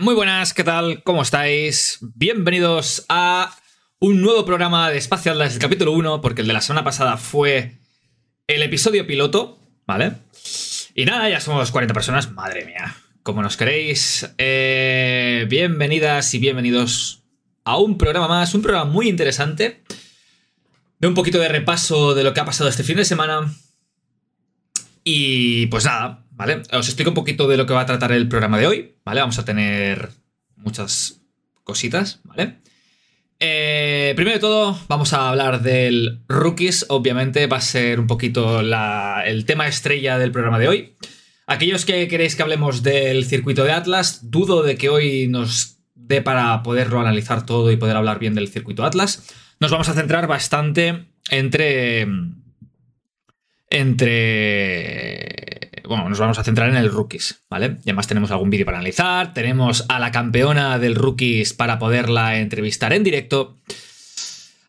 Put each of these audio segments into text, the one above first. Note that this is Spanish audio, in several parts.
muy buenas, ¿qué tal? ¿Cómo estáis? Bienvenidos a un nuevo programa de Espacio Atlas, el capítulo 1, porque el de la semana pasada fue el episodio piloto, ¿vale? Y nada, ya somos 40 personas, madre mía. Como nos queréis, eh, bienvenidas y bienvenidos a un programa más, un programa muy interesante, de un poquito de repaso de lo que ha pasado este fin de semana. Y pues nada, ¿vale? Os explico un poquito de lo que va a tratar el programa de hoy, ¿vale? Vamos a tener muchas cositas, ¿vale? Eh, primero de todo, vamos a hablar del Rookies. Obviamente va a ser un poquito el tema estrella del programa de hoy. Aquellos que queréis que hablemos del circuito de Atlas, dudo de que hoy nos dé para poderlo analizar todo y poder hablar bien del circuito Atlas. Nos vamos a centrar bastante entre entre... Bueno, nos vamos a centrar en el rookies, ¿vale? Y además tenemos algún vídeo para analizar, tenemos a la campeona del rookies para poderla entrevistar en directo.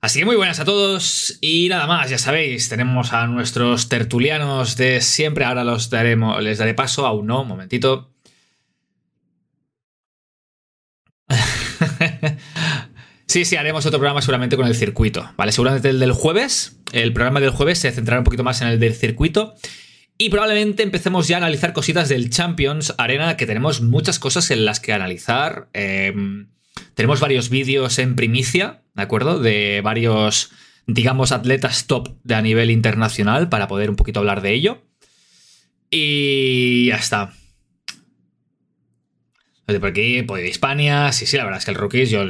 Así que muy buenas a todos y nada más, ya sabéis, tenemos a nuestros tertulianos de siempre, ahora los daremos, les daré paso, aún no, un momentito. Sí, sí, haremos otro programa seguramente con el circuito, ¿vale? Seguramente el del jueves, el programa del jueves se centrará un poquito más en el del circuito. Y probablemente empecemos ya a analizar cositas del Champions Arena, que tenemos muchas cosas en las que analizar. Em, tenemos varios vídeos en primicia, ¿de acuerdo? De varios, digamos, atletas top de a nivel internacional para poder un poquito hablar de ello. Y ya está. Por aquí, pues de Hispania, sí, sí, la verdad es que el Rookies yo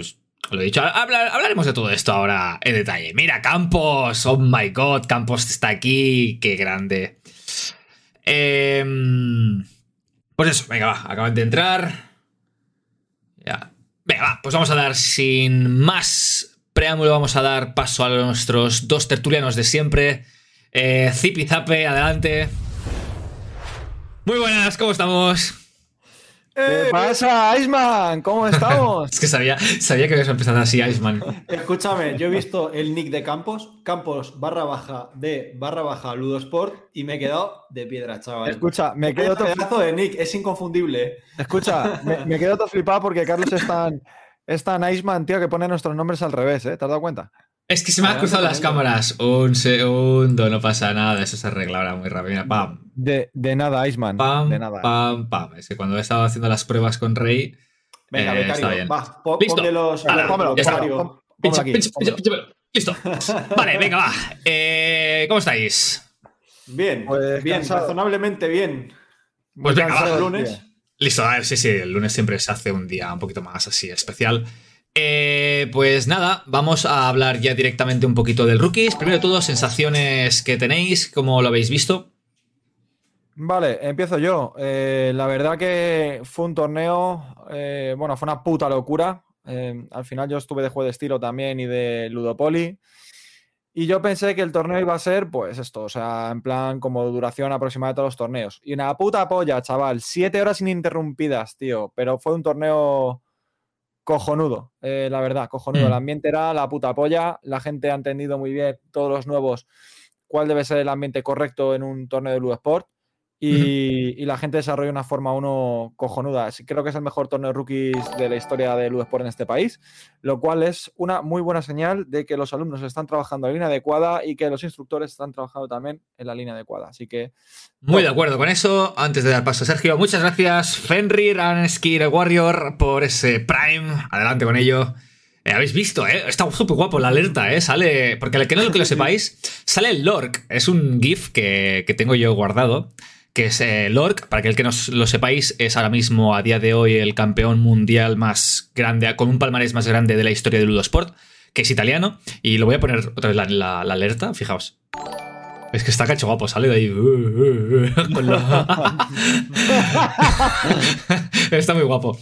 lo he dicho, hablaremos de todo esto ahora en detalle. Mira, Campos, oh my god, Campos está aquí, qué grande. Em, pues eso, venga, va, acaban de entrar. Ya. Venga, va, pues vamos a dar sin más preámbulo, vamos a dar paso a nuestros dos tertulianos de siempre. Eh, Zape, adelante. Muy buenas, ¿cómo estamos? ¿Qué eh, pasa, Iceman? ¿Cómo estamos? es que sabía, sabía que ibas a empezar así, Iceman. Escúchame, yo he visto el nick de Campos, Campos barra baja de barra baja Ludosport y me he quedado de piedra, chaval. Escucha, me quedo todo pedazo de nick, es inconfundible. Escucha, me, quedo todo flipado porque Carlos es tan, es tan Iceman, tío, que pone nuestros nombres al revés, ¿eh? ¿Te has dado cuenta? Es que se me han cruzado las cámaras. Un segundo, no pasa nada. Eso se arregla ahora muy rápido. pam. De, nada, Iceman. Pam, de nada. pam, pam. Es que cuando he estado haciendo las pruebas con Rey. Venga, eh, está bien. Va, Listo. los. Listo. vale, venga, va. Eh, ¿Cómo estáis? Bien, pues bien, razonablemente bien. Pues venga, va. lunes. Listo, a ver, sí, sí, el lunes siempre se hace un día un poquito más así especial. Eh, pues nada, vamos a hablar ya directamente un poquito del rookies. Primero de todo, sensaciones que tenéis, cómo lo habéis visto. Vale, empiezo yo. Eh, la verdad que fue un torneo, eh, bueno, fue una puta locura. al final yo estuve de juego de estilo también y de Ludopoli. Y yo pensé que el torneo iba a ser, pues esto, o sea, en plan como duración aproximada de todos los torneos. Y una puta polla, chaval. Siete horas ininterrumpidas, tío. Pero fue un torneo cojonudo, eh, la verdad, cojonudo. El mm. ambiente era la puta polla, la gente ha entendido muy bien, todos los nuevos, cuál debe ser el ambiente correcto en un torneo de Blue Sport. Y, la gente desarrolla una forma 1 cojonuda. Creo que es el mejor torneo de rookies de la historia de Sport en este país, lo cual es una muy buena señal de que los alumnos están trabajando en la línea adecuada y que los instructores están trabajando también en la línea adecuada. Así que. Muy de acuerdo con eso. Antes de dar paso a Sergio, muchas gracias, Fenrir, Anskir Warrior, por ese Prime. Adelante con ello. Eh, Habéis visto, ¿eh? Está súper guapo la alerta, ¿eh? Sale. Porque al que no lo que lo sepáis, sale el Lork. Es un GIF que, que tengo yo guardado que es eh, Lork, para que el que no lo sepáis, es ahora mismo a día de hoy el campeón mundial más grande, con un palmarés más grande de la historia del Ludosport, que es italiano, y lo voy a poner otra vez la, la, alerta, fijaos. Es que está cacho guapo, sale de ahí. está muy guapo.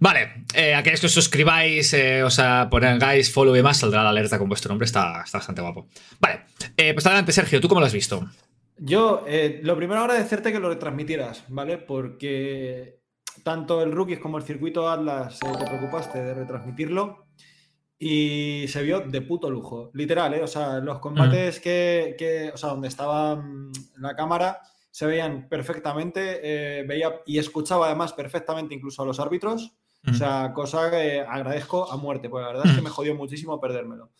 Vale, eh, aquellos que os suscribáis, eh, o sea, pongáis follow y más, saldrá la alerta con vuestro nombre, está, está bastante guapo. Vale, pues adelante, Sergio, ¿tú cómo lo has visto? Yo, eh, lo primero agradecerte que lo retransmitieras, ¿vale? Porque tanto el Rookies como el circuito Atlas eh, te preocupaste de retransmitirlo y se vio de puto lujo, literal, ¿eh? O sea, los combates que, o sea, donde estaba mm, la cámara se veían perfectamente, eh, veía y escuchaba además perfectamente incluso a los árbitros. O sea, cosa que agradezco a muerte, porque la verdad es que me jodió muchísimo perdérmelo.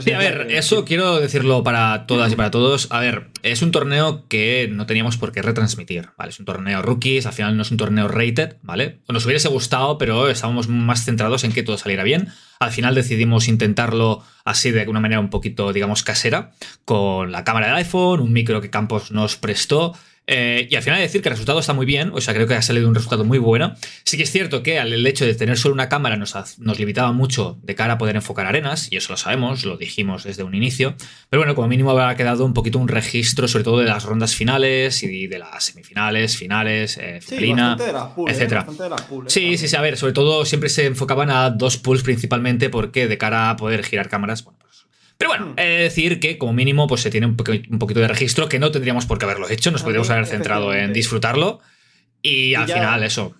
Sí, a ver, eso quiero decirlo para todas y para todos. A ver, es un torneo que no teníamos por qué retransmitir, ¿vale? Es un torneo rookies, al final no es un torneo rated, ¿vale? Nos hubiese gustado, pero estábamos más centrados en que todo saliera bien. Al final decidimos intentarlo así de una manera un poquito, digamos, casera, con la cámara del iPhone, un micro que Campos nos prestó eh, y al final decir que el resultado está muy bien, o sea, creo que ha salido un resultado muy bueno. Sí que es cierto que el hecho de tener solo una cámara nos, nos, limitaba mucho de cara a poder enfocar arenas, y eso lo sabemos, lo dijimos desde un inicio. Pero bueno, como mínimo habrá quedado un poquito un registro, sobre todo de las rondas finales y de las semifinales, finales, eh, finalina, etcétera. Sí, sí, sí, a ver, sobre todo siempre se enfocaban a dos pools principalmente, porque de cara a poder girar cámaras, bueno, pero bueno, he de decir que como mínimo pues se tiene un, poquito de registro que no tendríamos por qué haberlo hecho, nos podríamos haber centrado en disfrutarlo y, al final eso.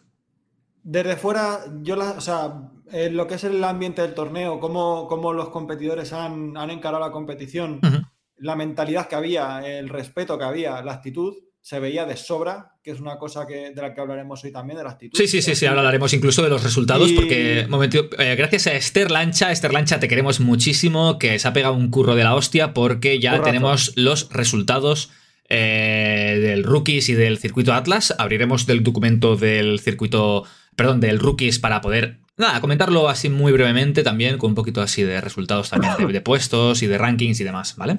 Desde fuera, yo la, o sea, lo que es el ambiente del torneo, cómo, cómo los competidores han, encarado la competición, la mentalidad que había, el respeto que había, la actitud, se veía de sobra, que es una cosa que, de la que hablaremos hoy también, de la actitud. Sí, sí, sí, sí, hablaremos incluso de los resultados, porque, momento, eh, gracias a Esther Lancha, Esther Lancha, te queremos muchísimo, que se ha pegado un curro de la hostia, porque ya tenemos los resultados eh, del Rookies y del circuito Atlas. Abriremos del documento del circuito, perdón, del Rookies para poder Nada, comentarlo así muy brevemente también, con un poquito así de resultados también de, de, puestos y de rankings y demás, ¿vale?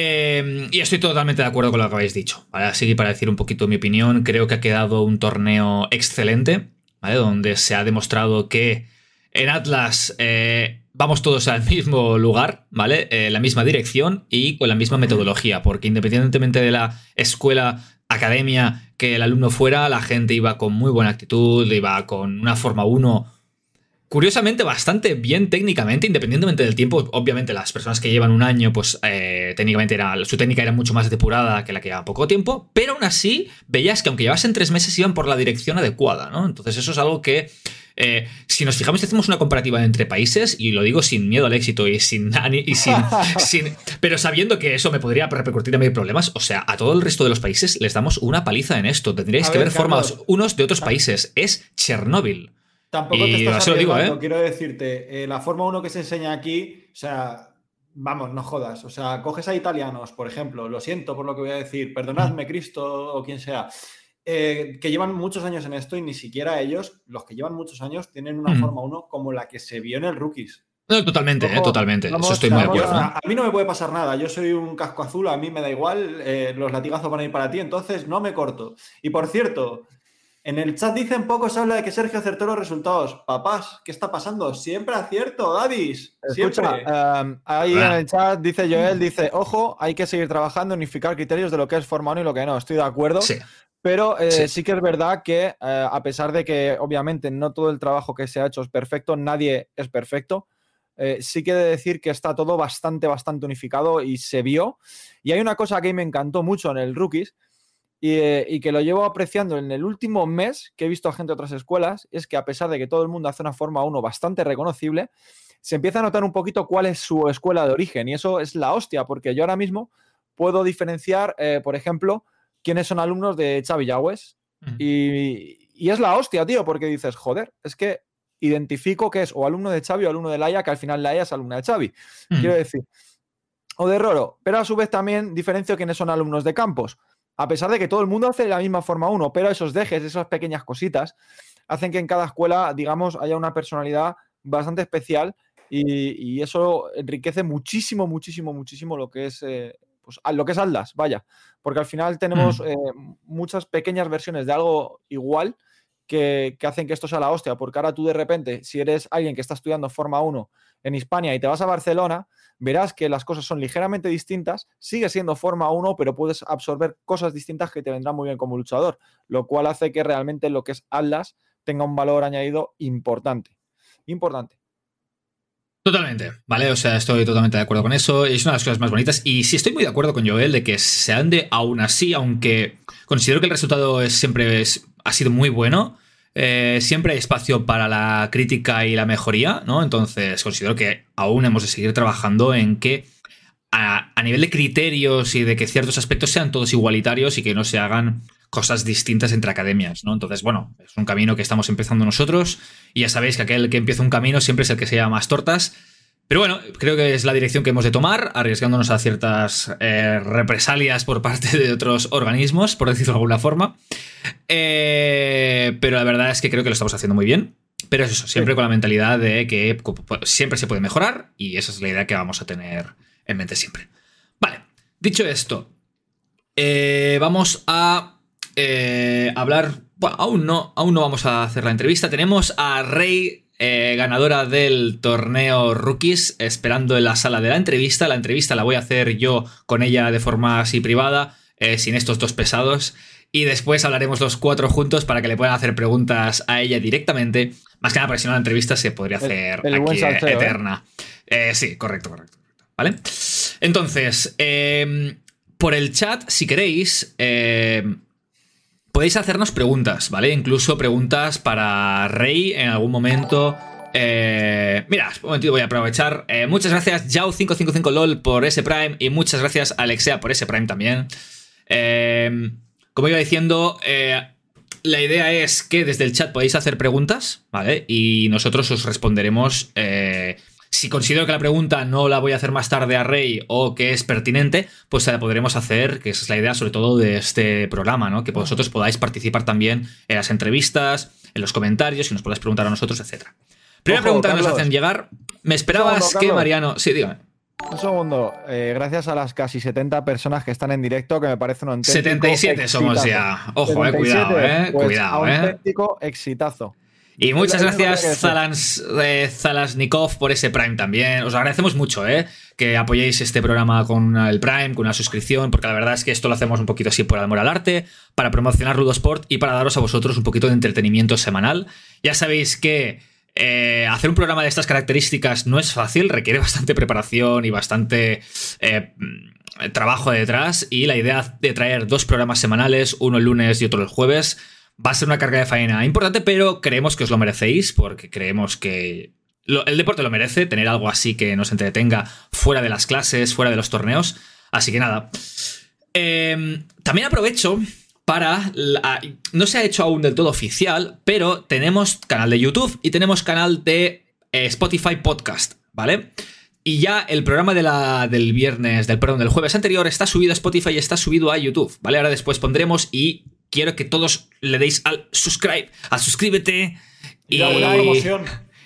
Eh, y estoy totalmente de acuerdo con lo que habéis dicho. Así para decir un poquito mi opinión, creo que ha quedado un torneo excelente, ¿vale? Donde se ha demostrado que en Atlas eh, vamos todos al mismo lugar, ¿vale? Eh, la misma dirección y con la misma metodología, porque independientemente de la escuela, academia que el alumno fuera, la gente iba con muy buena actitud, iba con una forma 1 curiosamente bastante bien técnicamente, independientemente del tiempo. Obviamente, las personas que llevan un año, pues eh, técnicamente era, su técnica era mucho más depurada que la que lleva poco tiempo, pero aún así veías que aunque llevasen tres meses iban por la dirección adecuada, ¿no? Entonces, eso es algo que. Eh, si nos fijamos y hacemos una comparativa entre países, y lo digo sin miedo al éxito y sin, y sin, sin, pero sabiendo que eso me podría repercutir a mí problemas, o sea, a todo el resto de los países les damos una paliza en esto. Tendríais que ver, formados unos de otros países. Es Chernóbil. Tampoco te estás arriesgando, ¿eh? quiero decirte, eh, la forma 1 que se enseña aquí, o sea, vamos, no jodas. O sea, coges a italianos, por ejemplo, lo siento por lo que voy a decir, perdonadme Cristo o quien sea, eh, que llevan muchos años en esto y ni siquiera ellos, los que llevan muchos años, tienen una forma 1 como la que se vio en el Rookies. No, totalmente, totalmente. Eso estoy muy de acuerdo. A, mí no me puede pasar nada. Yo soy un casco azul, a mí me da igual. los latigazos van a ir para ti, entonces no me corto. Y por cierto, en el chat dicen poco se habla de que Sergio acertó los resultados. Papás, ¿qué está pasando? Siempre acierto, Davis. Siempre. Em, ahí en el chat dice Joel, dice, ojo, hay que seguir trabajando, unificar criterios de lo que es Forma 1 y lo que no. Estoy de acuerdo. Sí. Pero eh, sí. que es verdad que, eh, a pesar de que obviamente no todo el trabajo que se ha hecho es perfecto, nadie es perfecto, eh, sí que he de decir que está todo bastante, bastante unificado y se vio. Y hay una cosa que me encantó mucho en el Rookies, eh, y, que lo llevo apreciando en el último mes que he visto a gente de otras escuelas, es que a pesar de que todo el mundo hace una forma 1 bastante reconocible, se empieza a notar un poquito cuál es su escuela de origen. Y eso es la hostia, porque yo ahora mismo puedo diferenciar, eh, por ejemplo, quiénes son alumnos de Xavi Yagües. y, es la hostia, tío, porque dices, joder, es que identifico que es o alumno de Xavi o alumno de Laia, que al final Laia es alumna de Xavi. Quiero decir. O de Roro. Pero a su vez también diferencio quiénes son alumnos de Campos a pesar de que todo el mundo hace la misma forma 1, pero esos dejes, esas pequeñas cositas, hacen que en cada escuela, digamos, haya una personalidad bastante especial y, eso enriquece muchísimo, muchísimo, muchísimo lo que es, eh, pues, lo que es Aldas, vaya, porque al final tenemos mm. eh, muchas pequeñas versiones de algo igual que, hacen que esto sea la hostia, porque ahora tú de repente, si eres alguien que está estudiando Forma 1 en Hispania y te vas a Barcelona, verás que las cosas son ligeramente distintas, sigue siendo forma 1, pero puedes absorber cosas distintas que te vendrán muy bien como luchador, lo cual hace que realmente lo que es Atlas tenga un valor añadido importante. Importante. Totalmente, ¿vale? O sea, estoy totalmente de acuerdo con eso. Es una de las cosas más bonitas. Y sí estoy muy de acuerdo con Joel de que se ande aún así, aunque considero que el resultado es, siempre ha sido muy bueno. Eh, siempre hay espacio para la crítica y la mejoría, ¿no? Entonces considero que aún hemos de seguir trabajando en que a, nivel de criterios y de que ciertos aspectos sean todos igualitarios y que no se hagan cosas distintas entre academias, ¿no? Entonces, bueno, es un camino que estamos empezando nosotros y ya sabéis que aquel que empieza un camino siempre es el que se llama más tortas. Pero bueno, creo que es la dirección que hemos de tomar, arriesgándonos a ciertas eh, represalias por parte de otros organismos, por decirlo de alguna forma. Eh, pero la verdad es que creo que lo estamos haciendo muy bien. Pero es eso, siempre con la mentalidad de que siempre se puede mejorar y esa es la idea que vamos a tener en mente siempre. Vale, dicho esto, eh, vamos a hablar. Bueno, aún no, aún no vamos a hacer la entrevista. Tenemos a Rey eh, ganadora del torneo Rookies, esperando en la sala de la entrevista. La entrevista la voy a hacer yo con ella de forma así privada, eh, sin estos dos pesados. Y después hablaremos los cuatro juntos para que le puedan hacer preguntas a ella directamente. Más que nada, porque si no la entrevista se podría hacer aquí, ¿eh? eterna. sí, correcto, correcto, ¿Vale? Entonces, em, por el chat, si queréis, em, podéis hacernos preguntas, ¿vale? Incluso preguntas para Rey en algún momento. Eh, mira, un momentito voy a aprovechar. Eh, muchas gracias, Yao555LOL, por ese Prime. Y muchas gracias, Alexea, por ese Prime también. Eh, como iba diciendo, la idea es que desde el chat podéis hacer preguntas, ¿vale? Y nosotros os responderemos si considero que la pregunta no la voy a hacer más tarde a Rey o que es pertinente, pues la podremos hacer, que esa es la idea sobre todo de este programa, ¿no? Que vosotros podáis participar también en las entrevistas, en los comentarios y nos podáis preguntar a nosotros, etc. Primera pregunta que nos hacen llegar. ¿Me esperabas que Mariano... Sí, dígame. Un segundo, eh, gracias a las casi 70 personas que están en directo, que me parece un auténtico 77 somos ya. Ojo, eh, cuidado, eh. Pues cuidado, eh. Auténtico exitazo. Y muchas gracias, Zalans, eh, Zalasnikov, por ese Prime también. Os agradecemos mucho, ¿eh? Que apoyéis este programa con el Prime, con una suscripción, porque la verdad es que esto lo hacemos un poquito así por amor al arte, para promocionar Rudosport y para daros a vosotros un poquito de entretenimiento semanal. Ya sabéis que eh, hacer un programa de estas características no es fácil, requiere bastante preparación y bastante eh, trabajo detrás. Y la idea de traer dos programas semanales, uno el lunes y otro el jueves, Va a ser una carga de faena importante, pero creemos que os lo merecéis porque creemos que el deporte lo merece, tener algo así que nos entretenga fuera de las clases, fuera de los torneos. Así que nada. Em, también aprovecho para... no se ha hecho aún del todo oficial, pero tenemos canal de YouTube y tenemos canal de eh, Spotify Podcast, ¿vale? Y ya el programa de la, del viernes, del perdón, del jueves anterior está subido a Spotify y está subido a YouTube, ¿vale? Ahora después pondremos y quiero que todos le deis al subscribe, al suscríbete. Y, la buena promoción.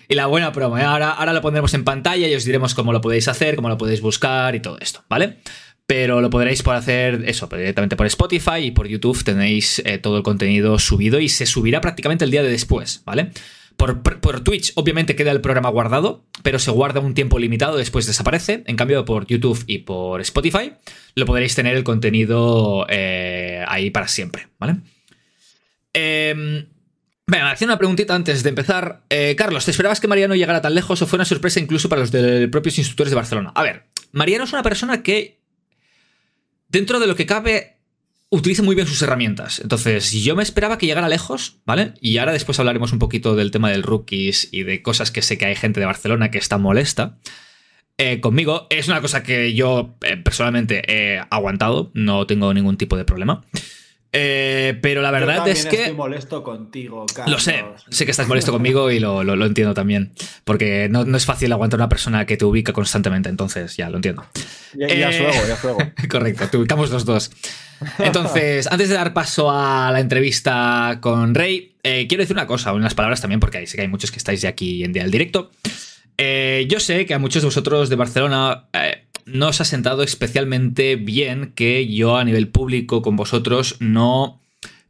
Y la buena promo. ¿eh? Ahora, ahora lo pondremos en pantalla y os diremos cómo lo podéis hacer, cómo lo podéis buscar y todo esto, ¿vale? Pero lo podréis por hacer eso, directamente por Spotify y por YouTube tenéis eh, todo el contenido subido y se subirá prácticamente el día de después, ¿vale? Por, Twitch, obviamente, queda el programa guardado, pero se guarda un tiempo limitado, después desaparece. En cambio, por YouTube y por Spotify, lo podréis tener el contenido eh, ahí para siempre, ¿vale? Eh, Venga, hacer una preguntita antes de empezar. Eh, Carlos, ¿te esperabas que Mariano llegara tan lejos o fue una sorpresa incluso para los propios instructores de Barcelona? A ver, Mariano es una persona que, dentro de lo que cabe, utiliza muy bien sus herramientas. Entonces, yo me esperaba que llegara lejos, ¿vale? Y ahora después hablaremos un poquito del tema del rookies y de cosas que sé que hay gente de Barcelona que está molesta. Eh, conmigo es una cosa que yo eh, personalmente he aguantado, no tengo ningún tipo de problema. Eh, pero la verdad es que. Estoy molesto contigo, Carlos. Lo sé, sé que estás molesto conmigo y lo, entiendo también. Porque no, es fácil aguantar una persona que te ubica constantemente, entonces ya lo entiendo. Ya, ya eh, ya Correcto, te ubicamos los dos. Entonces, antes de dar paso a la entrevista con Rey, eh, quiero decir una cosa, unas palabras también, porque sé que hay muchos que estáis de aquí en día del directo. yo sé que a muchos de vosotros de Barcelona no os ha sentado especialmente bien que yo a nivel público con vosotros no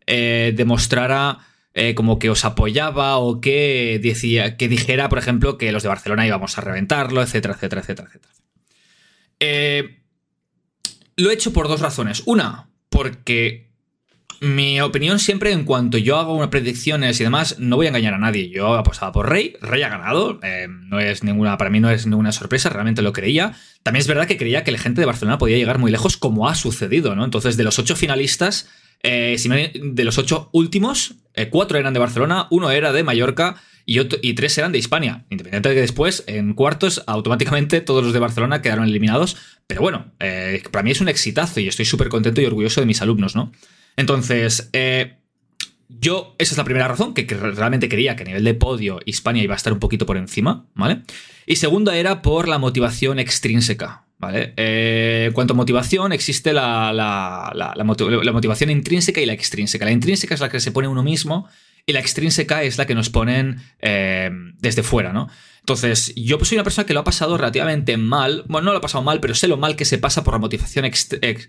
eh, demostrara eh, como que os apoyaba o que, decía, que dijera, por ejemplo, que los de Barcelona íbamos a reventarlo, etcétera, etcétera, etcétera, etcétera. Eh, lo he hecho por dos razones. Una, porque mi opinión siempre en cuanto yo hago unas predicciones y demás, no voy a engañar a nadie. Yo apostaba por Rey, Rey ha ganado, eh, no es ninguna, para mí no es ninguna sorpresa, realmente lo creía. También es verdad que creía que la gente de Barcelona podía llegar muy lejos, como ha sucedido, ¿no? Entonces, de los ocho finalistas, eh, de los ocho últimos, eh, cuatro eran de Barcelona, uno era de Mallorca y, y tres eran de Hispania. Independiente de que después, en cuartos, automáticamente todos los de Barcelona quedaron eliminados. Pero bueno, para mí es un exitazo y estoy súper contento y orgulloso de mis alumnos, ¿no? Entonces, eh, yo, esa es la primera razón, que, realmente creía que a nivel de podio Hispania iba a estar un poquito por encima, ¿vale? Y segunda era por la motivación extrínseca, ¿vale? Eh, cuanto a motivación, existe la, motivación intrínseca y la extrínseca. La intrínseca es la que se pone uno mismo y la extrínseca es la que nos ponen eh, desde fuera, ¿no? Entonces, yo soy una persona que lo ha pasado relativamente mal, bueno, no lo ha pasado mal, pero sé lo mal que se pasa por la motivación extrínseca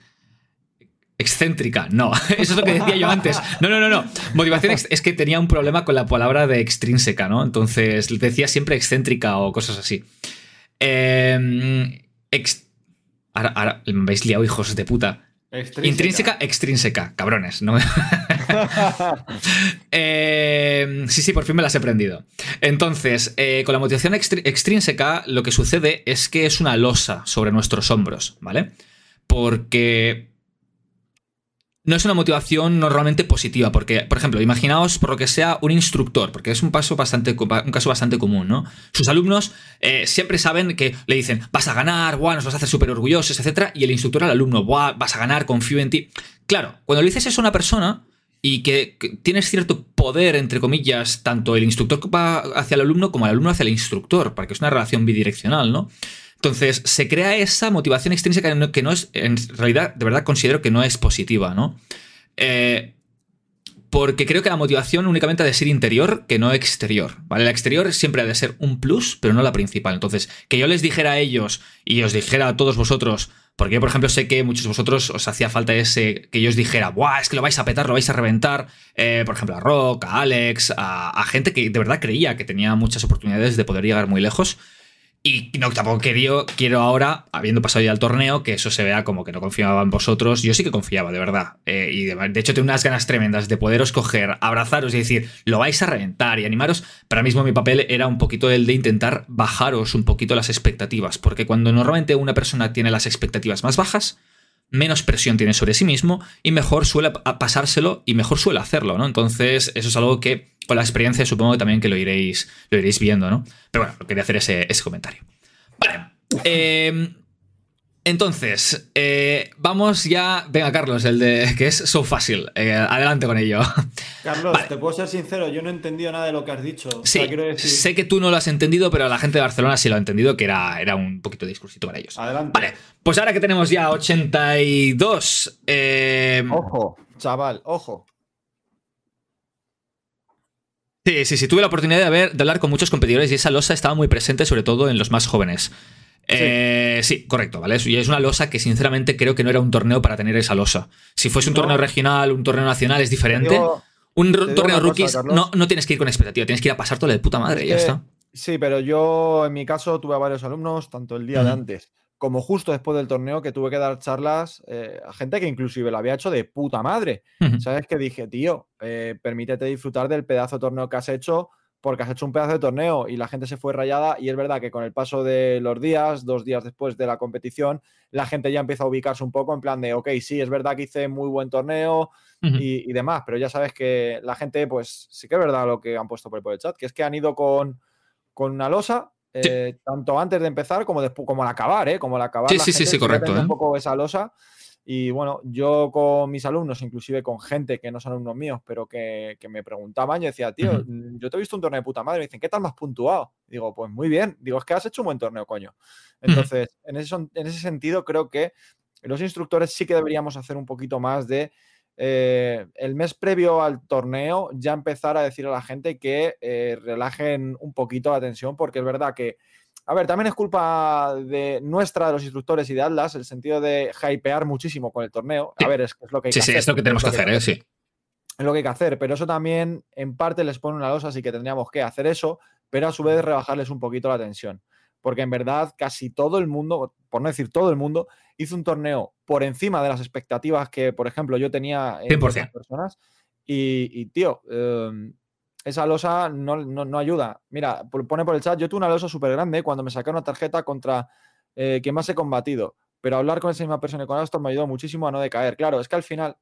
excéntrica, no, eso es lo que decía yo antes. No, no, no, no. Motivación es que tenía un problema con la palabra de extrínseca, ¿no? Entonces decía siempre excéntrica o cosas así. Em, ahora, me habéis liado, hijos de puta. Intrínseca, extrínseca, cabrones, ¿no? Em, sí, sí, por fin me las he aprendido. Entonces, eh, con la motivación extrínseca, lo que sucede es que es una losa sobre nuestros hombros, ¿vale? Porque no es una motivación normalmente positiva, porque, por ejemplo, imaginaos por lo que sea un instructor, porque es un, paso bastante, un caso bastante común, ¿no? Sus alumnos eh, siempre saben que le dicen, vas a ganar, buah, nos vas a hacer súper orgullosos, etc. Y el instructor al alumno, buah, vas a ganar, confío en ti. Claro, cuando le dices eso a una persona y que, tienes cierto poder, entre comillas, tanto el instructor va hacia el alumno como el alumno hacia el instructor, porque es una relación bidireccional, ¿no? Entonces, se crea esa motivación extrínseca que no es, en realidad, de verdad considero que no es positiva, ¿no? Eh, porque creo que la motivación únicamente ha de ser interior que no exterior, ¿vale? La exterior siempre ha de ser un plus, pero no la principal. Entonces, que yo les dijera a ellos y os dijera a todos vosotros, porque yo, por ejemplo, sé que muchos de vosotros os hacía falta ese, que yo os dijera, ¡buah! Es que lo vais a petar, lo vais a reventar. Eh, por ejemplo, a Rock, a Alex, a gente que de verdad creía que tenía muchas oportunidades de poder llegar muy lejos. Y no, tampoco quería, quiero ahora, habiendo pasado ya el torneo, que eso se vea como que no confiaba en vosotros. Yo sí que confiaba, de verdad. Eh, y de, hecho tengo unas ganas tremendas de poderos coger, abrazaros y decir, lo vais a reventar y animaros. Ahora mismo mi papel era un poquito el de intentar bajaros un poquito las expectativas. Porque cuando normalmente una persona tiene las expectativas más bajas, menos presión tiene sobre sí mismo y mejor suele pasárselo y mejor suele hacerlo, ¿no? Entonces, eso es algo que con la experiencia supongo también que lo iréis, lo iréis viendo, ¿no? Pero bueno, quería hacer ese, comentario. Vale. Entonces, eh, vamos ya. Venga, Carlos, el de que es so fácil. Eh, adelante con ello. Carlos, te puedo ser sincero, yo no he entendido nada de lo que has dicho. Sí, sé que tú no lo has entendido, pero la gente de Barcelona sí lo ha entendido, que era, era un poquito discursito para ellos. Adelante. Vale, pues ahora que tenemos ya 82. Em, ojo, chaval, ojo. Sí, sí, sí, tuve la oportunidad de, ver, de hablar con muchos competidores y esa losa estaba muy presente, sobre todo en los más jóvenes. Sí. Eh, sí. correcto, ¿vale? Y es una losa que sinceramente creo que no era un torneo para tener esa losa. Si fuese un torneo regional, un torneo nacional es diferente. un torneo rookies no, no tienes que ir con expectativa, tienes que ir a pasártelo de puta madre y ya está. Sí, pero yo en mi caso tuve a varios alumnos, tanto el día de antes como justo después del torneo que tuve que dar charlas eh, a gente que inclusive lo había hecho de puta madre. ¿Sabes? Que dije, tío, eh, permítete disfrutar del pedazo de torneo que has hecho porque has hecho un pedazo de torneo y la gente se fue rayada y es verdad que con el paso de los días, dos días después de la competición, la gente ya empieza a ubicarse un poco en plan de, ok, sí, es verdad que hice muy buen torneo y, demás, pero ya sabes que la gente, pues sí que es verdad lo que han puesto por el chat, que es que han ido con, con una losa eh, tanto antes de empezar como después, como al acabar, ¿eh? Como al acabar. Sí, sí, sí, sí, correcto. Un ¿eh? poco esa losa. Y bueno, yo con mis alumnos, inclusive con gente que no son alumnos míos, pero que, me preguntaban, yo decía, tío, mm, yo te he visto un torneo de puta madre. Me dicen, ¿qué tal más puntuado? Digo, pues muy bien. Digo, es que has hecho un buen torneo, coño. Entonces, en, ese, en ese sentido, creo que los instructores sí que deberíamos hacer un poquito más de eh, el mes previo al torneo ya empezar a decir a la gente que eh, relajen un poquito la tensión, porque es verdad que, a ver, también es culpa de nuestra, de los instructores y de Atlas, el sentido de hypear muchísimo con el torneo. A ver, es, lo que hay que hacer. Sí, es lo que tenemos que hacer, ¿eh? sí. Es lo que hay que hacer, pero eso también en parte les pone una losa, así que tendríamos que hacer eso, pero a su vez rebajarles un poquito la tensión porque en verdad casi todo el mundo, por no decir todo el mundo, hizo un torneo por encima de las expectativas que, por ejemplo, yo tenía en otras personas. Y, tío, em, esa losa no, ayuda. Mira, pone por el chat, yo tuve una losa súper grande cuando me saqué una tarjeta contra eh, quien más he combatido, pero hablar con esa misma persona y con Astor me ayudó muchísimo a no decaer. Claro, es que al final,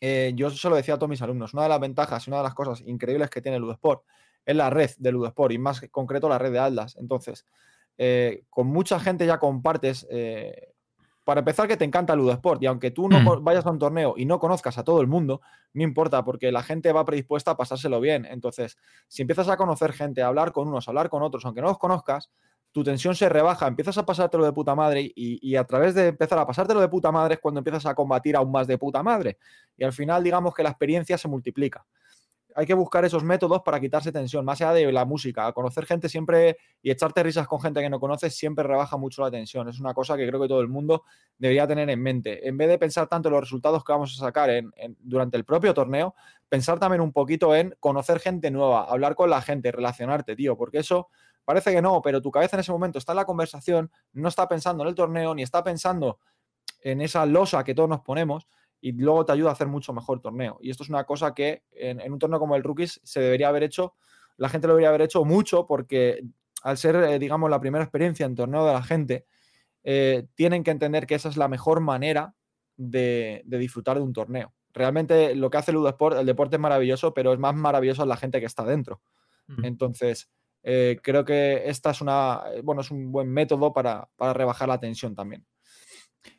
eh, yo se lo decía a todos mis alumnos, una de las ventajas y una de las cosas increíbles que tiene Ludesport es la red de Ludosport y más concreto la red de Atlas. Entonces, eh, con mucha gente ya compartes para empezar, que te encanta el Sport y aunque tú no Mm. vayas a un torneo y no conozcas a todo el mundo, no importa, porque la gente va predispuesta a pasárselo bien. Entonces, si empiezas a conocer gente, a hablar con unos, a hablar con otros, aunque no los conozcas, tu tensión se rebaja, empiezas a pasártelo de puta madre y, y a través de empezar a pasártelo de puta madre es cuando empiezas a combatir aún más de puta madre. Y al final, digamos que la experiencia se multiplica. Hay que buscar esos métodos para quitarse tensión, más allá de la música. Conocer gente siempre y echarte risas con gente que no conoces siempre rebaja mucho la tensión. Es una cosa que creo que todo el mundo debería tener en mente. En vez de pensar tanto en los resultados que vamos a sacar durante el propio torneo, pensar también un poquito en conocer gente nueva, hablar con la gente, relacionarte, tío, porque eso parece que no, pero tu cabeza en ese momento está en la conversación, no está pensando en el torneo, ni está pensando en esa losa que todos nos ponemos y luego te ayuda a hacer mucho mejor torneo. Y esto es una cosa que en, en un torneo como el Rookies se debería haber hecho, la gente lo debería haber hecho mucho porque al ser, eh, digamos, la primera experiencia en torneo de la gente, eh, tienen que entender que esa es la mejor manera de, de disfrutar de un torneo. Realmente lo que hace el Sport, el deporte es maravilloso, pero es más maravilloso la gente que está dentro. Mm. Entonces, eh, creo que esta es una, bueno, es un buen método para, para rebajar la tensión también.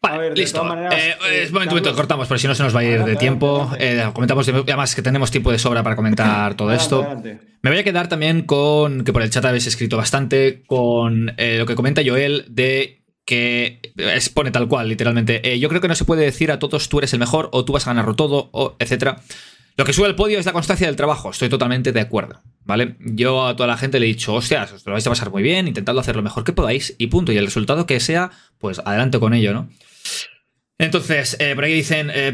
Vale, A ver, listo. maneras, Eh, eh, es momento, cortamos, porque si no se nos va a ir de tiempo. adelante, Eh, comentamos, de- además que tenemos tiempo de sobra para comentar todo Adelante, esto. Me voy a quedar también con, que por el chat habéis escrito bastante, con lo que comenta Joel de que expone tal cual, literalmente. yo creo que no se puede decir a todos tú eres el mejor o tú vas a ganarlo todo, o etcétera. Lo que sube al podio es la constancia del trabajo, estoy totalmente de acuerdo, ¿vale? Yo a toda la gente le he dicho, hostias, os lo vais a pasar muy bien, intentadlo hacer lo mejor que podáis y punto. Y el resultado que sea, pues adelante con ello, ¿no? Entonces, eh, por aquí dicen, eh,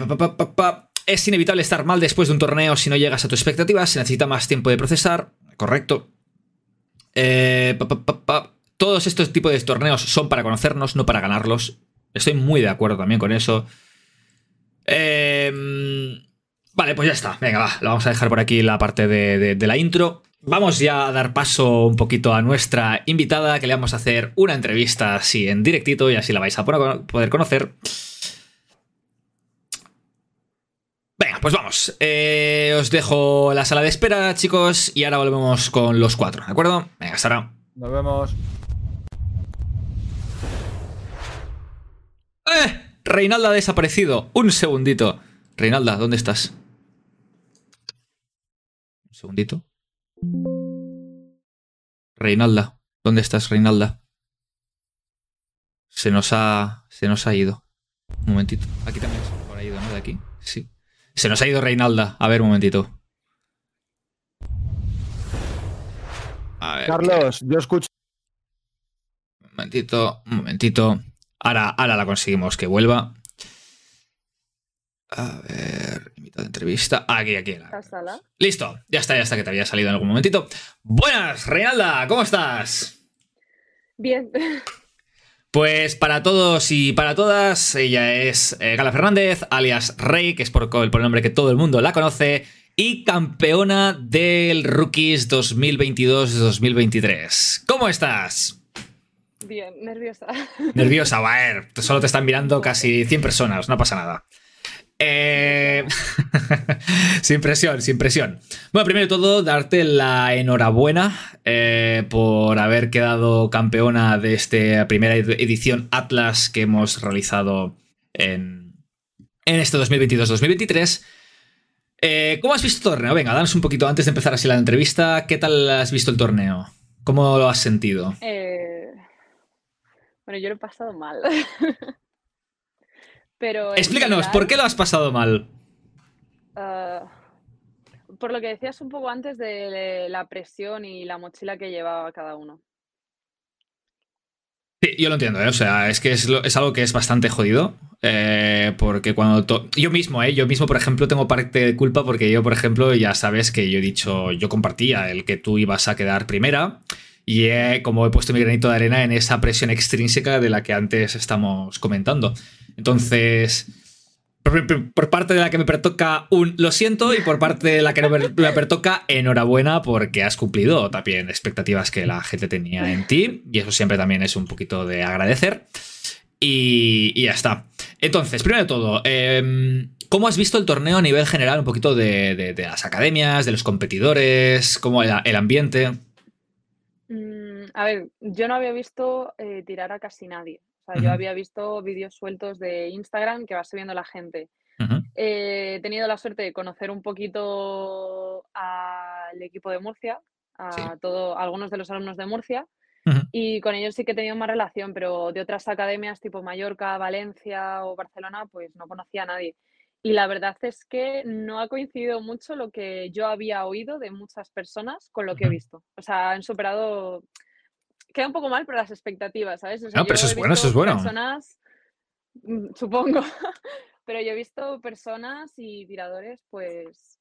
es inevitable estar mal después de un torneo si no llegas a tus expectativas, se necesita más tiempo de procesar, correcto. Eh, todos estos tipos de torneos son para conocernos, no para ganarlos. Estoy muy de acuerdo también con eso. Eh, vale, pues ya está. Venga, va. Lo vamos a dejar por aquí la parte de, de- de la intro. Vamos ya a dar paso un poquito a nuestra invitada, que le vamos a hacer una entrevista así en directito y así la vais a poder conocer. Venga, pues vamos. Eh, os dejo la sala de espera, chicos, y ahora volvemos con los cuatro, ¿de acuerdo? Venga, ahora. Nos vemos. ¡Eh! Reinalda ha desaparecido. Un segundito. Reinalda, ¿dónde estás? Un segundito. Reinalda, ¿dónde estás, Reinalda? Se nos ha. Se nos ha ido. Un momentito. Aquí también se nos ha ido, ¿no? De aquí. Sí. Se nos ha ido Reinalda. A ver, un momentito. A ver. Carlos, yo escucho. Un momentito, un momentito. Ahora, ahora la conseguimos que vuelva. A ver, invitado de entrevista. Aquí, aquí. la-. Listo, ya está, ya está, que te había salido en algún momentito. Buenas, Reinalda, ¿cómo estás? Bien. Pues para todos y para todas, ella es eh, Gala Fernández, alias Rey, que es por, por el nombre que todo el mundo la conoce, y campeona del Rookies 2022-2023. ¿Cómo estás? Bien, nerviosa. Nerviosa, va a ver, solo te están mirando casi 100 personas, no pasa nada. Eh, sin presión, sin presión. Bueno, primero de todo, darte la enhorabuena eh, por haber quedado campeona de esta primera ed- edición Atlas que hemos realizado en, en este 2022-2023. Eh, ¿Cómo has visto el torneo? Venga, danos un poquito antes de empezar así la entrevista. ¿Qué tal has visto el torneo? ¿Cómo lo has sentido? Bueno, yo lo he pasado mal. Pero. Explícanos, general, ¿por qué lo has pasado mal? ah, por lo que decías un poco antes de la presión y la mochila que llevaba cada uno. Sí, yo lo entiendo, ¿eh? o sea, es que es, lo- es algo que es bastante jodido. eh, porque cuando. Yo mismo, ¿eh? Yo mismo, por ejemplo, tengo parte de culpa porque yo, por ejemplo, ya sabes que yo he dicho, yo compartía el que tú ibas a quedar primera. Y he, como he puesto mi granito de arena en esa presión extrínseca de la que antes estamos comentando. Entonces. Por, parte de la que me pertoca un lo siento y por parte de la que no me, pertoca enhorabuena porque has cumplido también expectativas que la gente tenía en ti y eso siempre también es un poquito de agradecer y, y ya está. Entonces, primero de todo, em, ¿cómo has visto el torneo a nivel general? Un poquito de, de- de las academias, de los competidores, cómo el, el ambiente. Mm, a ver, yo no había visto eh, tirar a casi nadie. O sea, yo había visto vídeos sueltos de Instagram que va subiendo la gente. Eh, he tenido la suerte de conocer un poquito al equipo de Murcia, Sí. a, todo, a algunos de los alumnos de Murcia, y con ellos sí que he tenido más relación, pero de otras academias tipo Mallorca, Valencia o Barcelona, pues no conocía a nadie. Y la verdad es que no ha coincidido mucho lo que yo había oído de muchas personas con lo que he visto. O sea, han superado. Queda un poco mal, pero las expectativas, ¿sabes? O sea, No, pero eso es bueno, eso es bueno. Personas, mm, supongo, pero yo he visto personas y tiradores, pues,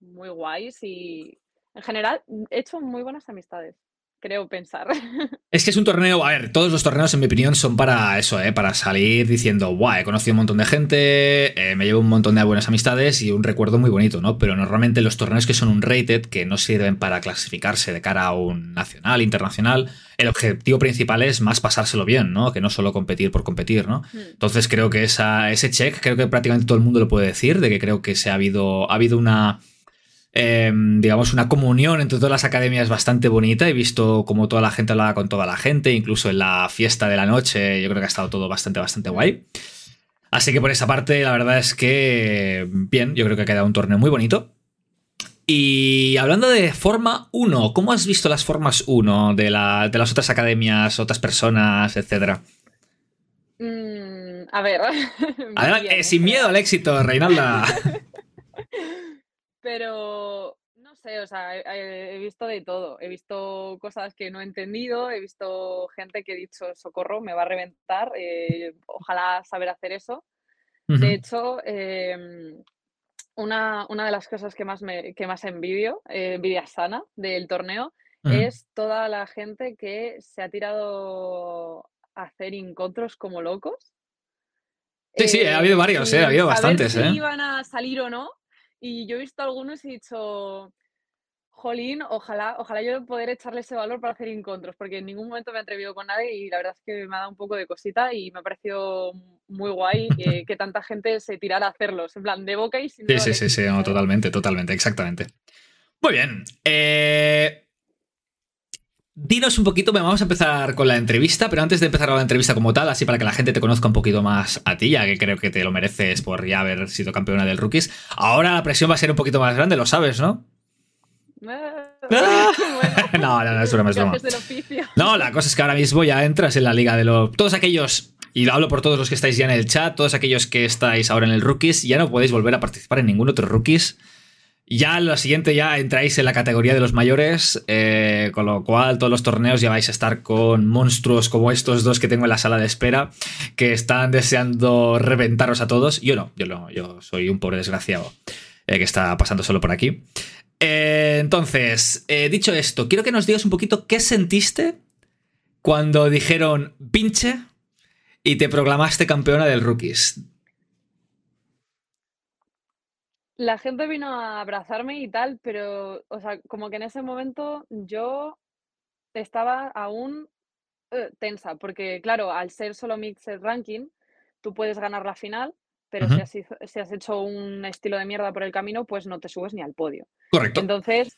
muy guays y en general he hecho muy buenas amistades, creo pensar. Es que es un torneo, a ver, todos los torneos en mi opinión son para eso, ¿eh? para salir diciendo, guau, he conocido un montón de gente, eh, me llevo un montón de buenas amistades y un recuerdo muy bonito, ¿no? Pero normalmente los torneos que son un rated, que no sirven para clasificarse de cara a un nacional, internacional, el objetivo principal es más pasárselo bien, ¿no? Que no solo competir por competir, ¿no? Hmm. Entonces creo que esa, ese check, creo que prácticamente todo el mundo lo puede decir, de que creo que se ha habido, ha habido una, eh, digamos, una comunión entre todas las academias bastante bonita. He visto como toda la gente hablaba con toda la gente, incluso en la fiesta de la noche, yo creo que ha estado todo bastante, bastante guay. Así que por esa parte, la verdad es que bien, yo creo que ha quedado un torneo muy bonito. Y hablando de Forma 1, ¿cómo has visto las Formas 1 de, la- de las otras academias, otras personas, etcétera? Mm, a ver. Adelante, eh, sin miedo al éxito, Reinalda. Pero no sé, o sea, he, visto de todo. He visto cosas que no he entendido, he visto gente que he dicho, socorro, me va a reventar. eh, ojalá saber hacer eso. De hecho, em, una, una de las cosas que más, me, que más envidio, eh, envidia sana del torneo, es toda la gente que se ha tirado a hacer encontros como locos. Sí, sí, ha habido varios, eh, ha habido bastantes, si eh. iban a salir o no. Y yo he visto algunos y he dicho, jolín, ojalá, ojalá yo poder echarle ese valor para hacer encontros, porque en ningún momento me he atrevido con nadie y la verdad es que me ha dado un poco de cosita y me ha parecido muy guay que tanta gente se tirara a hacerlos, en plan de boca y sin Sí, sí, sí, sí, no, totalmente, totalmente, exactamente. Muy bien. eh, dinos un poquito, vamos a empezar con la entrevista, pero antes de empezar con la entrevista como tal, así para que la gente te conozca un poquito más a ti, ya que creo que te lo mereces por ya haber sido campeona del Rookies, ahora la presión va a ser un poquito más grande, lo sabes, ¿no? Ah, bueno, no, no, no, es broma, es broma. No, la cosa es que ahora mismo ya entras en la liga de los. Todos aquellos. Y hablo por todos los que estáis ya en el chat, todos aquellos que estáis ahora en el Rookies, ya no podéis volver a participar en ningún otro Rookies. Ya lo siguiente ya entráis en la categoría de los mayores, eh, con lo cual todos los torneos ya vais a estar con monstruos como estos dos que tengo en la sala de espera, que están deseando reventaros a todos. Yo no, yo no, yo soy un pobre desgraciado eh, que está pasando solo por aquí. Eh, entonces, dicho esto, quiero que nos digas un poquito qué sentiste cuando dijeron pinche y te proclamaste campeona del Rookies. La gente vino a abrazarme y tal, pero, o sea, como que en ese momento yo estaba aún eh, tensa, porque claro, al ser solo Mixed Ranking, tú puedes ganar la final, pero si, has, si has hecho un estilo de mierda por el camino, pues no te subes ni al podio. Correcto. Entonces,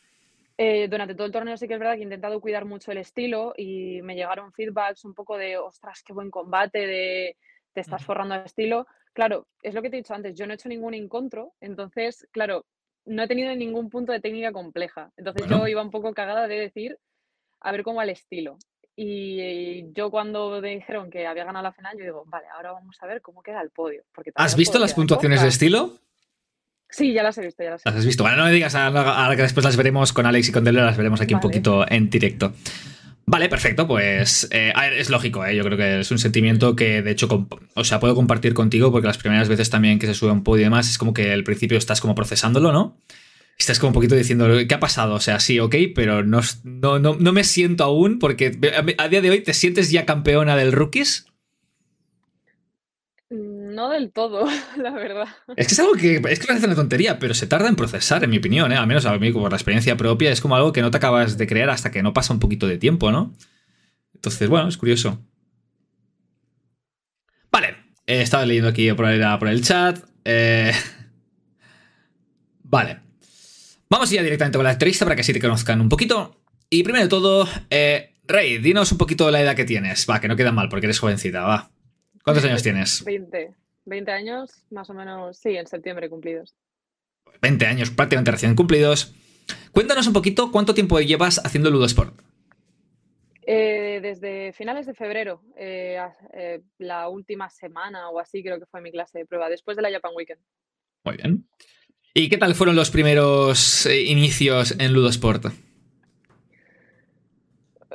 eh, durante todo el torneo sí que es verdad que he intentado cuidar mucho el estilo y me llegaron feedbacks un poco de, ostras, qué buen combate, de te estás forrando de estilo. Claro, es lo que te he dicho antes, yo no he hecho ningún encontro, entonces, claro, no he tenido ningún punto de técnica compleja. Entonces Bueno. yo iba un poco cagada de decir, a ver cómo va el estilo. Y yo cuando me dijeron que había ganado la final, yo digo, vale, ahora vamos a ver cómo queda el podio. Porque ¿Has visto las puntuaciones de estilo? Sí, ya las he visto, ya las he Las visto. has visto. Bueno, no me digas ahora, ahora que después las veremos con Alex y con Delo, las veremos aquí un poquito en directo. Vale, perfecto, pues eh, es lógico, ¿eh? yo creo que es un sentimiento que de hecho, o sea, puedo compartir contigo porque las primeras veces también que se sube un podio y demás es como que al principio estás como procesándolo, ¿no? Estás como un poquito diciendo, ¿qué ha pasado? O sea, sí, ok, pero no, no, no, no me siento aún porque a día de hoy te sientes ya campeona del Rookies. No del todo, la verdad. Es que es algo que es que parece una tontería, pero se tarda en procesar, en mi opinión, ¿eh? Al menos a mí, por la experiencia propia, es como algo que no te acabas de creer hasta que no pasa un poquito de tiempo, ¿no? Entonces, bueno, es curioso. Vale, eh, estaba leyendo aquí por el, por el chat. eh, Vale. Vamos ya directamente con la entrevista para que así te conozcan un poquito. Y primero de todo, eh, Rey, dinos un poquito la edad que tienes. Va, que no queda mal porque eres jovencita, va. ¿Cuántos años tienes? 20. 20 años, más o menos, sí, en septiembre cumplidos. 20 años prácticamente recién cumplidos. Cuéntanos un poquito cuánto tiempo llevas haciendo Ludosport. Eh, desde finales de febrero, eh, eh, la última semana o así creo que fue mi clase de prueba, después de la Japan Weekend. Muy bien. ¿Y qué tal fueron los primeros inicios en Ludosport?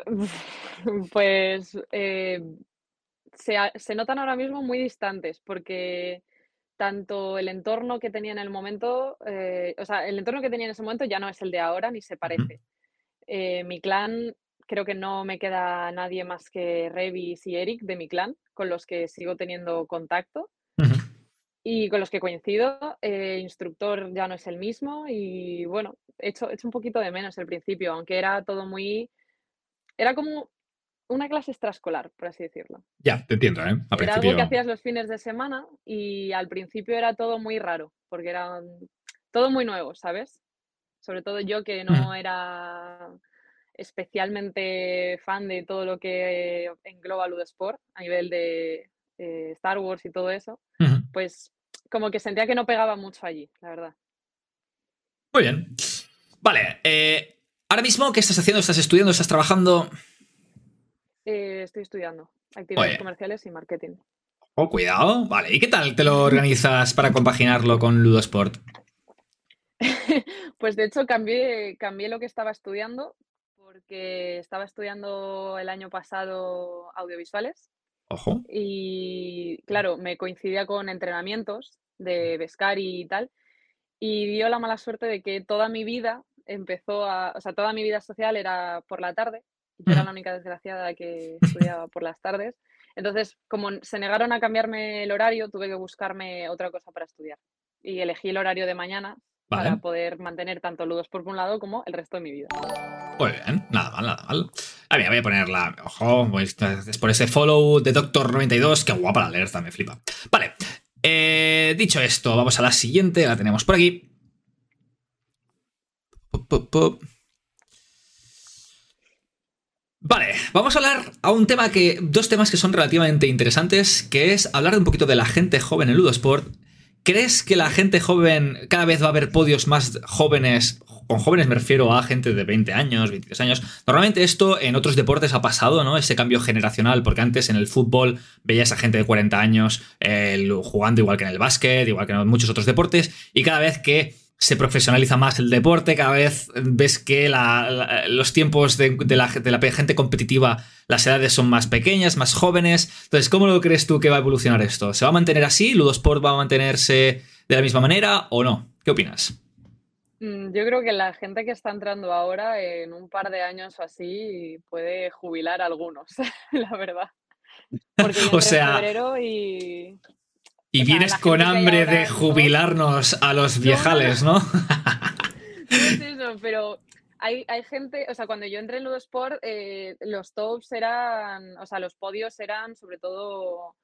Pues se, se, notan ahora mismo muy distantes porque tanto el entorno que tenía en el momento, o sea, el entorno que tenía en ese momento ya no es el de ahora ni se parece. mi clan creo que no me queda nadie más que Revis y Eric de mi clan, con los que sigo teniendo contacto y con los que coincido. Eh, instructor ya no es el mismo y bueno, he hecho, hecho un poquito de menos el principio, aunque era todo muy... Era como una clase extraescolar, por así decirlo. Ya, te entiendo, ¿eh? era algo que hacías los fines de semana y al principio era todo muy raro, porque era todo muy nuevo, ¿sabes? Sobre todo yo que no era especialmente fan de todo lo que engloba Ludosport a nivel de eh, Star Wars y todo eso, pues como que sentía que no pegaba mucho allí, la verdad. Muy bien. Vale, eh, ahora mismo, ¿qué estás haciendo? ¿Estás estudiando? ¿Estás trabajando? Eh, estoy estudiando actividades comerciales y marketing. Oh, cuidado. Vale, ¿y qué tal te lo organizas para compaginarlo con Ludosport? pues de hecho cambié, cambié lo que estaba estudiando porque estaba estudiando el año pasado audiovisuales. Ojo. Y claro, me coincidía con entrenamientos de Bescari y tal. Y dio la mala suerte de que toda mi vida empezó a. O sea, toda mi vida social era por la tarde. Yo era la única desgraciada que estudiaba por las tardes. Entonces, como se negaron a cambiarme el horario, tuve que buscarme otra cosa para estudiar. Y elegí el horario de mañana para poder mantener tanto Ludos por un lado como el resto de mi vida. Muy bien, nada mal, nada mal. A ver, voy a ponerla. Ojo, es por ese follow de Doctor92. Qué guapa la alerta, me flipa. Vale, eh, dicho esto, vamos a la siguiente. La tenemos por aquí. Vale, vamos a hablar a un tema que. Dos temas que son relativamente interesantes, que es hablar un poquito de la gente joven en Ludosport ¿Crees que la gente joven, cada vez va a haber podios más jóvenes? Con jóvenes me refiero a gente de 20 años, 23 años. Normalmente esto en otros deportes ha pasado, ¿no? Ese cambio generacional, porque antes en el fútbol veías a gente de 40 años jugando igual que en el básquet, igual que en muchos otros deportes, y cada vez que se profesionaliza más el deporte, cada vez ves que los tiempos de, la, gente competitiva, las edades son más pequeñas, más jóvenes. Entonces, ¿cómo lo crees tú que va a evolucionar esto? ¿Se va a mantener así? ¿Ludosport va a mantenerse de la misma manera o no? ¿Qué opinas? Mm, yo creo que la gente que está entrando ahora, en un par de años o así, puede jubilar a algunos, la verdad. Porque o sea, y y vienes con hambre de jubilarnos a los viejales, ¿no? No es eso, pero hay, gente, o sea, cuando yo entré en Ludosport, eh, los tops eran, o sea, los podios eran sobre todo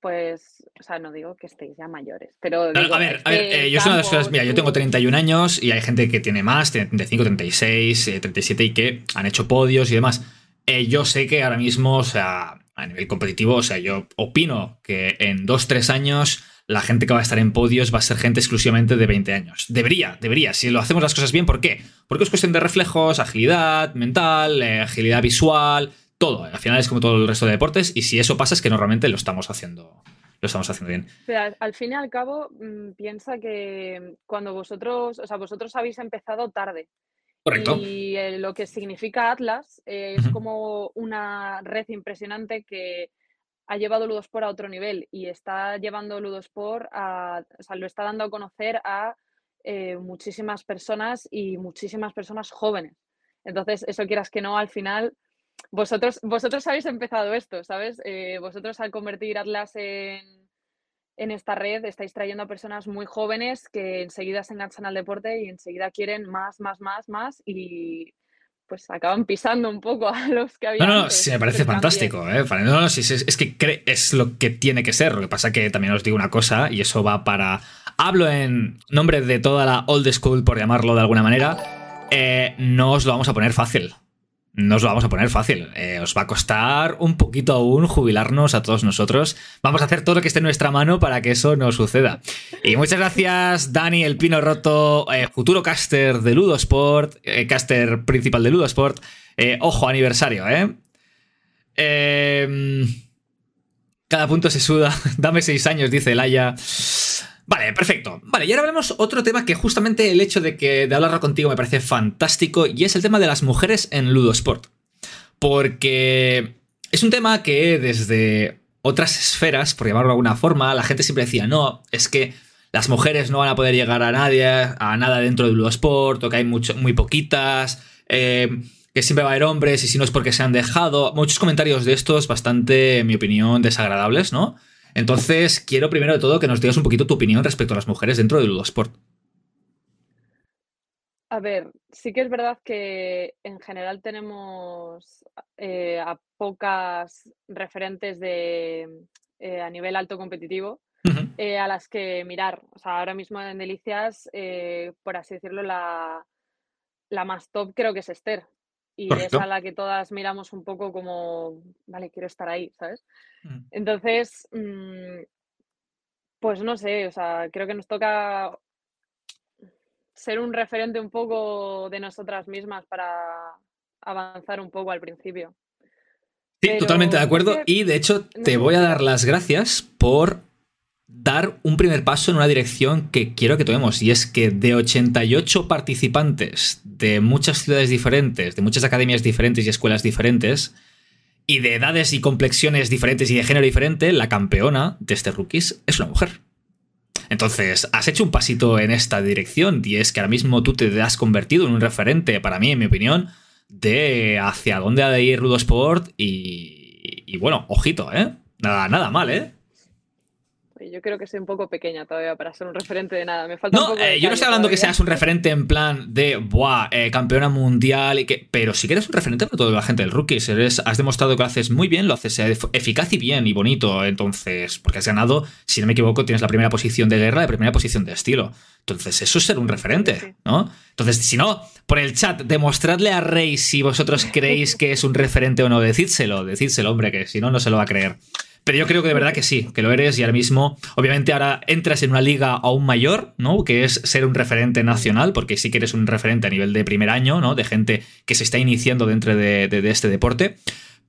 pues, o sea, no digo que estéis ya mayores, pero... a ver, a ver eh, yo soy una de las mira, yo tengo 31 años y hay gente que tiene más, tiene 35, 36, 37 y que han hecho podios y demás. Eh, yo sé que ahora mismo, o sea, a nivel competitivo, o sea, yo opino que en 2-3 años la gente que va a estar en podios va a ser gente exclusivamente de 20 años. Debería, debería, si lo hacemos las cosas bien, ¿por qué? Porque es cuestión de reflejos, agilidad mental, eh, agilidad visual, todo. Al final es como todo el resto de deportes y si eso pasa es que normalmente lo estamos haciendo. Lo estamos haciendo bien. al fin y al cabo, mm, piensa que cuando vosotros, o sea, vosotros habéis empezado tarde. Y eh, lo que significa Atlas eh, es como una red impresionante que ha llevado Ludosport a otro nivel y está llevando Ludosport a, o sea, lo está dando a conocer a eh, muchísimas personas y muchísimas personas jóvenes. Entonces, eso quieras que no, al final, vosotros, vosotros habéis empezado esto, ¿sabes? vosotros al convertir Atlas en, en esta red estáis trayendo a personas muy jóvenes que enseguida se enganchan al deporte y enseguida quieren más, más, más, más y pues acaban pisando un poco a los que habían. No, no, sí, me parece fantástico. ¿eh? No, no, sí, es, que es lo que tiene que ser. Lo que pasa que también os digo una cosa y eso va para. Hablo en nombre de toda la old school, por llamarlo de alguna manera. Eh, no os lo vamos a poner fácil no os lo vamos a poner fácil. Eh, os va a costar un poquito aún jubilarnos a todos nosotros. Vamos a hacer todo lo que esté en nuestra mano para que eso no suceda. Y muchas gracias, Dani, el pino roto, eh, futuro caster de Ludosport, eh, caster principal de Ludosport. ojo, aniversario, ¿eh? Cada punto se suda. Dame seis años, dice Laia. Vale, perfecto. Vale, y ahora hablamos otro tema que justamente el hecho de que de hablarlo contigo me parece fantástico y es el tema de las mujeres en Ludosport. Porque es un tema que desde otras esferas, por llamarlo de alguna forma, la gente siempre decía, no, es que las mujeres no van a poder llegar a nadie, a nada dentro de Ludosport, o que hay mucho, muy poquitas, eh, que siempre va a haber hombres y si no es porque se han dejado. Muchos comentarios de estos bastante, en mi opinión, desagradables, ¿no? Entonces, quiero primero de todo que nos digas un poquito tu opinión respecto a las mujeres dentro de Ludosport. A ver, sí que es verdad que en general tenemos eh, a pocas referentes de, eh, a nivel alto competitivo eh, a las que mirar. O sea, ahora mismo en Delicias, por así decirlo, la, la más top creo que es Esther. Y es a la que todas miramos un poco como, vale, quiero estar ahí, ¿sabes? Mm. Entonces, mm, pues no sé, o sea, creo que nos toca ser un referente un poco de nosotras mismas para avanzar un poco al principio. Sí, totalmente de acuerdo. y de hecho, te voy a dar las gracias por dar un primer paso en una dirección que quiero que tomemos, y es que de 88 participantes de muchas ciudades diferentes, de muchas academias diferentes y escuelas diferentes, y de edades y complexiones diferentes y de género diferente, la campeona de este rookies es una mujer. Entonces, has hecho un pasito en esta dirección y es que ahora mismo tú te has convertido en un referente, para mí, en mi opinión, de hacia dónde ha de ir Rudosport y, y bueno, ojito, ¿eh? Nada, nada mal, ¿eh? Yo creo que soy un poco pequeña todavía para ser un referente de nada. Me falta no, un poco eh, yo no estoy hablando que seas un referente en plan de, buah, eh, campeona mundial, y que, pero sí que eres un referente para toda la gente del rookie. Eres, has demostrado que lo haces muy bien, lo haces eficaz y bien y bonito. Entonces, porque has ganado, si no me equivoco, tienes la primera posición de guerra y la primera posición de estilo. Entonces, eso es ser un referente, ¿no? Entonces, si no, por el chat, demostradle a Rey si vosotros creéis que es un referente o no. Decídselo, decídselo, hombre, que si no, no se lo va a creer. Pero yo creo que de verdad que sí, que lo eres y ahora mismo, obviamente ahora entras en una liga aún mayor, ¿no? Que es ser un referente nacional, porque sí que eres un referente a nivel de primer año, ¿no? De gente que se está iniciando dentro de, este deporte.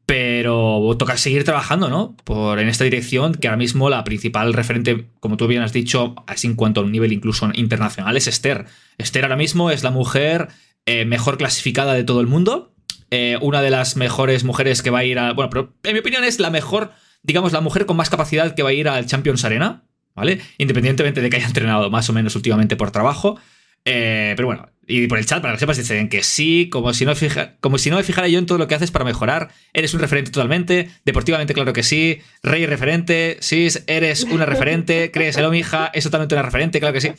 Pero toca seguir trabajando, ¿no? Por, en esta dirección, que ahora mismo la principal referente, como tú bien has dicho, así en cuanto a un nivel incluso internacional, es Esther. Esther ahora mismo es la mujer eh, mejor clasificada de todo el mundo. Eh, una de las mejores mujeres que va a ir a. Bueno, pero en mi opinión es la mejor digamos, la mujer con más capacidad que va a ir al Champions Arena, ¿vale? Independientemente de que haya entrenado más o menos últimamente por trabajo. Eh, pero bueno, y por el chat, para que sepas, dicen que sí, como si, no como si no me fijara yo en todo lo que haces para mejorar. Eres un referente totalmente. Deportivamente, claro que sí. Rey referente. Sí, eres una referente. Créeselo, mija. Es totalmente una referente, claro que sí.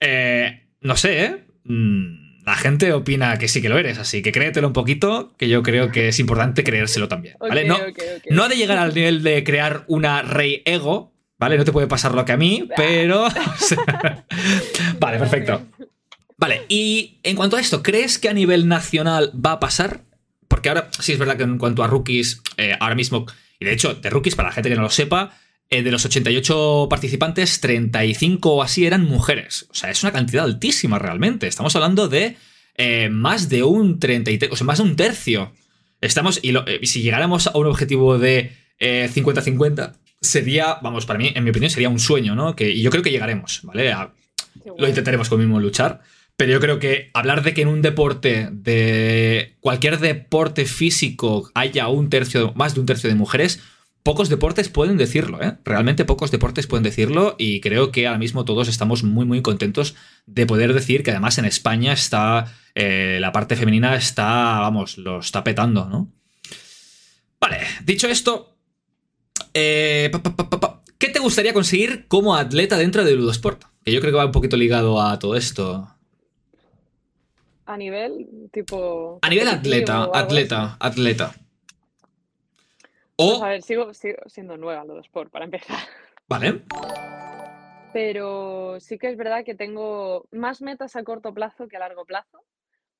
Eh, no sé, ¿eh? Mm, la gente opina que sí que lo eres, así que créetelo un poquito, que yo creo que es importante creérselo también. ¿vale? no, no ha de llegar al nivel de crear una rey ego, ¿vale? No te puede pasar lo que a mí, pero. vale, perfecto. Vale, y en cuanto a esto, ¿crees que a nivel nacional va a pasar? Porque ahora sí es verdad que en cuanto a rookies, eh, ahora mismo, y de hecho, de rookies, para la gente que no lo sepa, eh, de los 88 participantes, 35 o así eran mujeres. O sea, es una cantidad altísima realmente. Estamos hablando de eh, más de un 33, o sea, más de un tercio. Estamos, y eh, si llegáramos a un objetivo de 50-50, sería, vamos, para mí, en mi opinión, sería un sueño, ¿no? Que, y yo creo que llegaremos, ¿vale? lo intentaremos con mismo luchar. Pero yo creo que hablar de que en un deporte, de cualquier deporte físico, haya un tercio, más de un tercio de mujeres, pocos deportes pueden decirlo, ¿eh? Realmente pocos deportes pueden decirlo y creo que ahora mismo todos estamos muy, muy contentos de poder decir que además en España está, eh, la parte femenina está, vamos, lo está petando, ¿no? Vale, dicho esto, eh, ¿qué te gustaría conseguir como atleta dentro de Ludosport? Que yo creo que va un poquito ligado a todo esto. A nivel tipo... A nivel atleta, atleta, atleta. O... a ver, sigo, siendo nueva lo de Sport, para empezar. Vale. Pero sí que es verdad que tengo más metas a corto plazo que a largo plazo,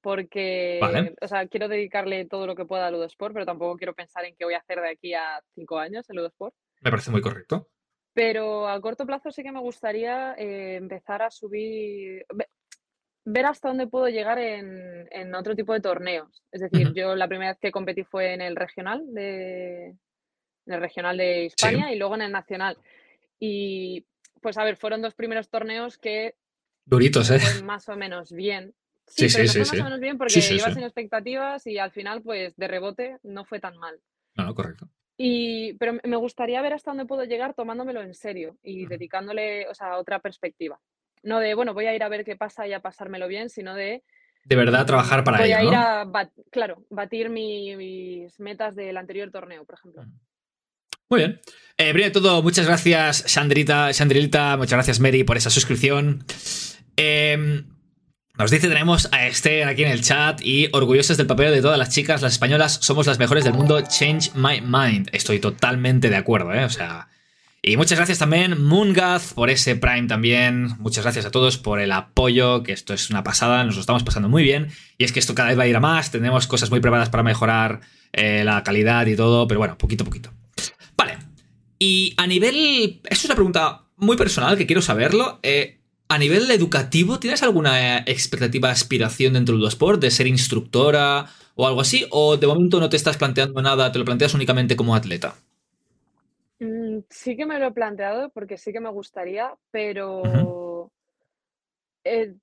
porque, Vale. o sea, quiero dedicarle todo lo que pueda a Ludosport, pero tampoco quiero pensar en qué voy a hacer de aquí a cinco años en Ludosport. Me parece muy correcto. Pero a corto plazo sí que me gustaría eh, empezar a subir, ve- ver hasta dónde puedo llegar en, en otro tipo de torneos. Es decir, yo la primera vez que competí fue en el regional de, en el regional de España y luego en el nacional. Y pues a ver, fueron dos primeros torneos que Duritos, ¿eh? más o menos bien. Sí, Sí, sí, pero sí, más o menos bien porque Sí, sí, iba sí. sin expectativas y al final, pues de rebote, no fue tan mal. No, no, correcto. Y, pero me gustaría ver hasta dónde puedo llegar tomándomelo en serio y dedicándole, o sea, otra perspectiva. No de, bueno, voy a ir a ver qué pasa y a pasármelo bien, sino de, De verdad, trabajar para voy ello, a ir ¿no? a, bat- claro, batir mi- mis metas del anterior torneo, por ejemplo. Muy bien. Eh, primero de todo, muchas gracias, Sandrita, Sandrilita, muchas gracias, Mary, por esa suscripción. Eh, nos dice, tenemos a Esther aquí en el chat y orgullosos del papel de todas las chicas, las españolas, somos las mejores del mundo, change my mind. Estoy totalmente de acuerdo, ¿eh? O sea... Y muchas gracias también, Moongath, por ese Prime también. Muchas gracias a todos por el apoyo, que esto es una pasada, nos lo estamos pasando muy bien. Y es que esto cada vez va a ir a más, tenemos cosas muy preparadas para mejorar eh, la calidad y todo, pero bueno, poquito a poquito. Vale. Y a nivel. Es una pregunta muy personal que quiero saberlo. Eh, a nivel educativo, ¿tienes alguna eh, expectativa, aspiración dentro del sport de ser instructora o algo así? ¿O de momento no te estás planteando nada, te lo planteas únicamente como atleta? Mm, sí que me lo he planteado porque sí que me gustaría, pero eh,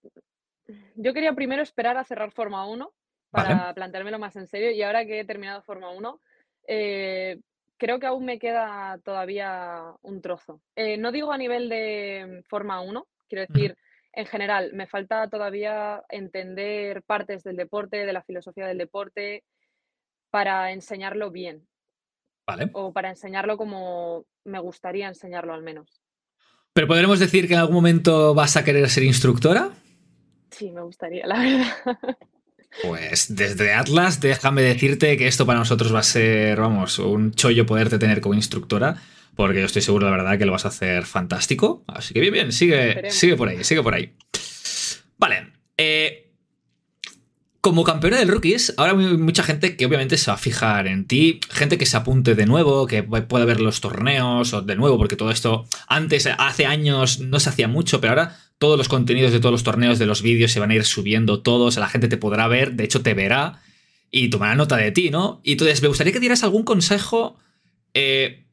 yo quería primero esperar a cerrar Forma 1 Vale. para planteármelo más en serio y ahora que he terminado Forma 1, eh, creo que aún me queda todavía un trozo. Eh, no digo a nivel de Forma 1, quiero decir, en general, me falta todavía entender partes del deporte, de la filosofía del deporte, para enseñarlo bien Vale. o para enseñarlo como me gustaría enseñarlo al menos. ¿Pero podremos decir que en algún momento vas a querer ser instructora? Sí, me gustaría, la verdad. Pues desde Atlas, déjame decirte que esto para nosotros va a ser, vamos, un chollo poderte tener como instructora, porque yo estoy seguro, la verdad, que lo vas a hacer fantástico. Así que bien, bien, sigue, Esperemos. sigue por ahí, sigue por ahí. Vale. eh, como campeona del rookies, ahora hay mucha gente que obviamente se va a fijar en ti, gente que se apunte de nuevo, que puede ver los torneos o de nuevo, porque todo esto antes, hace años, no se hacía mucho, pero ahora todos los contenidos de todos los torneos, de los vídeos se van a ir subiendo todos, la gente te podrá ver, de hecho te verá y tomará nota de ti, ¿no? Y entonces me gustaría que dieras algún consejo eh,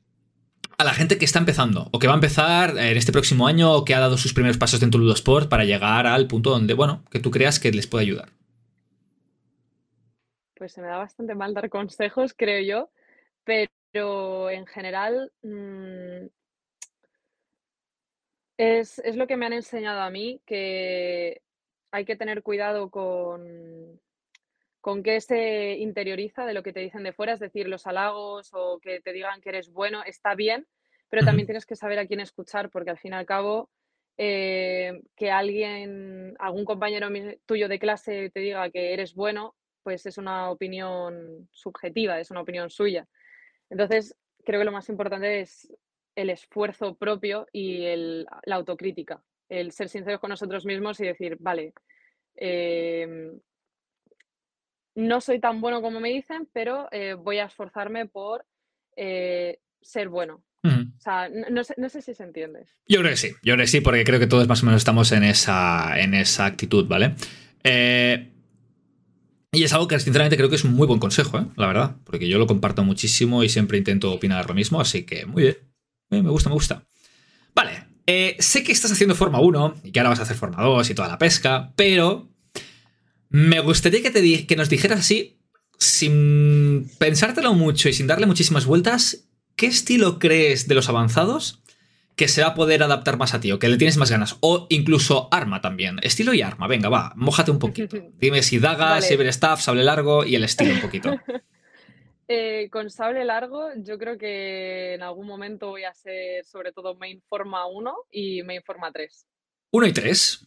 a la gente que está empezando o que va a empezar en este próximo año o que ha dado sus primeros pasos dentro del Ludosport para llegar al punto donde, bueno, que tú creas que les puede ayudar. Pues se me da bastante mal dar consejos, creo yo, pero en general mm, es, es lo que me han enseñado a mí, que hay que tener cuidado con, con qué se interioriza de lo que te dicen de fuera, es decir, los halagos o que te digan que eres bueno, está bien, pero también tienes que saber a quién escuchar, porque al fin y al cabo, eh, que alguien, algún compañero tuyo de clase te diga que eres bueno, pues es una opinión subjetiva, es una opinión suya. Entonces, creo que lo más importante es el esfuerzo propio y el- la autocrítica, el ser sinceros con nosotros mismos y decir, vale, em, no soy tan bueno como me dicen, pero eh, voy a esforzarme por eh, ser bueno. Ujú. O sea, no, no sé, no sé si se entiende. Yo creo que sí, yo creo que sí, porque creo que todos más o menos estamos en esa, en esa actitud, ¿vale? Eh, y es algo que sinceramente creo que es un muy buen consejo, ¿eh? la verdad, porque yo lo comparto muchísimo y siempre intento opinar lo mismo, así que muy bien, me gusta, me gusta. Vale, eh, sé que estás haciendo Forma 1 y que ahora vas a hacer Forma 2 y toda la pesca, pero me gustaría que, te que nos dijeras así, sin pensártelo mucho y sin darle muchísimas vueltas, ¿qué estilo crees de los avanzados que se va a poder adaptar más a ti o que le tienes más ganas? O incluso arma también. Estilo y arma, venga, va, mójate un poquito. Dime si daga, Vale. cyberstaff, sable largo y el estilo un poquito. Eh, con sable largo, yo creo que en algún momento voy a ser sobre todo main forma 1 y main forma 3. 1 y 3.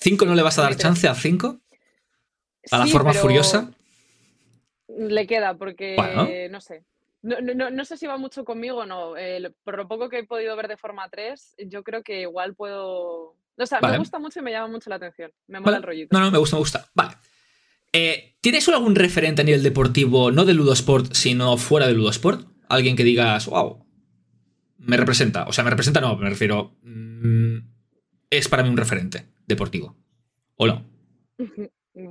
¿5 no le vas a dar chance a 5? ¿A la Sí, forma furiosa? Le queda porque, Bueno. no sé. No, no- no- sé si va mucho conmigo o no. eh, por lo poco que he podido ver de forma 3, yo creo que igual puedo... O sea, Vale. me gusta mucho y me llama mucho la atención. Me mola Vale. el rollito. No, no, me gusta, me gusta. Vale. Eh, ¿Tienes algún referente a nivel deportivo, no de Ludosport, sino fuera de Ludosport? Alguien que digas, wow, me representa. O sea, me representa, no, me refiero. mm, es para mí un referente deportivo. ¿O no?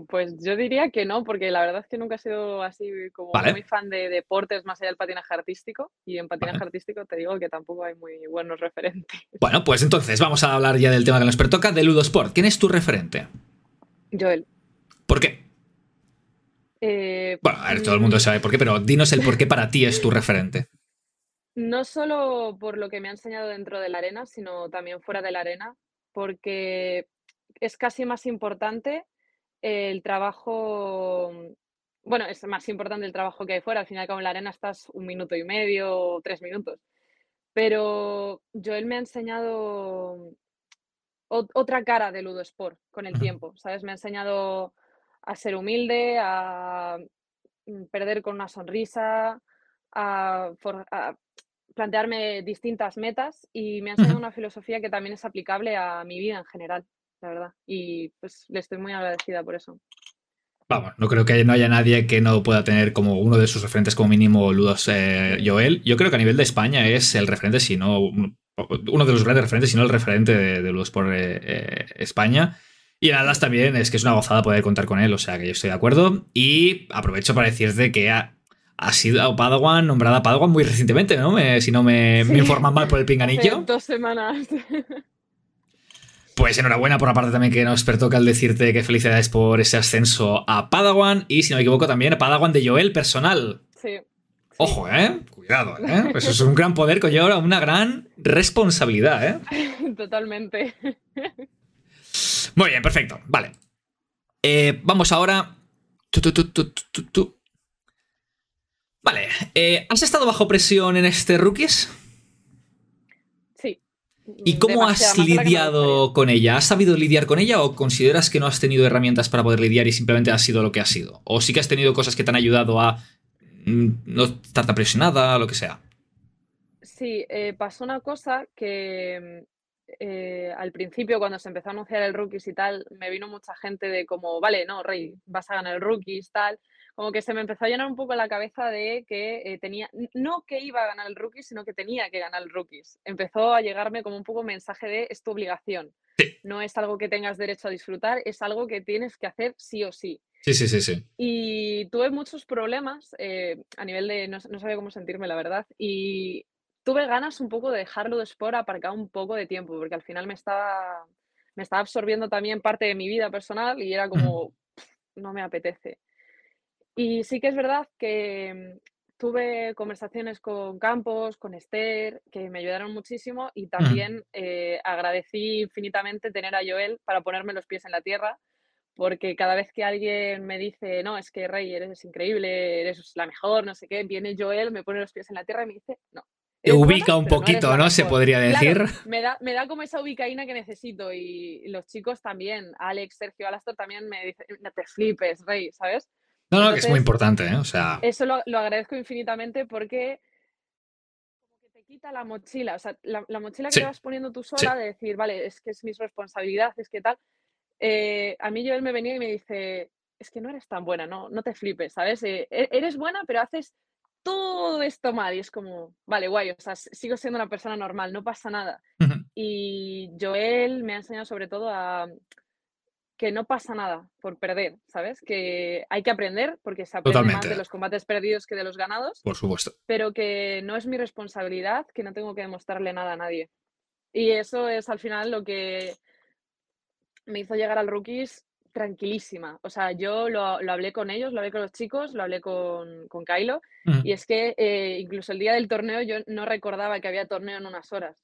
Pues yo diría que no, porque la verdad es que nunca he sido así como Vale. muy fan de deportes más allá del patinaje artístico. Y en patinaje Vale. artístico te digo que tampoco hay muy buenos referentes. Bueno, pues entonces vamos a hablar ya del tema que nos pertoca, de Ludosport. ¿Quién es tu referente? Joel. ¿Por qué? eh, Bueno, a ver, todo el mundo mm, sabe por qué, pero dinos el por qué para ti es tu referente. No solo por lo que me ha enseñado dentro de la arena, sino también fuera de la arena, porque es casi más importante el trabajo, bueno, es más importante el trabajo que hay fuera. Al final, como en la arena estás un minuto y medio o tres minutos. Pero Joel me ha enseñado ot- otra cara de Ludo Sport con el tiempo, ¿sabes? Me ha enseñado a ser humilde, a mm, perder con una sonrisa, a, for- a plantearme distintas metas y me ha enseñado una filosofía que también es aplicable a mi vida en general, la verdad. Y pues le estoy muy agradecida por eso. Vamos, no creo que no haya nadie que no pueda tener como uno de sus referentes como mínimo Ludos eh, Joel. Yo creo que a nivel de España es el referente, si no un- uno de los grandes referentes, si no el referente de, de Ludosport eh, eh, España. Y en Atlas también es que es una gozada poder contar con él, o sea que yo estoy de acuerdo. Y aprovecho para decirte que ha, ha sido Padawan, nombrada Padawan muy recientemente, ¿no? Me- si no me, informan mal por el Hace pinganillo. dos semanas. Pues enhorabuena por la parte también que nos pertoca el decirte que felicidades por ese ascenso a Padawan y si no me equivoco también a Padawan de Joel personal. Sí. Ojo, ¿eh? Cuidado, ¿eh? Eso es un gran poder conlleva una gran responsabilidad, ¿eh? Totalmente. Muy bien, perfecto. Vale. Eh, vamos ahora. Tu, tu, tu. Vale. eh, ¿Has estado bajo presión en este Rookies? ¿Y cómo has lidiado con ella? ¿Has sabido lidiar con ella o consideras que no has tenido herramientas para poder lidiar y simplemente ha sido lo que ha sido? ¿O sí que has tenido cosas que te han ayudado a mm, no estar tan presionada, lo que sea? Sí, eh, pasó una cosa que mm, eh, al principio, cuando se empezó a anunciar el Rookies y tal, me vino mucha gente de como, vale, no, Rey, vas a ganar el Rookies, tal. Como que se me empezó a llenar un poco la cabeza de que eh, tenía, no que iba a ganar el Rookies, sino que tenía que ganar el Rookies. Empezó a llegarme como un poco mensaje de es tu obligación. Sí. No es algo que tengas derecho a disfrutar, es algo que tienes que hacer sí o sí. Sí, sí, sí, sí. Y tuve muchos problemas eh, a nivel de no, no sabía cómo sentirme, la verdad. Y tuve ganas un poco de dejarlo de Sport aparcado un poco de tiempo, porque al final me estaba, me estaba absorbiendo también parte de mi vida personal y era como, "Pf, no me apetece. Y sí que es verdad que mm, tuve conversaciones con Campos, con Esther, que me ayudaron muchísimo y también eh, agradecí infinitamente tener a Joel para ponerme los pies en la tierra porque cada vez que alguien me dice, no, es que Rey, eres increíble, eres la mejor, no sé qué, viene Joel, me pone los pies en la tierra y me dice, no. Te buena, ubica un no poquito, ¿no? Se mejor". podría decir. Claro, me da, me da como esa ubicaína que necesito y los chicos también, Alex, Sergio, Alastor también me dicen, no te flipes, Rey, ¿sabes? No, no, que es muy importante, ¿eh? O sea, Eso lo, lo agradezco infinitamente porque como que te quita la mochila, o sea, la, la mochila que Sí, te vas poniendo tú sola de decir, vale, es que es mi responsabilidad, es que tal. eh, a mí Joel me venía y me dice, es que no eres tan buena, no, no te flipes, ¿sabes? Eh, e- eres buena, pero haces todo esto mal y es como, vale, guay, o sea, sigo siendo una persona normal, no pasa nada. Y Joel me ha enseñado sobre todo a que no pasa nada por perder, ¿sabes? Que hay que aprender porque se aprende más de los combates perdidos que de los ganados, por supuesto. pero que no es mi responsabilidad, que no tengo que demostrarle nada a nadie. Y eso es al final lo que me hizo llegar al rookies tranquilísima. O sea, yo lo, lo hablé con ellos, lo hablé con los chicos, lo hablé con, con Kylo, y es que eh, incluso el día del torneo yo no recordaba que había torneo en unas horas.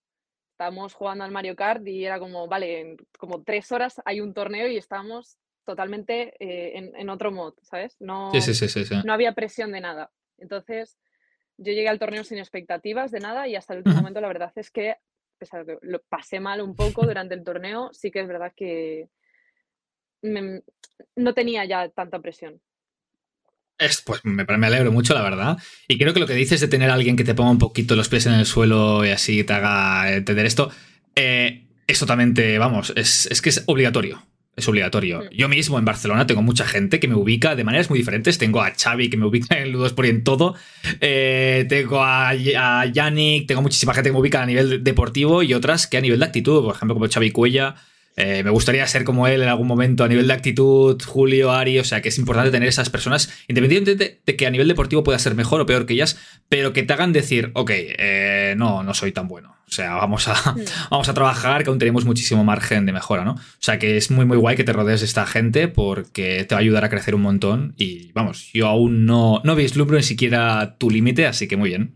Estábamos jugando al Mario Kart y era como, vale, en como tres horas hay un torneo y estábamos totalmente eh, en, en otro mod, ¿sabes? No, Sí, sí, sí, no había presión de nada. Entonces, yo llegué al torneo sin expectativas de nada y hasta el último momento la verdad es que, a pesar de que lo pasé mal un poco durante el torneo, sí que es verdad que me- no tenía ya tanta presión. Es, pues me, me alegro mucho, la verdad. Y creo que lo que dices de tener a alguien que te ponga un poquito los pies en el suelo y así te haga entender esto, eh, es totalmente, vamos, es, es que es obligatorio. Es obligatorio. Sí. Yo mismo en Barcelona tengo mucha gente que me ubica de maneras muy diferentes. Tengo a Xavi que me ubica en Ludosport y en todo. Eh, tengo a, a Yannick, tengo muchísima gente que me ubica a nivel deportivo y otras que a nivel de actitud, por ejemplo, como Xavi Cuella. Eh, me gustaría ser como él en algún momento a nivel de actitud, Julio, Ari, o sea que es importante tener esas personas, independientemente de, que a nivel deportivo pueda ser mejor o peor que ellas, pero que te hagan decir, ok, eh, no, no soy tan bueno. O sea, vamos a, Mm. vamos a trabajar, que aún tenemos muchísimo margen de mejora, ¿no? O sea que es muy, muy guay que te rodees de esta gente porque te va a ayudar a crecer un montón y vamos, yo aún no, no vislumbro ni siquiera tu límite, así que muy bien.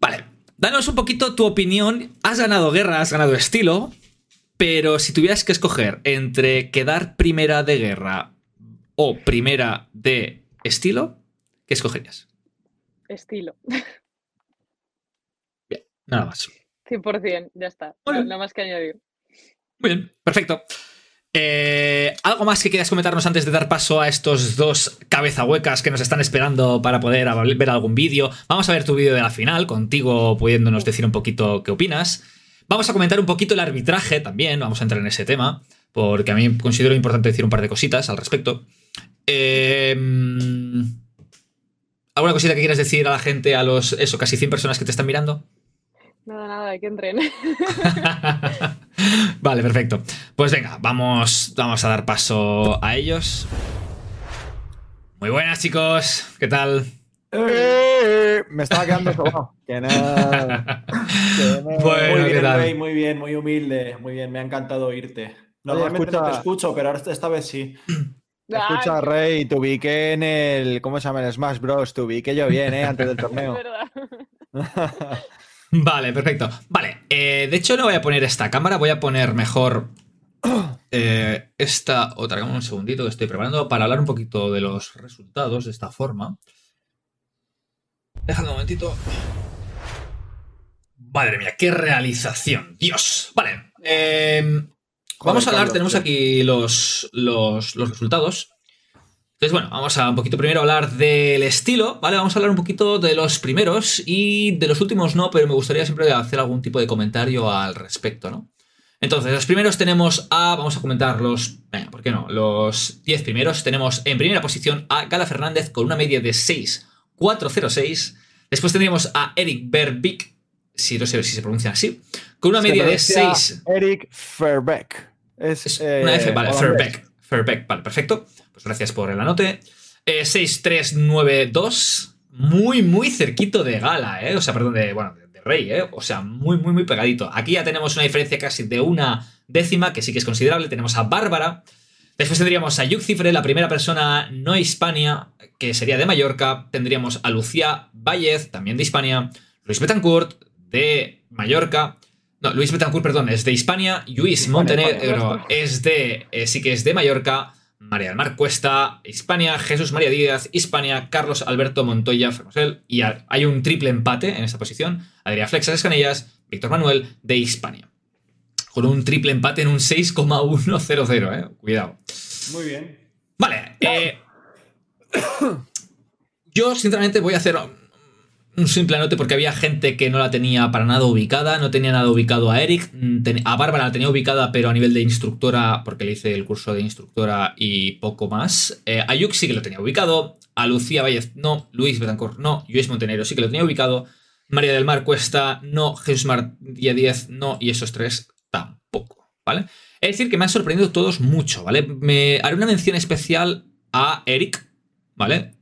Vale, danos un poquito tu opinión. Has ganado guerra, has ganado estilo, pero si tuvieras que escoger entre quedar primera de guerra o primera de estilo, ¿qué escogerías? Estilo. Nada más. 100%, ya está. Bien. nada más que añadir. Muy bien, perfecto. Eh, ¿Algo más que quieras comentarnos antes de dar paso a estos dos cabeza huecas que nos están esperando para poder ver algún vídeo? Vamos a ver tu vídeo de la final, contigo pudiéndonos decir un poquito qué opinas. Vamos a comentar un poquito el arbitraje también, vamos a entrar en ese tema, porque a mí considero importante decir un par de cositas al respecto. Eh, ¿Alguna cosita que quieras decir a la gente, a los, eso, casi 100 personas que te están mirando? Nada, nada, hay que entren. vale, perfecto. Pues venga, vamos, vamos a dar paso a ellos. Muy buenas, chicos. ¿Qué tal? ¡Eh! Me estaba quedando sobao. Que nada. Que nada. Bueno, muy ¿qué bien? Rey, muy bien, muy humilde, muy bien, me ha encantado oírte. Normalmente no escucha- te escucho, pero ahora esta vez sí. Escucha, Ay, Rey, te ubiqué en el. ¿Cómo se llama? El Smash Bros. Te ubiqué yo bien, ¿eh? Antes del es torneo. verdad. Vale, perfecto. Vale, eh, de hecho no voy a poner esta cámara, voy a poner mejor eh, esta otra cámara. Un segundito que estoy preparando para hablar un poquito de los resultados de esta forma. Dejadme un momentito. Madre mía, qué realización. Dios. Vale. eh, vamos a hablar, Carlos, tenemos aquí los, los, los resultados. Entonces, bueno, vamos a un poquito primero hablar del estilo, ¿vale? Vamos a hablar un poquito de los primeros y de los últimos no, pero me gustaría siempre hacer algún tipo de comentario al respecto, ¿no? Entonces, los primeros tenemos a, vamos a comentar los, venga, ¿por qué no? Los 10 primeros. Tenemos en primera posición a Gala Fernández con una media de 6.406. Después tendríamos a Eric Verbeek, si no sé si se pronuncia así, con una Se media de pronuncia 6. Eric. Es, Es eh, una F, vale. Fairbeck. Fairbeck, vale, perfecto. Pues gracias por el anote. Eh, 6392. Muy, muy cerquito de Gala, ¿eh? O sea, perdón, de, bueno, de, de Rey, ¿eh? O sea, muy, muy, muy pegadito. Aquí ya tenemos una diferencia casi de una décima, que sí que es considerable. Tenemos a Bárbara. Después tendríamos a Yuk Cifre, la primera persona no hispania, que sería de Mallorca. Tendríamos a Lucía Vállez, también de Hispania. Luis Betancourt, de Mallorca. No, Luis Betancourt, perdón, es de Hispania. Luis Montenegro es de. eh, sí que es de Mallorca. María del Mar Cuesta, Hispania, Jesús María Díaz, Hispania, Carlos Alberto Montoya, Fermosel. Y ha- hay un triple empate en esta posición. Adrián Flexas Escanellas, Víctor Manuel, de Hispania. Con un triple empate en un 6,100, eh. Cuidado. Muy bien. Vale. eh, yo, sinceramente, voy a hacer un simple anote porque había gente que no la tenía para nada ubicada. No tenía nada ubicado a Eric. A Bárbara la tenía ubicada, pero a nivel de instructora, porque le hice el curso de instructora y poco más. Eh, a Yuk sí que lo tenía ubicado. A Lucía Vallez no. Luis Betancourt no. Luis Montenegro sí que lo tenía ubicado. María del Mar Cuesta no. Jesús María Díaz no. Y esos tres. ¿Vale? Es decir, que me han sorprendido todos mucho, ¿vale? Me haré una mención especial a Eric, ¿vale?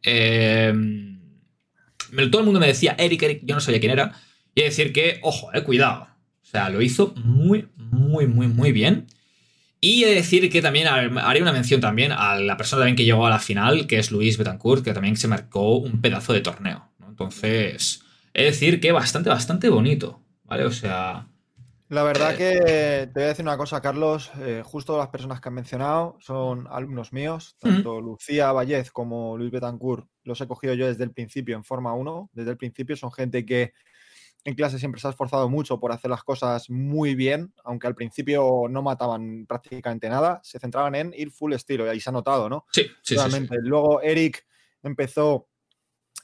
Me- todo el mundo me decía Eric, Eric, yo no sabía quién era. Y decir que, ojo, eh, cuidado. O sea, lo hizo muy, muy, muy, muy bien. Y he de decir que también har- haré una mención también a la persona también que llegó a la final, que es Luis Betancourt, que también se marcó un pedazo de torneo. Entonces, he de decir que bastante, bastante bonito, ¿vale? O sea, La Eh, verdad que te voy a decir una cosa, Carlos. eh, justo las personas que han mencionado son alumnos míos. Tanto Lucía Vallez como Luis Betancourt los he cogido yo desde el principio en Forma 1. Desde el principio son gente que en clase siempre se ha esforzado mucho por hacer las cosas muy bien, aunque al principio no mataban prácticamente nada. Se centraban en ir full estilo y ahí se ha notado, ¿no? sí, sí, sí, sí. Totalmente. Luego Eric empezó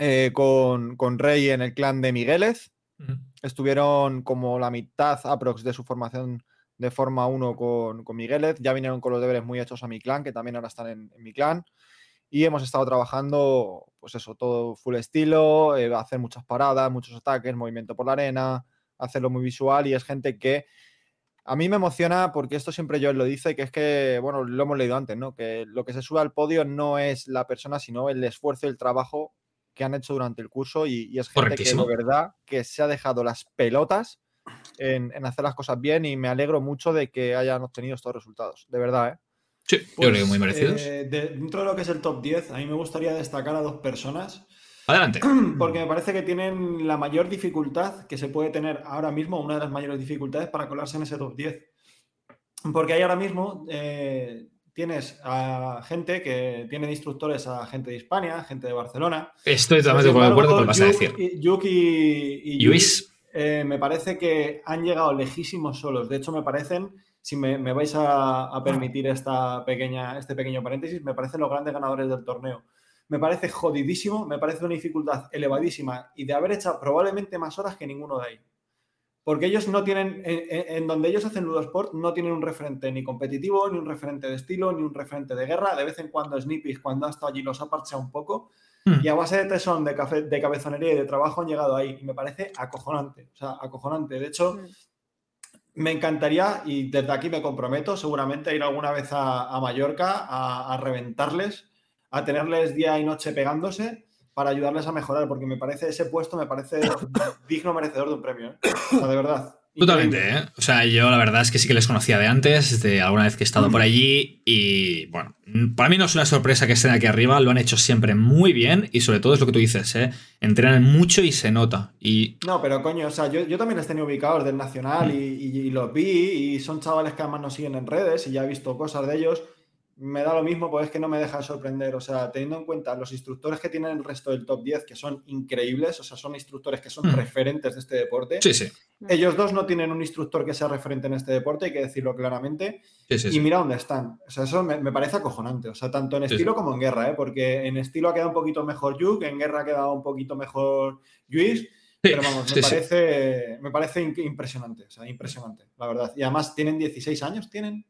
eh, con, con Rey en el clan de Migueles Estuvieron como la mitad aprox de su formación de Forma 1 con, con. Ya vinieron con los deberes muy hechos a mi clan, que también ahora están en, en mi clan. Y hemos estado trabajando, pues eso, todo full estilo, eh, hacer muchas paradas, muchos ataques, movimiento por la arena, hacerlo muy visual. Y es gente que a mí me emociona porque esto siempre yo lo dice, que es que, bueno, lo hemos leído antes, ¿no? Que lo que se sube al podio no es la persona, sino el esfuerzo y el trabajo que han hecho durante el curso y, y es gente que de verdad que se ha dejado las pelotas en, en hacer las cosas bien y me alegro mucho de que hayan obtenido estos resultados, de verdad, ¿eh? Sí, yo Pues, creo que muy merecidos. eh, de- dentro de lo que es el top 10, a mí me gustaría destacar a dos personas, Adelante. porque me parece que tienen la mayor dificultad que se puede tener ahora mismo, una de las mayores dificultades para colarse en ese top 10. Porque ahí ahora mismo eh, tienes a gente que tiene de instructores a gente de Hispania, gente de Barcelona. Estoy totalmente de acuerdo con lo que vas a decir. y- Yuk y, y Luis, eh, me parece que han llegado lejísimos solos. De hecho, me parecen, si me, me vais a, a permitir esta pequeña, este pequeño paréntesis, me parecen los grandes ganadores del torneo. Me parece jodidísimo, me parece una dificultad elevadísima y de haber hecho probablemente más horas que ninguno de ahí. Porque ellos no tienen, en, en- donde ellos hacen Ludosport, no tienen un referente ni competitivo, ni un referente de estilo, ni un referente de guerra. De vez en cuando Snippy, cuando ha estado allí, los ha parcheado un poco. Hmm. Y a base de tesón, de, cafe- de cabezonería y de trabajo han llegado ahí. Y me parece acojonante. O sea, acojonante. De hecho, Mm. me encantaría, y desde aquí me comprometo, seguramente a ir alguna vez a, a Mallorca a, a reventarles, a tenerles día y noche pegándose para ayudarles a mejorar, porque me parece ese puesto, me parece digno merecedor de un premio. ¿eh? O sea, de verdad. Totalmente. ¿eh? O sea, yo la verdad es que sí que les conocía de antes, de alguna vez que he estado por allí y bueno, mm, para mí no es una sorpresa que estén aquí arriba, lo han hecho siempre muy bien y sobre todo es lo que tú dices, ¿eh? Entrenan mucho y se nota. Y No, pero coño, o sea, yo, yo también les tenía ubicados del Nacional y, y- y los vi y son chavales que además nos siguen en redes y ya he visto cosas de ellos. Me da lo mismo, pues es que no me deja de sorprender. O sea, teniendo en cuenta los instructores que tienen el resto del top 10, que son increíbles, o sea, son instructores que son Mm. referentes de este deporte. sí, sí, Ellos dos no tienen un instructor que sea referente en este deporte, hay que decirlo claramente. sí, sí, Y mira dónde están. O sea, eso me, me parece acojonante. O sea, tanto en estilo como en guerra, ¿eh? Porque en estilo ha quedado un poquito mejor Yuk, en guerra ha quedado un poquito mejor Luis. Pero vamos, me parece, me parece impresionante. O sea, impresionante, la verdad. Y además tienen 16 años, ¿tienen?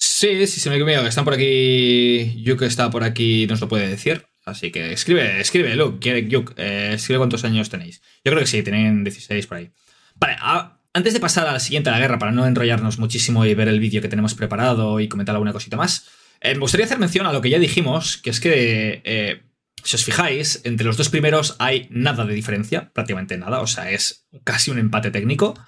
Sí, sí, se me ha que están por aquí. Yuk está por aquí, nos lo puede decir. Así que escribe, escribe, Luke, Yuk, eh, escribe cuántos años tenéis. Yo creo que sí, tienen 16 por ahí. Vale, a- antes de pasar a la siguiente, a la guerra, para no enrollarnos muchísimo y ver el vídeo que tenemos preparado y comentar alguna cosita más, eh, me gustaría hacer mención a lo que ya dijimos, que es que, eh, si os fijáis, entre los dos primeros hay nada de diferencia, prácticamente nada, o sea, es casi un empate técnico.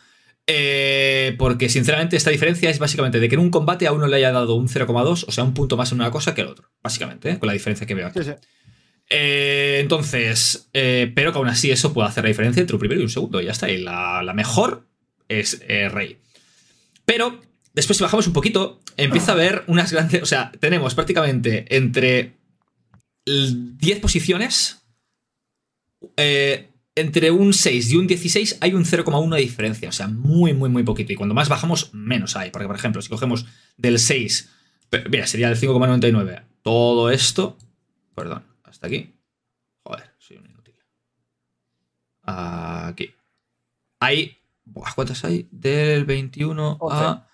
Eh, porque sinceramente esta diferencia es básicamente de que en un combate a uno le haya dado un 0,2, o sea, un punto más en una cosa que el otro, básicamente, ¿eh? con la diferencia que veo aquí. Sí, sí. Eh, entonces, pero que aún así eso puede hacer la diferencia entre un primero y un segundo, y ya está. Y la, la mejor es Rey. Pero después, si bajamos un poquito, empieza a haber unas grandes. O sea, tenemos prácticamente entre l- 10 posiciones. eh, entre un 6 y un 16 hay un 0,1 de diferencia. O sea, muy, muy, muy poquito. Y cuando más bajamos, menos hay. Porque, por ejemplo, si cogemos del 6. pe- Mira, sería el 5,99. Todo esto. Perdón, hasta aquí. Joder, soy un inútil. Aquí. Hay. Buah, ¿Cuántas hay? Del 21 a.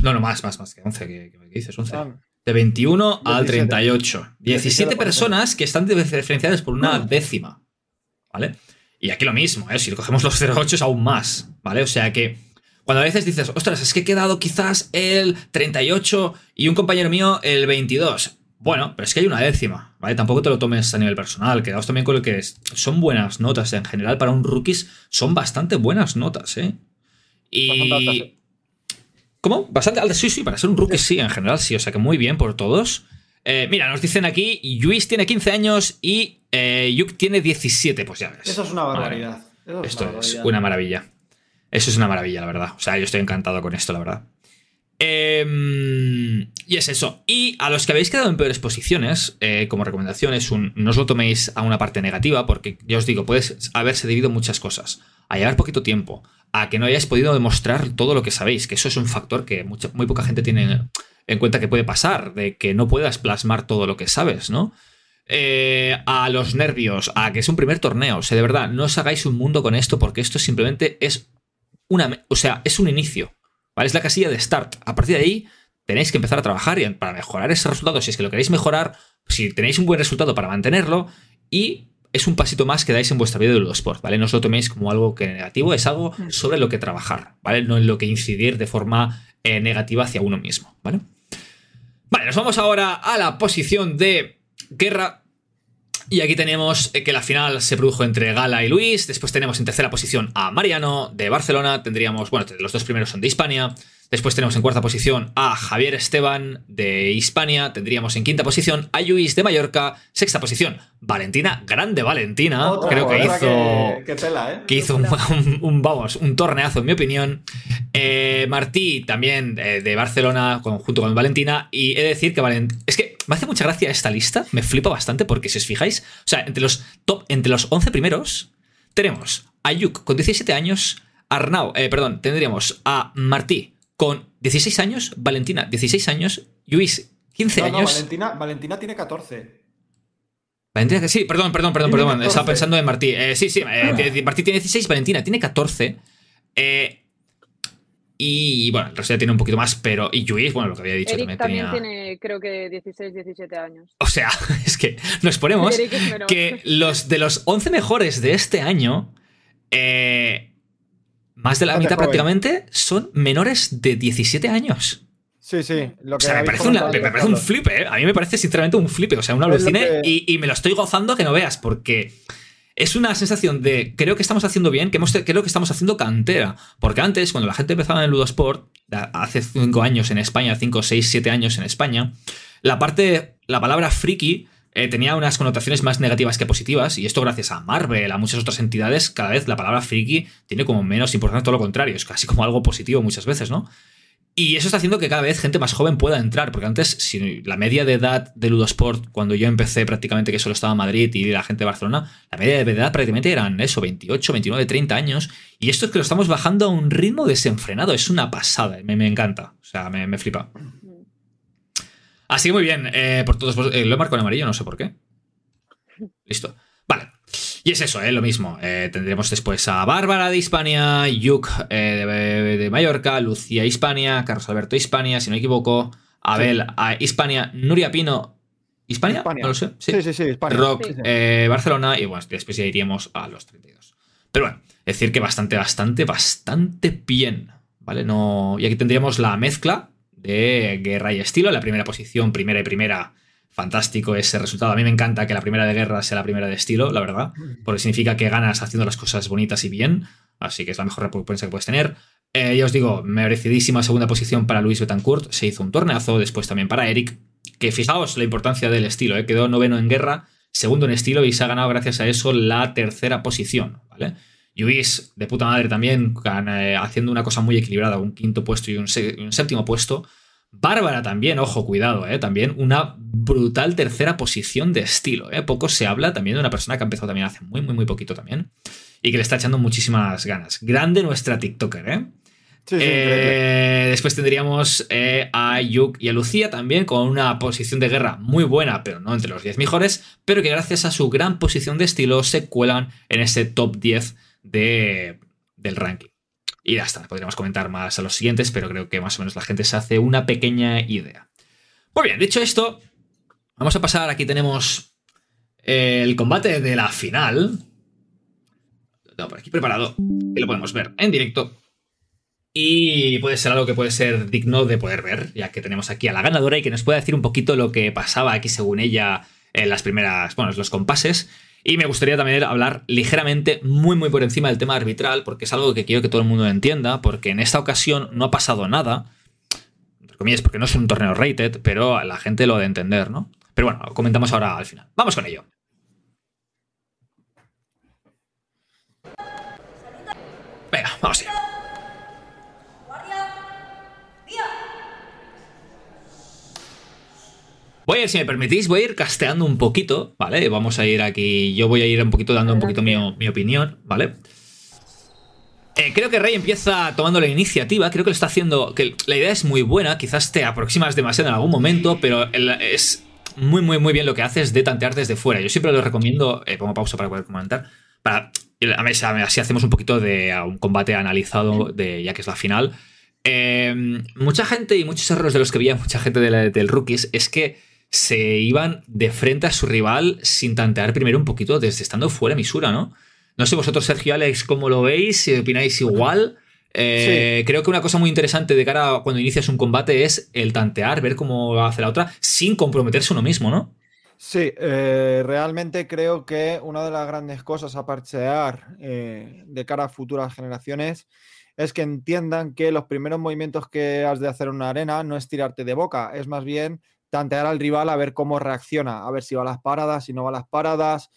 No, no, más, más, más que 11. ¿Qué, qué dices? 11. Ah, De 21 al 17. 38. 17 17 personas que están diferenciadas por una décima. ¿Vale? Y aquí lo mismo, ¿eh? Si cogemos los 0,8 es aún más. ¿Vale? O sea que. Cuando a veces dices, ostras, es que he quedado quizás el 38 y un compañero mío el 22. Bueno, pero es que hay una décima, ¿vale? Tampoco te lo tomes a nivel personal. Quedaos también con lo que es. Son buenas notas. En general, para un rookies, son bastante buenas notas, ¿eh? Y. ¿Cómo? Bastante altas. Sí, sí, para ser un rookie, sí, en general, sí. O sea que muy bien por todos. Eh, mira, nos dicen aquí, Luis tiene 15 años y eh, Yuk tiene 17. Pues ya ves. Eso es una barbaridad. Eso es Esto una es una maravilla. Eso es una maravilla, la verdad. O sea, yo estoy encantado con esto, la verdad. Em, y es eso. Y a los que habéis quedado en peores posiciones, eh, como recomendación, es un, no os lo toméis a una parte negativa, porque ya os digo, puede haberse debido muchas cosas. A llevar poquito tiempo, a que no hayáis podido demostrar todo lo que sabéis, que eso es un factor que mucha- muy poca gente tiene en cuenta que puede pasar, de que no puedas plasmar todo lo que sabes, ¿no? Eh, a los nervios, a que es un primer torneo. O sea, de verdad, no os hagáis un mundo con esto porque esto simplemente es una... O sea, es un inicio. ¿vale? Es la casilla de start. A partir de ahí tenéis que empezar a trabajar y para mejorar ese resultado, si es que lo queréis mejorar, si tenéis un buen resultado para mantenerlo y es un pasito más que dais en vuestra vida de Ludosport, ¿vale? No os lo toméis como algo que negativo, es algo sobre lo que trabajar, ¿vale? No en lo que incidir de forma eh, negativa hacia uno mismo, ¿vale? Vale, nos vamos ahora a la posición de guerra. Y aquí tenemos eh, que la final se produjo entre Gala y Luis. Después tenemos en tercera posición a Mariano de Barcelona. Tendríamos, bueno, los dos primeros son de Hispania. Después tenemos en cuarta posición a Javier Esteban de Hispania. Tendríamos en quinta posición a Luis de Mallorca. Sexta posición, Valentina, grande Valentina. creo que hizo, que, tela, ¿eh? que hizo un, vamos, un torneazo, en mi opinión. Eh, Martí, también eh, de Barcelona, junto con Valentina. Y he de decir que Valentina. Es que me hace mucha gracia esta lista. Me flipa bastante porque si os fijáis, o sea, entre los top, entre los 11 primeros, tenemos a Yuk con 17 años. Arnau, eh, perdón, tendríamos a Martí con 16 años, Valentina 16 años, Luis 15 años. Valentina, Valentina tiene 14. Valentina, sí, perdón, perdón, perdón, perdón. Estaba pensando en Martí. Eh, sí, sí, eh, Martí tiene 16, Valentina tiene 14. Eh, y bueno, el resto ya tiene un poquito más, pero. Y Luis, bueno, lo que había dicho Eric también, tiene, creo que 16, 17 años. O sea, es que nos ponemos que los de los 11 mejores de este año. Eh, más de la mitad prácticamente son menores de 17 años. Sí, sí. Lo que o sea, me parece, un flipe, ¿eh? A mí me parece sinceramente un flipe. O sea, un alucine y, me lo estoy gozando que no veas, porque es una sensación de creo que estamos haciendo bien, que hemos, creo que estamos haciendo cantera. Porque antes, cuando la gente empezaba en el Ludosport, hace 5 años en España, 5, 6, 7 años en España, la parte, la palabra friki eh, tenía unas connotaciones más negativas que positivas, y esto gracias a Marvel, a muchas otras entidades, cada vez la palabra friki tiene como menos importancia, todo lo contrario, es casi como algo positivo muchas veces, ¿no? Y eso está haciendo que cada vez gente más joven pueda entrar, porque antes, si la media de edad de Ludosport, cuando yo empecé prácticamente que solo estaba Madrid y la gente de Barcelona, la media de edad prácticamente eran eso, 28, 29, 30 años, y esto es que lo estamos bajando a un ritmo desenfrenado, es una pasada, me, me encanta, o sea, me, me flipa. Así que muy bien. Eh, por todos, eh, lo he marcado en amarillo, no sé por qué. Listo. Y es eso, ¿eh? lo mismo. Eh, tendremos después a Bárbara de Hispania, Yuk de, Mallorca, Lucía Hispania, Carlos Alberto Hispania, si no me equivoco, Abel a Hispania, Nuria Pino. ¿Hispania? No lo sé. Sí, sí, sí. Rock Barcelona y bueno, después ya iríamos a los 32. Pero bueno, es decir que bastante, bastante, bastante bien. ¿Vale? No... Y aquí tendríamos la mezcla de guerra y estilo. La primera posición, primera y primera, fantástico ese resultado. A mí me encanta que la primera de guerra sea la primera de estilo, la verdad, porque significa que ganas haciendo las cosas bonitas y bien. Así que es la mejor recompensa que puedes tener. Eh, ya os digo, merecidísima segunda posición para Luis Betancourt. Se hizo un torneazo, después también para Eric. Que fijaos la importancia del estilo, ¿eh? quedó noveno en guerra, segundo en estilo y se ha ganado gracias a eso la tercera posición, ¿vale? Luis, de puta madre también, eh, haciendo una cosa muy equilibrada, un quinto puesto y un, séptimo puesto. Bárbara también, ojo, cuidado, eh, también una brutal tercera posición de estilo. Eh. Poco se habla también de una persona que ha empezado también hace muy, muy, muy poquito también y que le está echando muchísimas ganas. Grande nuestra TikToker, ¿eh? Sí, sí, eh, después tendríamos a Yuk y a Lucía también con una posición de guerra muy buena, pero no entre los 10 mejores, pero que gracias a su gran posición de estilo se cuelan en ese top 10 de, del ranking. Y ya está, podríamos comentar más a los siguientes, pero creo que más o menos la gente se hace una pequeña idea. Muy bien, dicho esto, vamos a pasar, aquí tenemos el combate de la final. Lo tengo por aquí preparado y lo podemos ver en directo. Y puede ser algo que puede ser digno de poder ver, ya que tenemos aquí a la ganadora y que nos puede decir un poquito lo que pasaba aquí según ella en las primeras, bueno, los compases. Y me gustaría también hablar ligeramente, muy muy por encima del tema arbitral, porque es algo que quiero que todo el mundo entienda, porque en esta ocasión no ha pasado nada, entre comillas, porque no es un torneo rated, pero la gente lo ha de entender, ¿no? Pero bueno, comentamos ahora al final. Vamos con ello. Venga, vamos allá. Voy a ir, si me permitís, voy a ir casteando un poquito, ¿vale? Vamos a ir aquí, yo voy a ir un poquito dando un poquito mi, opinión, ¿vale? Eh, creo que Rey empieza tomando la iniciativa, creo que lo está haciendo, que la idea es muy buena, quizás te aproximas demasiado en algún momento, pero es muy, muy, muy bien lo que haces de tantear desde fuera. Yo siempre lo recomiendo, eh, pongo pausa para poder comentar, para, así hacemos un poquito de un combate analizado, de, ya que es la final. Eh, mucha gente y muchos errores de los que veía mucha gente del rookies es que se iban de frente a su rival sin tantear primero un poquito desde estando fuera de misura, ¿no? No sé vosotros, Sergio y Alex, cómo lo veis, si opináis igual. Eh, Creo que una cosa muy interesante de cara a cuando inicias un combate es el tantear, ver cómo hace la otra, sin comprometerse uno mismo, ¿no? Sí, eh, realmente creo que una de las grandes cosas a parchear eh, de cara a futuras generaciones es que entiendan que los primeros movimientos que has de hacer en una arena no es tirarte de boca, es más bien tantear al rival a ver cómo reacciona, a ver si va a las paradas, si no va a las paradas,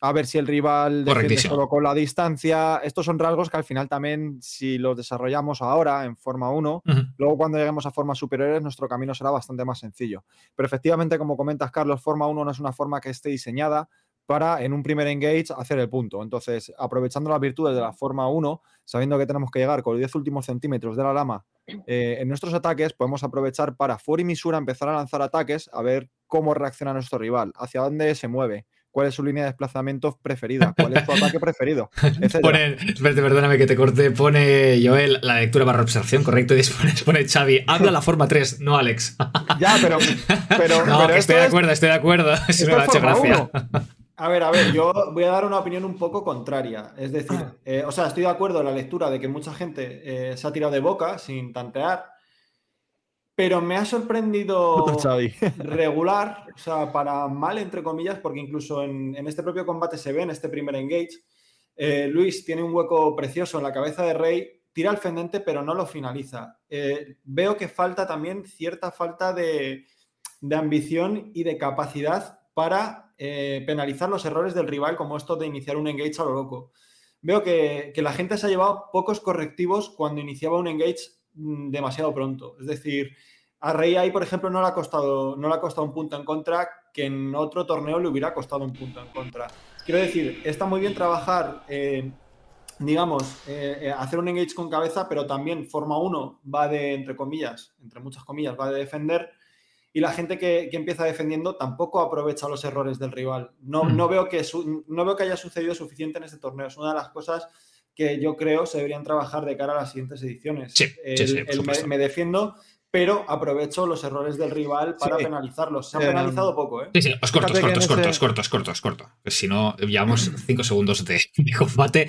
a ver si el rival defiende solo con la distancia. Estos son rasgos que al final también, si los desarrollamos ahora en forma 1, Ujú. Luego, cuando lleguemos a formas superiores, nuestro camino será bastante más sencillo. Pero efectivamente, como comentas, Carlos, forma 1 no es una forma que esté diseñada para en un primer engage hacer el punto. Entonces, aprovechando las virtudes de la forma 1, sabiendo que tenemos que llegar con los 10 últimos centímetros de la lama eh, en nuestros ataques, podemos aprovechar para fuera y misura empezar a lanzar ataques, a ver cómo reacciona nuestro rival, hacia dónde se mueve, cuál es su línea de desplazamiento preferida, cuál es su ataque preferido. Pone, espérate, perdóname que te corte, pone Joel la lectura barra observación, correcto, y después pone Xavi, habla la forma 3, no Alex. Ya, pero, pero, no, pero que estoy de es- acuerdo, estoy de acuerdo. Esto me ha hecho gracia. 1. A ver, a ver, yo voy a dar una opinión un poco contraria. Es decir, eh, o sea, estoy de acuerdo en la lectura de que mucha gente eh, se ha tirado de boca sin tantear, pero me ha sorprendido regular, o sea, para mal, entre comillas, porque incluso en, en este propio combate se ve, en este primer engage, eh, Luis tiene un hueco precioso en la cabeza de Rey, tira al fendente, pero no lo finaliza. Veo que falta también cierta falta de, de ambición y de capacidad para eh, penalizar los errores del rival, como esto de iniciar un engage a lo loco. Veo que, la gente se ha llevado pocos correctivos cuando iniciaba un engage mm, demasiado pronto. Es decir, a Rey ahí, por ejemplo, no le, ha costado, no le ha costado un punto en contra que en otro torneo le hubiera costado un punto en contra. Quiero decir, está muy bien trabajar, eh, digamos, eh, hacer un engage con cabeza, pero también forma 1 va de, entre comillas, entre muchas comillas, va de defender. Y la gente que, que empieza defendiendo tampoco aprovecha los errores del rival. No, Mm. no, veo que su- no veo que haya sucedido suficiente en este torneo. Es una de las cosas que yo creo se deberían trabajar de cara a las siguientes ediciones. Sí, sí, El- sí, por el me, supuesto. me defiendo, pero aprovecho los errores del rival para Sí. penalizarlos. Se han Eh, penalizado poco, ¿eh? Sí, sí, os corto, os corto, os corto, ese- os corto, os corto, os corto. Que Si no, llevamos 5 segundos de, de combate.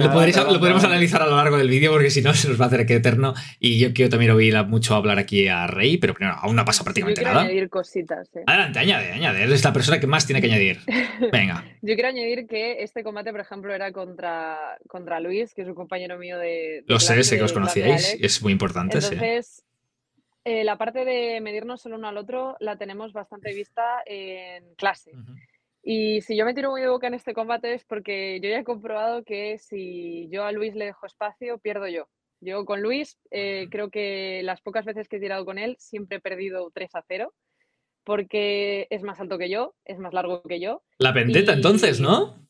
Lo, podréis- lo podremos analizar a lo largo del vídeo porque si no se nos va a hacer que eterno. Y yo quiero también oír mucho hablar aquí a Rey, pero primero, aún no ha Yo prácticamente quiero nada. añadir cositas. eh. Adelante, añade, añade. Eres la persona que más tiene que añadir. Venga. Yo quiero añadir que este combate, por ejemplo, era contra, contra Luis, que es un compañero mío de. de Lo sé, sé que os conocíais. Es muy importante, sí. Eh, la parte de medirnos el uno al otro la tenemos bastante vista en clase. Y si yo me tiro muy de boca en este combate es porque yo ya he comprobado que si yo a Luis le dejo espacio, pierdo yo. Yo con Luis, eh, creo que las pocas veces que he tirado con él, siempre he perdido 3 a 0, porque es más alto que yo, es más largo que yo. La vendetta, Y- entonces, ¿no?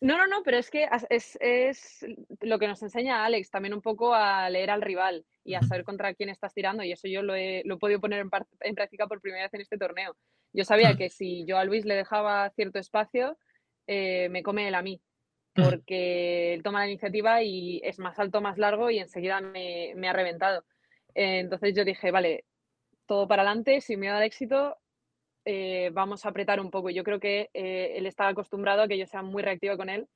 No, no, no, pero es que es, es lo que nos enseña Alex, también un poco a leer al rival y a saber contra quién estás tirando, y eso yo lo he, lo he podido poner en, en práctica por primera vez en este torneo. Yo sabía que si yo a Luis le dejaba cierto espacio, eh, me come él a mí, porque él toma la iniciativa y es más alto, más largo y enseguida me, me ha reventado. Eh, entonces yo dije, vale, todo para adelante, sin miedo al éxito, eh, vamos a apretar un poco. Yo creo que eh, él estaba acostumbrado a que yo sea muy reactiva con él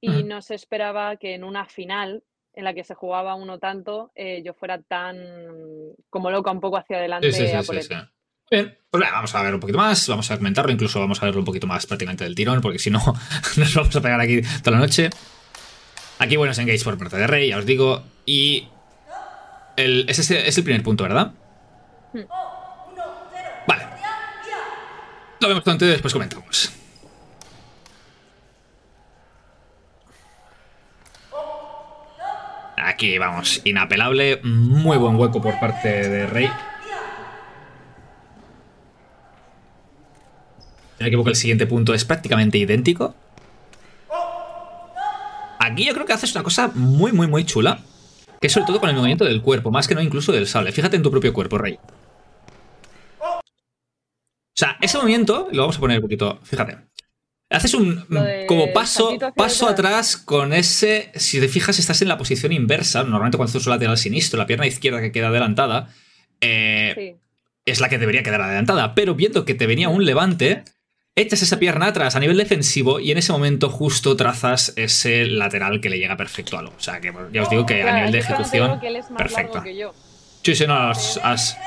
y no se esperaba que en una final en la que se jugaba uno tanto, eh, yo fuera tan como loca un poco hacia adelante Sí, sí, sí, a sí, por él. sí. Bien, pues vamos a ver un poquito más, vamos a comentarlo, incluso vamos a verlo un poquito más prácticamente del tirón, porque si no, nos vamos a pegar aquí toda la noche. Aquí buenos engage por parte de Rey, ya os digo, y el, ese es el- es el primer punto, ¿verdad? Hmm. Vale. Lo vemos y después comentamos. Aquí vamos, inapelable, muy buen hueco por parte de Rey. Me equivoco, el siguiente punto es prácticamente idéntico. Aquí yo creo que haces una cosa muy, muy, muy chula. Que es sobre todo con el movimiento del cuerpo, más que no incluso del sable. Fíjate en tu propio cuerpo, Rey. O sea, ese movimiento, lo vamos a poner un poquito, fíjate. Haces un de como paso, paso atrás. con ese. Si te fijas, estás en la posición inversa. Normalmente cuando haces un lateral sinistro, la pierna izquierda que queda adelantada eh, Sí. es la que debería quedar adelantada. Pero viendo que te venía un levante, echas esa pierna atrás a nivel defensivo y en ese momento justo trazas ese lateral que le llega perfecto a lo. O sea que ya os digo que a nivel de ejecución. yo. Sí, sí, no, has, has-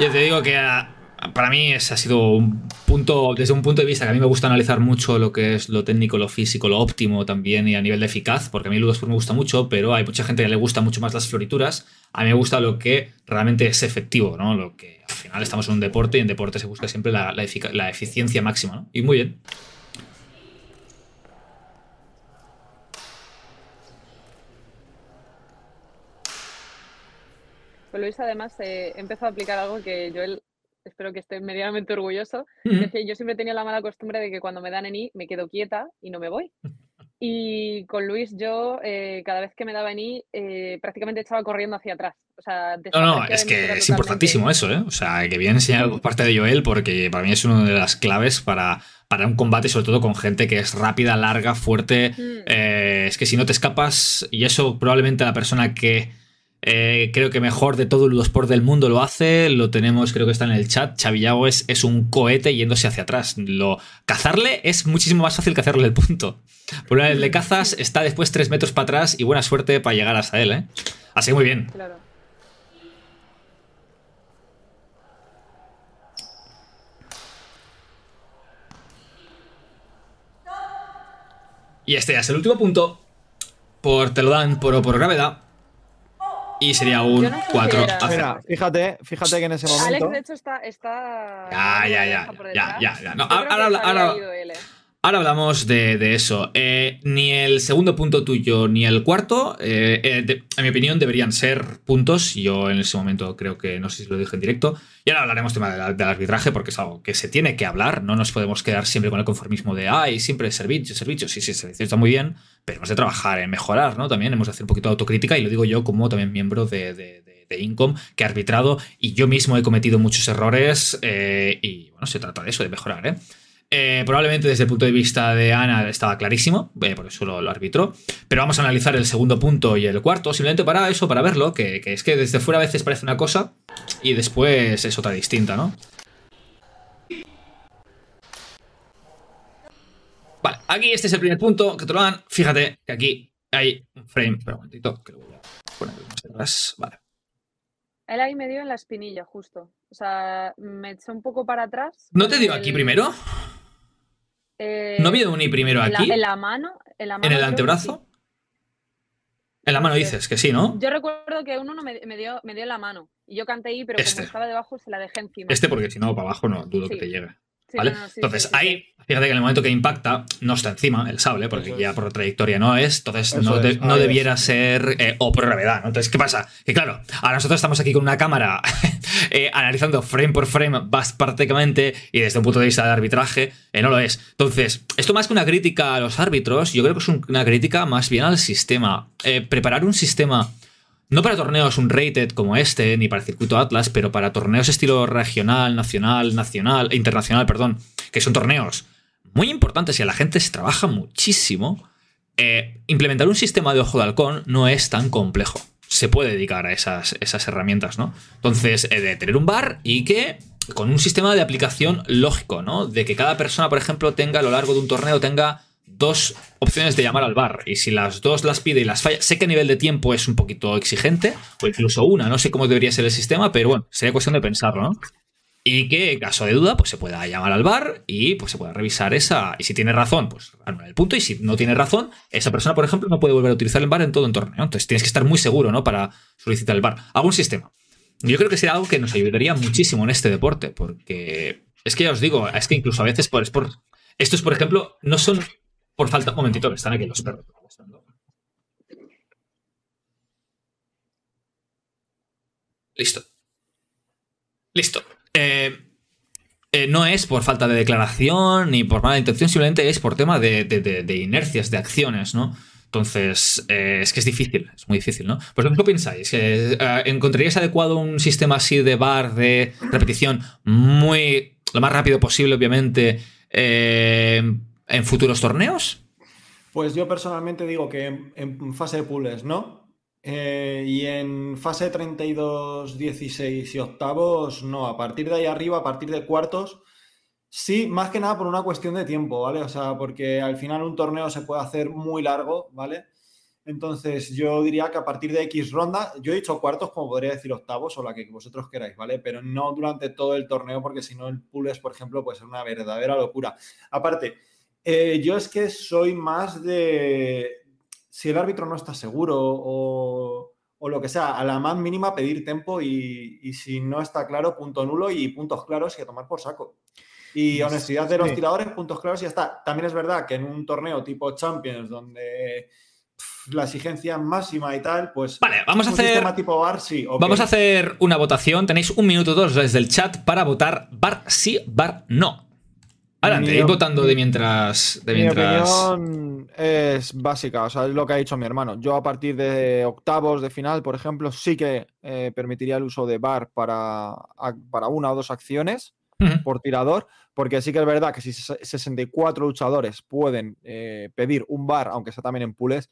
Yo te digo que ah, para mí ese ha sido un punto, desde un punto de vista que a mí me gusta analizar mucho lo que es lo técnico, lo físico, lo óptimo también y a nivel de eficaz, porque a mí Ludosport me gusta mucho, pero hay mucha gente que le gusta mucho más las florituras. A mí me gusta lo que realmente es efectivo, ¿no? Lo que al final estamos en un deporte y en deporte se busca siempre la, la la eficiencia máxima, ¿no? Y muy bien. Pues Luis además eh, empezó a aplicar algo que yo espero que esté medianamente orgulloso. Que es que yo siempre tenido la mala costumbre de que cuando me dan en I me quedo quieta y no me voy. Y con Luis yo eh, cada vez que me daba en I eh, prácticamente estaba corriendo hacia atrás. O sea, No, no, es que es totalmente. importantísimo eso, ¿eh? O sea, que bien enseñado parte de Joel, porque para mí es una de las claves para, para un combate, sobre todo con gente que es rápida, larga, fuerte. Mm. Eh, es que si no te escapas, y eso probablemente la persona que eh, creo que mejor de todo el Ludosport del mundo lo hace, lo tenemos, creo que está en el chat. Chavillago es, es un cohete yéndose hacia atrás. Lo, cazarle es muchísimo más fácil que hacerle el punto. Por una vez le cazas, está después tres metros para atrás y buena suerte para llegar hasta él, ¿eh? Así que muy bien. Claro. Y este ya es el último punto. Por, te lo dan por, por gravedad. Y sería un Yo no sé si 4 era- a 0. Mira, fíjate, fíjate que en ese Alex, momento. de hecho, está. está Ya, ya, ya, por ya, detrás. ya, ya. No, ahora- hablamos de, de eso. Eh, ni el segundo punto tuyo ni el cuarto, eh, eh, de- en mi opinión, deberían ser puntos. Yo en ese momento creo que no sé si lo dije en directo. Y ahora hablaremos tema de la- del arbitraje porque es algo que se tiene que hablar. No nos podemos quedar siempre con el conformismo de, ay, siempre servicio, servicio. Sí, sí, servicio está muy bien, pero hemos de trabajar en mejorar, ¿no? También hemos de hacer un poquito de autocrítica y lo digo yo como también miembro de, de, de- de Incom que he arbitrado y yo mismo he cometido muchos errores eh, y bueno, se trata de eso, de mejorar, ¿eh? Eh, probablemente desde el punto de vista de Ana estaba clarísimo, eh, por eso lo, lo arbitró. Pero vamos a analizar el segundo punto y el cuarto, simplemente para eso, para verlo, que, que es que desde fuera a veces parece una cosa y después es otra distinta, ¿no? Vale, aquí este es el primer punto que te lo dan. Fíjate que aquí hay un frame. Espera un momentito, que lo voy a poner más atrás. Vale. Él ahí me dio en la espinilla, justo. O sea, me echó un poco para atrás. ¿No te dio el- aquí primero? eh, ¿No vio ni primero en la- aquí? En la mano. En, la mano ¿En el antebrazo? sí. En la mano dices que sí, ¿no? Yo recuerdo que uno me, me dio, me dio en la mano. Y yo canté ahí, pero Este. como estaba debajo, se la dejé encima. Este porque si no, para abajo no dudo que te llegue. Sí, ¿Vale? no, no, sí, Entonces, sí, sí, ahí, fíjate que en el momento que impacta, no está encima el sable, porque Eso ya es. por trayectoria no es, entonces Eso no, de- es, no debiera es. ser, eh, o por gravedad, ¿no? Entonces, ¿qué pasa? Que claro, ahora nosotros estamos aquí con una cámara eh, analizando frame por frame vas prácticamente, y desde un punto de vista de arbitraje, eh, no lo es. Entonces, esto más que una crítica a los árbitros, yo creo que es un- una crítica más bien al sistema. Eh, preparar un sistema no para torneos un rated como este, ni para el circuito Atlas, pero para torneos estilo regional, nacional, nacional, internacional, perdón, que son torneos muy importantes y a la gente se trabaja muchísimo. eh, implementar un sistema de ojo de halcón no es tan complejo. Se puede dedicar a esas, esas herramientas, ¿no? Entonces, de tener un bar y que con un sistema de aplicación lógico, ¿no? De que cada persona, por ejemplo, tenga a lo largo de un torneo, tenga dos opciones de llamar al bar. Y si las dos las pide y las falla, sé que a nivel de tiempo es un poquito exigente, o incluso una, no sé cómo debería ser el sistema, pero bueno, sería cuestión de pensarlo, ¿no? Y que en caso de duda, pues se pueda llamar al bar y pues se pueda revisar esa. Y si tiene razón, pues anular el punto. Y si no tiene razón, esa persona, por ejemplo, no puede volver a utilizar el bar en todo un torneo. Entonces tienes que estar muy seguro, ¿no? Para solicitar el bar. Algún sistema. Yo creo que sería algo que nos ayudaría muchísimo en este deporte, porque es que ya os digo, es que incluso a veces por, es por estos, por ejemplo, no son por falta. Un momentito, están aquí los perros. Listo. Listo. Eh, eh, no es por falta de declaración ni por mala intención, simplemente es por tema de, de- inercias, de acciones, ¿no? Entonces, eh, es que es difícil, es muy difícil, ¿no? Pues, ¿qué pensáis? ¿Encontraríais adecuado un sistema así de bar, de repetición, muy lo más rápido posible, obviamente, en futuros torneos? Pues yo personalmente digo que en, fase de pools, ¿no? Eh, y en fase 32, 16 y octavos, no. A partir de ahí arriba, a partir de cuartos, sí, más que nada por una cuestión de tiempo, ¿vale? O sea, porque al final un torneo se puede hacer muy largo, ¿vale? Entonces yo diría que a partir de X ronda, yo he dicho cuartos como podría decir octavos o la que vosotros queráis, ¿vale? Pero no durante todo el torneo porque si no el pools, por ejemplo, puede ser una verdadera locura. Aparte, eh, yo es que soy más de, si el árbitro no está seguro o, o lo que sea, a la más mínima pedir tiempo y, y, si no está claro, punto nulo y puntos claros y a tomar por saco. Y honestidad de los sí. tiradores, puntos claros y ya está. También es verdad que en un torneo tipo Champions, donde pff, la exigencia máxima y tal, pues. Vale, vamos a hacer. tipo bar, sí. Okay. Vamos a hacer una votación. Tenéis un minuto dos desde el chat para votar bar sí, bar no. Adelante, ir votando de mientras. De mientras... Mi opinión es básica, o sea, es lo que ha dicho mi hermano. Yo a partir de octavos de final, por ejemplo, sí que eh, permitiría el uso de bar para, para una o dos acciones uh -huh. por tirador, porque sí que es verdad que si 64 luchadores pueden eh, pedir un bar, aunque sea también en pools,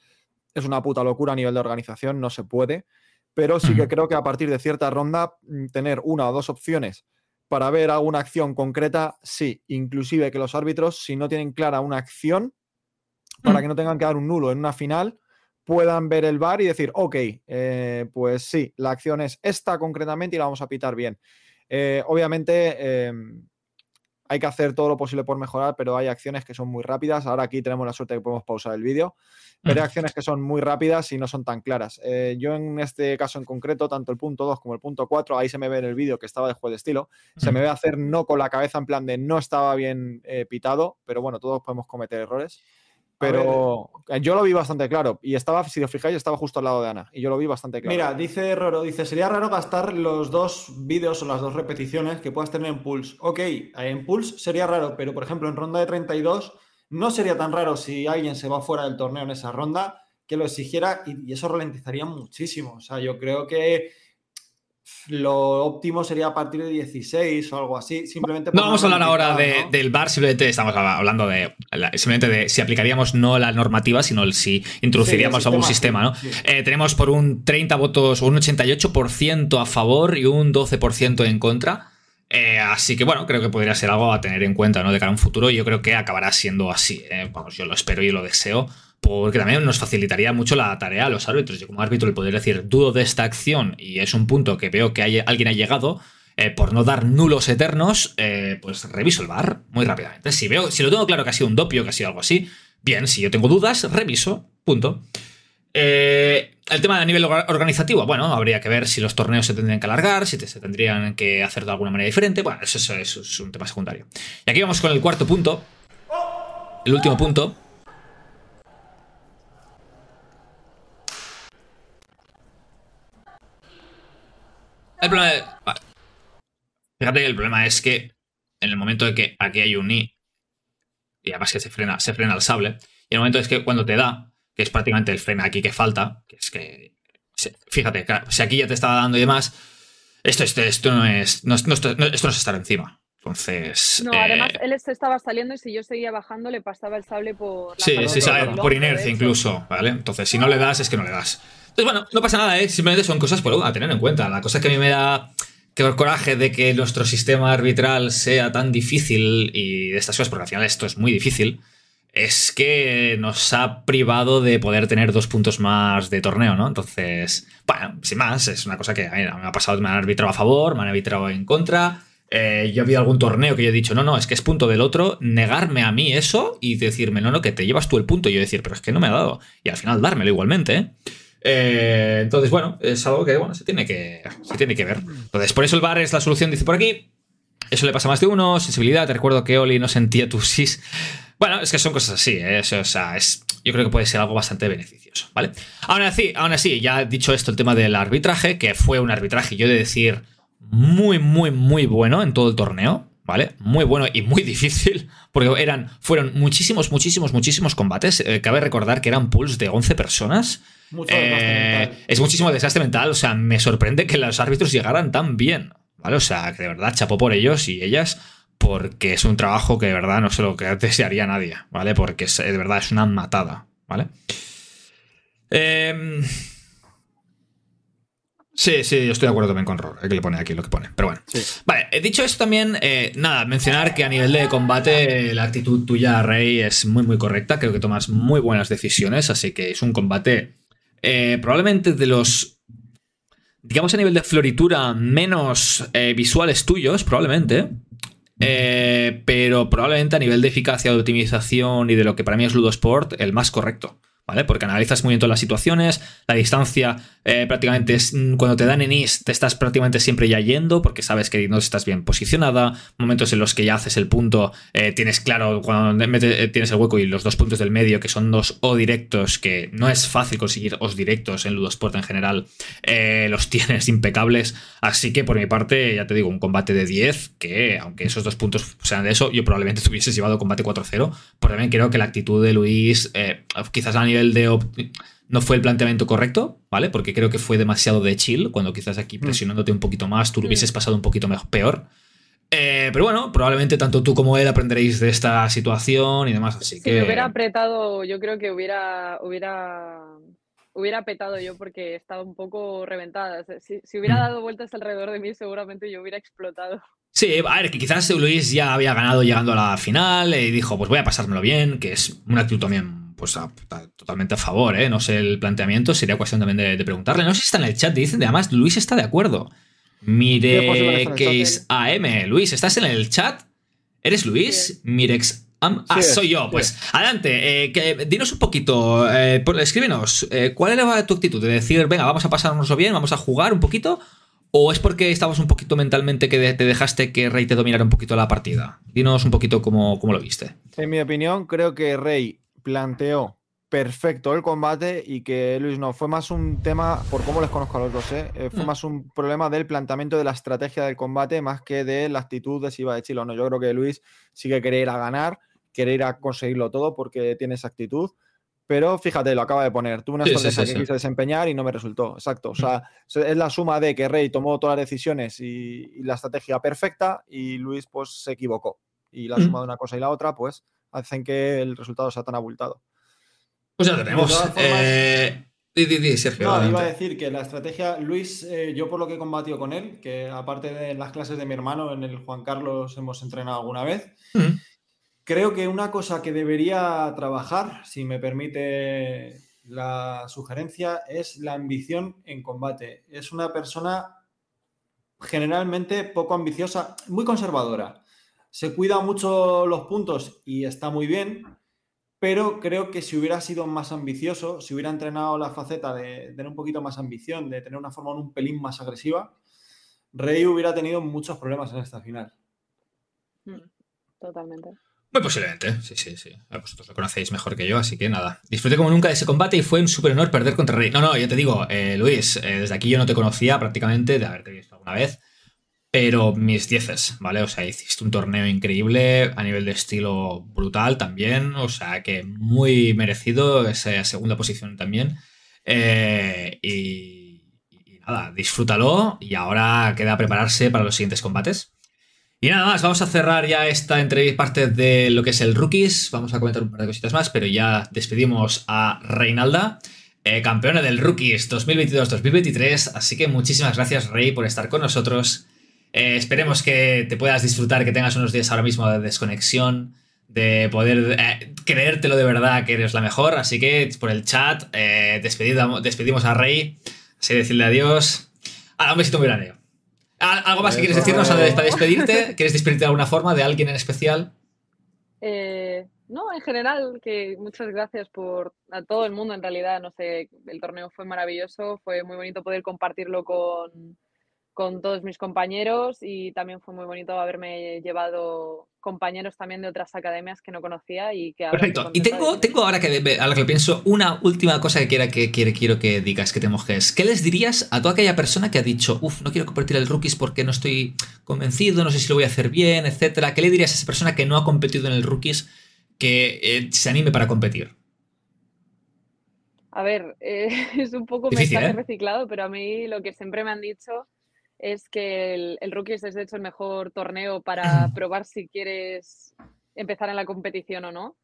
es una puta locura a nivel de organización, no se puede. Pero sí uh -huh. que creo que a partir de cierta ronda, mm, tener una o dos opciones para ver alguna acción concreta, sí, inclusive que los árbitros, si no tienen clara una acción, para mm. que no tengan que dar un nulo en una final, puedan ver el bar y decir, ok, eh, pues sí, la acción es esta concretamente y la vamos a pitar bien. Eh, obviamente eh, hay que hacer todo lo posible por mejorar, pero hay acciones que son muy rápidas. Ahora aquí tenemos la suerte de que podemos pausar el vídeo, pero hay acciones que son muy rápidas y no son tan claras. Eh, yo en este caso en concreto, tanto el punto 2 como el punto 4, ahí se me ve en el vídeo que estaba de juego de estilo, se me ve hacer no con la cabeza en plan de no estaba bien eh, pitado, pero bueno, todos podemos cometer errores. Pero yo lo vi bastante claro. Y estaba, si os fijáis, estaba justo al lado de Ana. Y yo lo vi bastante claro. Mira, dice Roro, dice, sería raro gastar los dos vídeos o las dos repeticiones que puedas tener en Pulse. Ok, en Pulse sería raro, pero por ejemplo en ronda de 32 no sería tan raro si alguien se va fuera del torneo en esa ronda que lo exigiera y, y eso ralentizaría muchísimo. O sea, yo creo que lo óptimo sería a partir de 16 o algo así. Simplemente no vamos a hablar ahora de, ¿no? del bar, simplemente estamos hablando de simplemente de si aplicaríamos no la normativa, sino el si introduciríamos sí, algún sistema, ¿no? Sí. Eh, tenemos por un 30 votos o un 88% a favor y un 12% en contra. Eh, así que bueno, creo que podría ser algo a tener en cuenta, ¿no? De cara a un futuro. Yo creo que acabará siendo así. ¿eh? Vamos, yo lo espero y lo deseo porque también nos facilitaría mucho la tarea a los árbitros. Yo como árbitro le podría decir, dudo de esta acción y es un punto que veo que hay, alguien ha llegado, eh, por no dar nulos eternos, eh, pues reviso el bar muy rápidamente. Si veo, si lo tengo claro que ha sido un dopio, que ha sido algo así, bien, si yo tengo dudas, reviso, punto. Eh, el tema de nivel organizativo, bueno, habría que ver si los torneos se tendrían que alargar, si se tendrían que hacer de alguna manera diferente. Bueno, eso es un tema secundario. Y aquí vamos con el cuarto punto. El último punto. El problema vale. Fíjate que el problema es que en el momento de que aquí hay un I, y además que se frena, se frena el sable, y el momento es que cuando te da, que es prácticamente el freno aquí que falta, que es que. Fíjate, si aquí ya te estaba dando y demás, esto, esto, esto no es. No, no, esto, no, esto no es estar encima. Entonces. No, eh... además él se estaba saliendo y si yo seguía bajando le pasaba el sable por. sí, sí, sí, por inercia incluso, ¿vale? Entonces, si no le das, es que no le das. Entonces, bueno, no pasa nada, ¿eh? Simplemente son cosas por, a tener en cuenta. La cosa que a mí me da que el coraje de que nuestro sistema arbitral sea tan difícil y de estas cosas, porque al final esto es muy difícil, es que nos ha privado de poder tener dos puntos más de torneo, ¿no? Entonces, bueno, sin más, es una cosa que me ha pasado, me han arbitrado a favor, me han arbitrado en contra. Eh, yo he habido algún torneo que yo he dicho, no, no, es que es punto del otro, negarme a mí eso y decirme, no, no, que te llevas tú el punto. Y yo decir, pero es que no me ha dado. Y al final dármelo igualmente, ¿eh? Eh, entonces, bueno, es algo que bueno, se, tiene que, se tiene que ver. Entonces, por eso el bar es la solución, dice por aquí. Eso le pasa más de uno. Sensibilidad, te recuerdo que Oli no sentía tu sis. Bueno, es que son cosas así, ¿eh? o sea, es, yo creo que puede ser algo bastante beneficioso, ¿vale? Aún así, aún así, ya dicho esto, el tema del arbitraje, que fue un arbitraje, yo he de decir, muy, muy, muy bueno en todo el torneo, ¿vale? Muy bueno y muy difícil, porque eran, fueron muchísimos, muchísimos, muchísimos combates. Eh, cabe recordar que eran pools de 11 personas. Mucho eh, es muchísimo desastre mental. O sea, me sorprende que los árbitros llegaran tan bien. ¿Vale? O sea, que de verdad chapó por ellos y ellas. porque es un trabajo que de verdad no sé lo que desearía nadie, ¿vale? Porque es- de verdad es una matada, ¿vale? Em, sí, sí, yo estoy de acuerdo también con Ror, que le pone aquí lo que pone, pero bueno. Sí. Vale, eh, dicho esto también, eh, nada, mencionar que a nivel de combate la actitud tuya, Rey, es muy muy correcta, creo que tomas muy buenas decisiones, así que es un combate eh, probablemente de los, digamos a nivel de floritura, menos eh, visuales tuyos, probablemente, eh, pero probablemente a nivel de eficacia, de optimización y de lo que para mí es Ludosport, el más correcto. ¿Vale? Porque analizas muy bien todas las situaciones, la distancia eh, prácticamente mm, cuando te dan en East, te estás prácticamente siempre ya yendo porque sabes que no estás bien posicionada, momentos en los que ya haces el punto, eh, tienes claro cuando mete- eh, tienes el hueco y los dos puntos del medio que son dos O directos, que no es fácil conseguir Os directos en Ludosport en general, los tienes impecables, así que por mi parte ya te digo, un combate de 10 que aunque esos dos puntos sean de eso, yo probablemente te hubieses llevado combate 4-0, porque también creo que la actitud de Luis, quizás a nivel de... no fue el planteamiento correcto, ¿vale? Porque creo que fue demasiado de chill, cuando quizás aquí presionándote un poquito más, tú lo Mm. hubieses pasado un poquito mejor, peor. Eh, pero bueno, probablemente tanto tú como él aprenderéis de esta situación y demás, así Si que... me hubiera apretado, yo creo que hubiera, hubiera, hubiera petado yo porque estaba un poco reventada. Si, si hubiera Mm. dado vueltas alrededor de mí, seguramente yo hubiera explotado. Sí, a ver, que quizás Luis ya había ganado llegando a la final y dijo, pues voy a pasármelo bien, que es una actitud también, pues a- a- totalmente a favor, ¿eh? No sé el planteamiento, sería cuestión también de, de preguntarle. No sé si está en el chat, dicen, además Luis está de acuerdo. Mire Sí, posible que que esté es AM. Luis, ¿estás en el chat? ¿Eres Luis? Mirex Am- ah, Sí es, soy yo. sí Pues adelante, eh, que- dinos un poquito, eh, por- escríbenos, eh, ¿cuál era tu actitud? ¿De decir, venga, vamos a pasárnoslo bien, vamos a jugar un poquito? ¿O es porque estabas un poquito mentalmente que de- te dejaste que Rey te dominara un poquito la partida? Dinos un poquito cómo, cómo lo viste. En mi opinión, creo que Rey planteó perfecto el combate y que Luis no. Fue más un tema, por cómo les conozco a los dos, ¿eh? Eh, fue Mm. más un problema del planteamiento de la estrategia del combate más que de la actitud de si iba de chilo o no. Yo creo que Luis sí que quería ir a ganar, quería ir a conseguirlo todo porque tiene esa actitud. Pero fíjate, lo acaba de poner. Tuve una Sí, estrategia sí, que sí. quise desempeñar y no me resultó. Exacto. O sea, se- es la suma de que Rey tomó todas las decisiones y, y la estrategia perfecta y Luis pues se equivocó. Y la Mm. suma de una cosa y la otra pues hacen que el resultado sea tan abultado. Pues ya lo tenemos. Formas- Eh, di, di, di, Sergio. No, iba a decir que la estrategia, Luis, eh, yo por lo que he combatido con él, que aparte de las clases de mi hermano, en el Juan Carlos hemos entrenado alguna vez, creo que una cosa que debería trabajar, si me permite la sugerencia, es la ambición en combate. Es una persona generalmente poco ambiciosa, muy conservadora. Se cuida mucho los puntos y está muy bien, pero creo que si hubiera sido más ambicioso, si hubiera entrenado la faceta de tener un poquito más ambición, de tener una forma un pelín más agresiva, Rey hubiera tenido muchos problemas en esta final. Mm, Totalmente. Muy posiblemente, sí, sí, sí. Vosotros lo conocéis mejor que yo, así que nada. Disfruté como nunca de ese combate y fue un súper honor perder contra Rey. No, no, ya te digo, eh, Luis, eh, desde aquí yo no te conocía prácticamente, de haberte visto alguna vez, pero mis dieces, ¿vale? O sea, hiciste un torneo increíble, a nivel de estilo brutal también, o sea, que muy merecido esa segunda posición también. Eh, y, nada, disfrútalo y ahora queda prepararse para los siguientes combates. Y nada más, vamos a cerrar ya esta entrevista parte de lo que es el Rookies. Vamos a comentar un par de cositas más, pero ya despedimos a Reinalda, eh, campeona del Rookies 2022-2023. Así que muchísimas gracias, Rey, por estar con nosotros. Eh, esperemos que te puedas disfrutar, que tengas unos días ahora mismo de desconexión, de poder eh, creértelo de verdad que eres la mejor. Así que por el chat, eh, despedida- despedimos a Rey. Así decirle adiós. Ah, un besito muy grande. ¿Al- ¿Algo más que quieres decirnos antes de despedirte? ¿Quieres despedirte de alguna forma de alguien en especial? Eh, no, en general, que muchas gracias por a todo el mundo en realidad. No sé, el torneo fue maravilloso, fue muy bonito poder compartirlo con, con todos mis compañeros y también fue muy bonito haberme llevado compañeros también de otras academias que no conocía y que Perfecto. Y tengo, tengo ahora que, ahora que lo pienso, una última cosa que, quiera, que quiere- quiero que digas, que te mojes. ¿Qué les dirías a toda aquella persona que ha dicho, uff, no quiero competir el Rookies porque no estoy convencido, no sé si lo voy a hacer bien, etcétera? ¿Qué le dirías a esa persona que no ha competido en el Rookies que eh, se anime para competir? A ver, eh, es un poco Difícil, mensaje ¿eh? reciclado, pero a mí lo que siempre me han dicho es que el, el Rookies es de hecho el mejor torneo para probar si quieres empezar en la competición o no.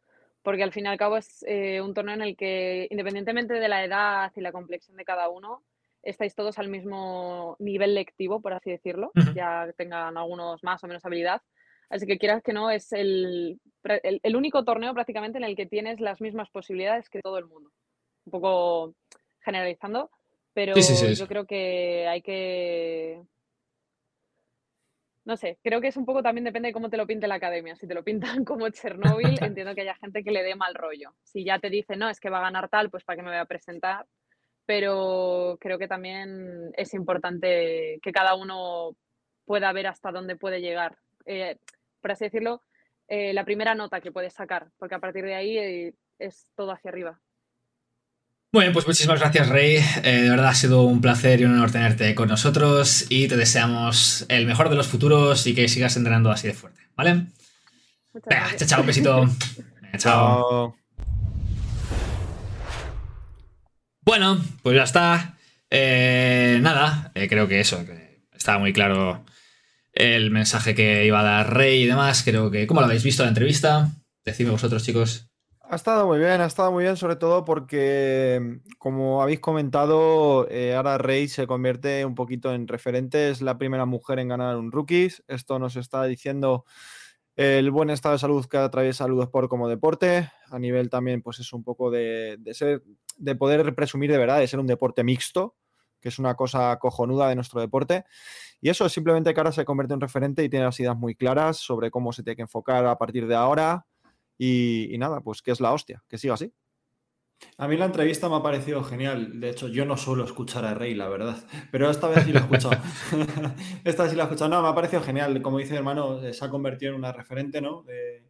Porque al fin y al cabo es eh, un torneo en el que, independientemente de la edad y la complexión de cada uno, estáis todos al mismo nivel lectivo, por así decirlo, Ujú. ya tengan algunos más o menos habilidad. Así que quieras que no, es el, el, el único torneo prácticamente en el que tienes las mismas posibilidades que todo el mundo. Un poco generalizando, pero Sí, sí, yo creo que hay que... No sé, creo que es un poco también depende de cómo te lo pinte la academia. Si te lo pintan como Chernóbil, entiendo que haya gente que le dé mal rollo. Si ya te dice, no, es que va a ganar tal, pues para qué me voy a presentar. Pero creo que también es importante que cada uno pueda ver hasta dónde puede llegar. Eh, por así decirlo, eh, la primera nota que puedes sacar, porque a partir de ahí eh, es todo hacia arriba. Muy bien, pues muchísimas gracias, Rey. Eh, de verdad ha sido un placer y un honor tenerte con nosotros y te deseamos el mejor de los futuros y que sigas entrenando así de fuerte, ¿vale? Muchas Venga, gracias. chao, chao, un besito. Venga, chao. Bueno, pues ya está. Eh, nada, eh, creo que eso, que estaba muy claro el mensaje que iba a dar Rey y demás. Creo que, ¿cómo lo habéis visto la entrevista? Decidme vosotros, chicos. Ha estado muy bien, ha estado muy bien, sobre todo porque, como habéis comentado, eh, ahora Rey se convierte un poquito en referente, es la primera mujer en ganar un rookies. Esto nos está diciendo el buen estado de salud que atraviesa Ludo Sport como deporte, a nivel también, pues es un poco de, de ser, de poder presumir de verdad, de ser un deporte mixto, que es una cosa cojonuda de nuestro deporte. Y eso es simplemente que ahora se convierte en referente y tiene las ideas muy claras sobre cómo se tiene que enfocar a partir de ahora. Y, y nada, pues que es la hostia, que siga así. A mí la entrevista me ha parecido genial. De hecho, yo no suelo escuchar a Rey, la verdad. Pero esta vez sí lo he escuchado. esta vez sí lo he escuchado. No, me ha parecido genial. Como dice mi hermano, eh, se ha convertido en una referente, ¿no? De-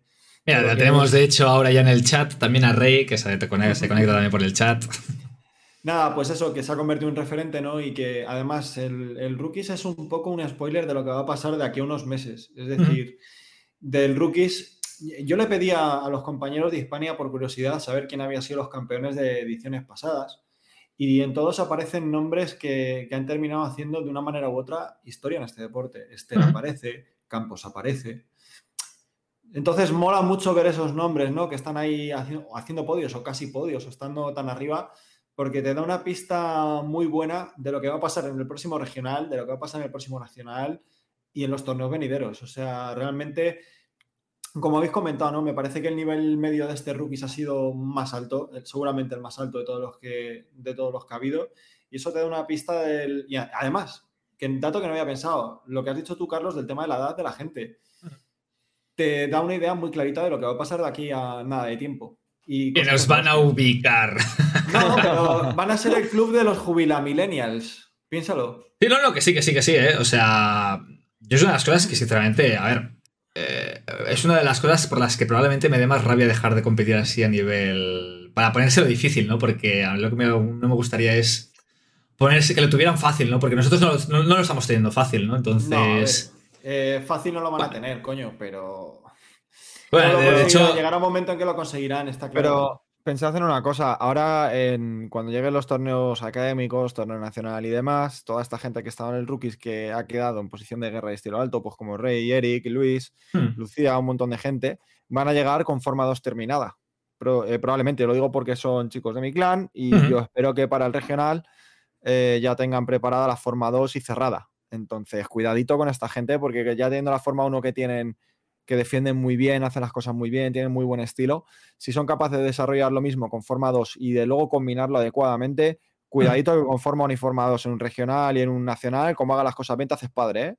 Mira, la tenemos de hecho ahora ya en el chat también a Rey, que se te conecta, se conecta también por el chat. Nada, pues eso, que se ha convertido en un referente, ¿no? Y que además el, el Rookies es un poco un spoiler de lo que va a pasar de aquí a unos meses. Es decir, del Rookies, yo le pedía a los compañeros de Hispania por curiosidad saber quién había sido los campeones de ediciones pasadas. Y en todos aparecen nombres que, que han terminado haciendo de una manera u otra historia en este deporte. Ujú. aparece, Campos aparece. Entonces mola mucho ver esos nombres, ¿no? Que están ahí haciendo, haciendo podios o casi podios o estando tan arriba, porque te da una pista muy buena de lo que va a pasar en el próximo regional, de lo que va a pasar en el próximo nacional y en los torneos venideros. O sea, realmente, como habéis comentado, ¿no? Me parece que el nivel medio de este rookies ha sido más alto, seguramente el más alto de todos los que, de todos los que ha habido. Y eso te da una pista del. Y además, que dato que no había pensado, lo que has dicho tú, Carlos, del tema de la edad de la gente. Te da una idea muy clarita de lo que va a pasar de aquí a nada de tiempo. Y Que nos van a ubicar. No, pero van a ser el club de los jubilamillennials. Piénsalo. Sí, no, no, que sí, que sí, que sí, ¿eh? O sea, yo es una de las cosas que, sinceramente, a ver, eh, es una de las cosas por las que probablemente me dé más rabia dejar de competir así a nivel... Para ponérselo difícil, ¿no? Porque a mí lo que me- no me gustaría es ponerse que lo tuvieran fácil, ¿no? Porque nosotros no, lo- no- no lo estamos teniendo fácil, ¿no? Entonces... No, eh, fácil no lo van a tener, coño, pero. bueno, de, hecho... Llegará un momento en que lo conseguirán, está claro. Pero pensad en una cosa, ahora en, cuando lleguen los torneos académicos, torneo nacional y demás, toda esta gente que estaba en el rookies que ha quedado en posición de guerra de estilo alto, pues como Rey, Eric, Luis, Hmm. Lucía, un montón de gente, van a llegar con forma 2 terminada. Eh, probablemente, lo digo porque son chicos de mi clan y Ujú. yo espero que para el regional eh, ya tengan preparada la forma 2 y cerrada. Entonces, cuidadito con esta gente porque ya teniendo la forma 1 que tienen, que defienden muy bien, hacen las cosas muy bien, tienen muy buen estilo, si son capaces de desarrollar lo mismo con forma 2 y de luego combinarlo adecuadamente, cuidadito que con forma 1 y forma 2 en un regional y en un nacional, como haga las cosas bien, te haces padre, ¿eh?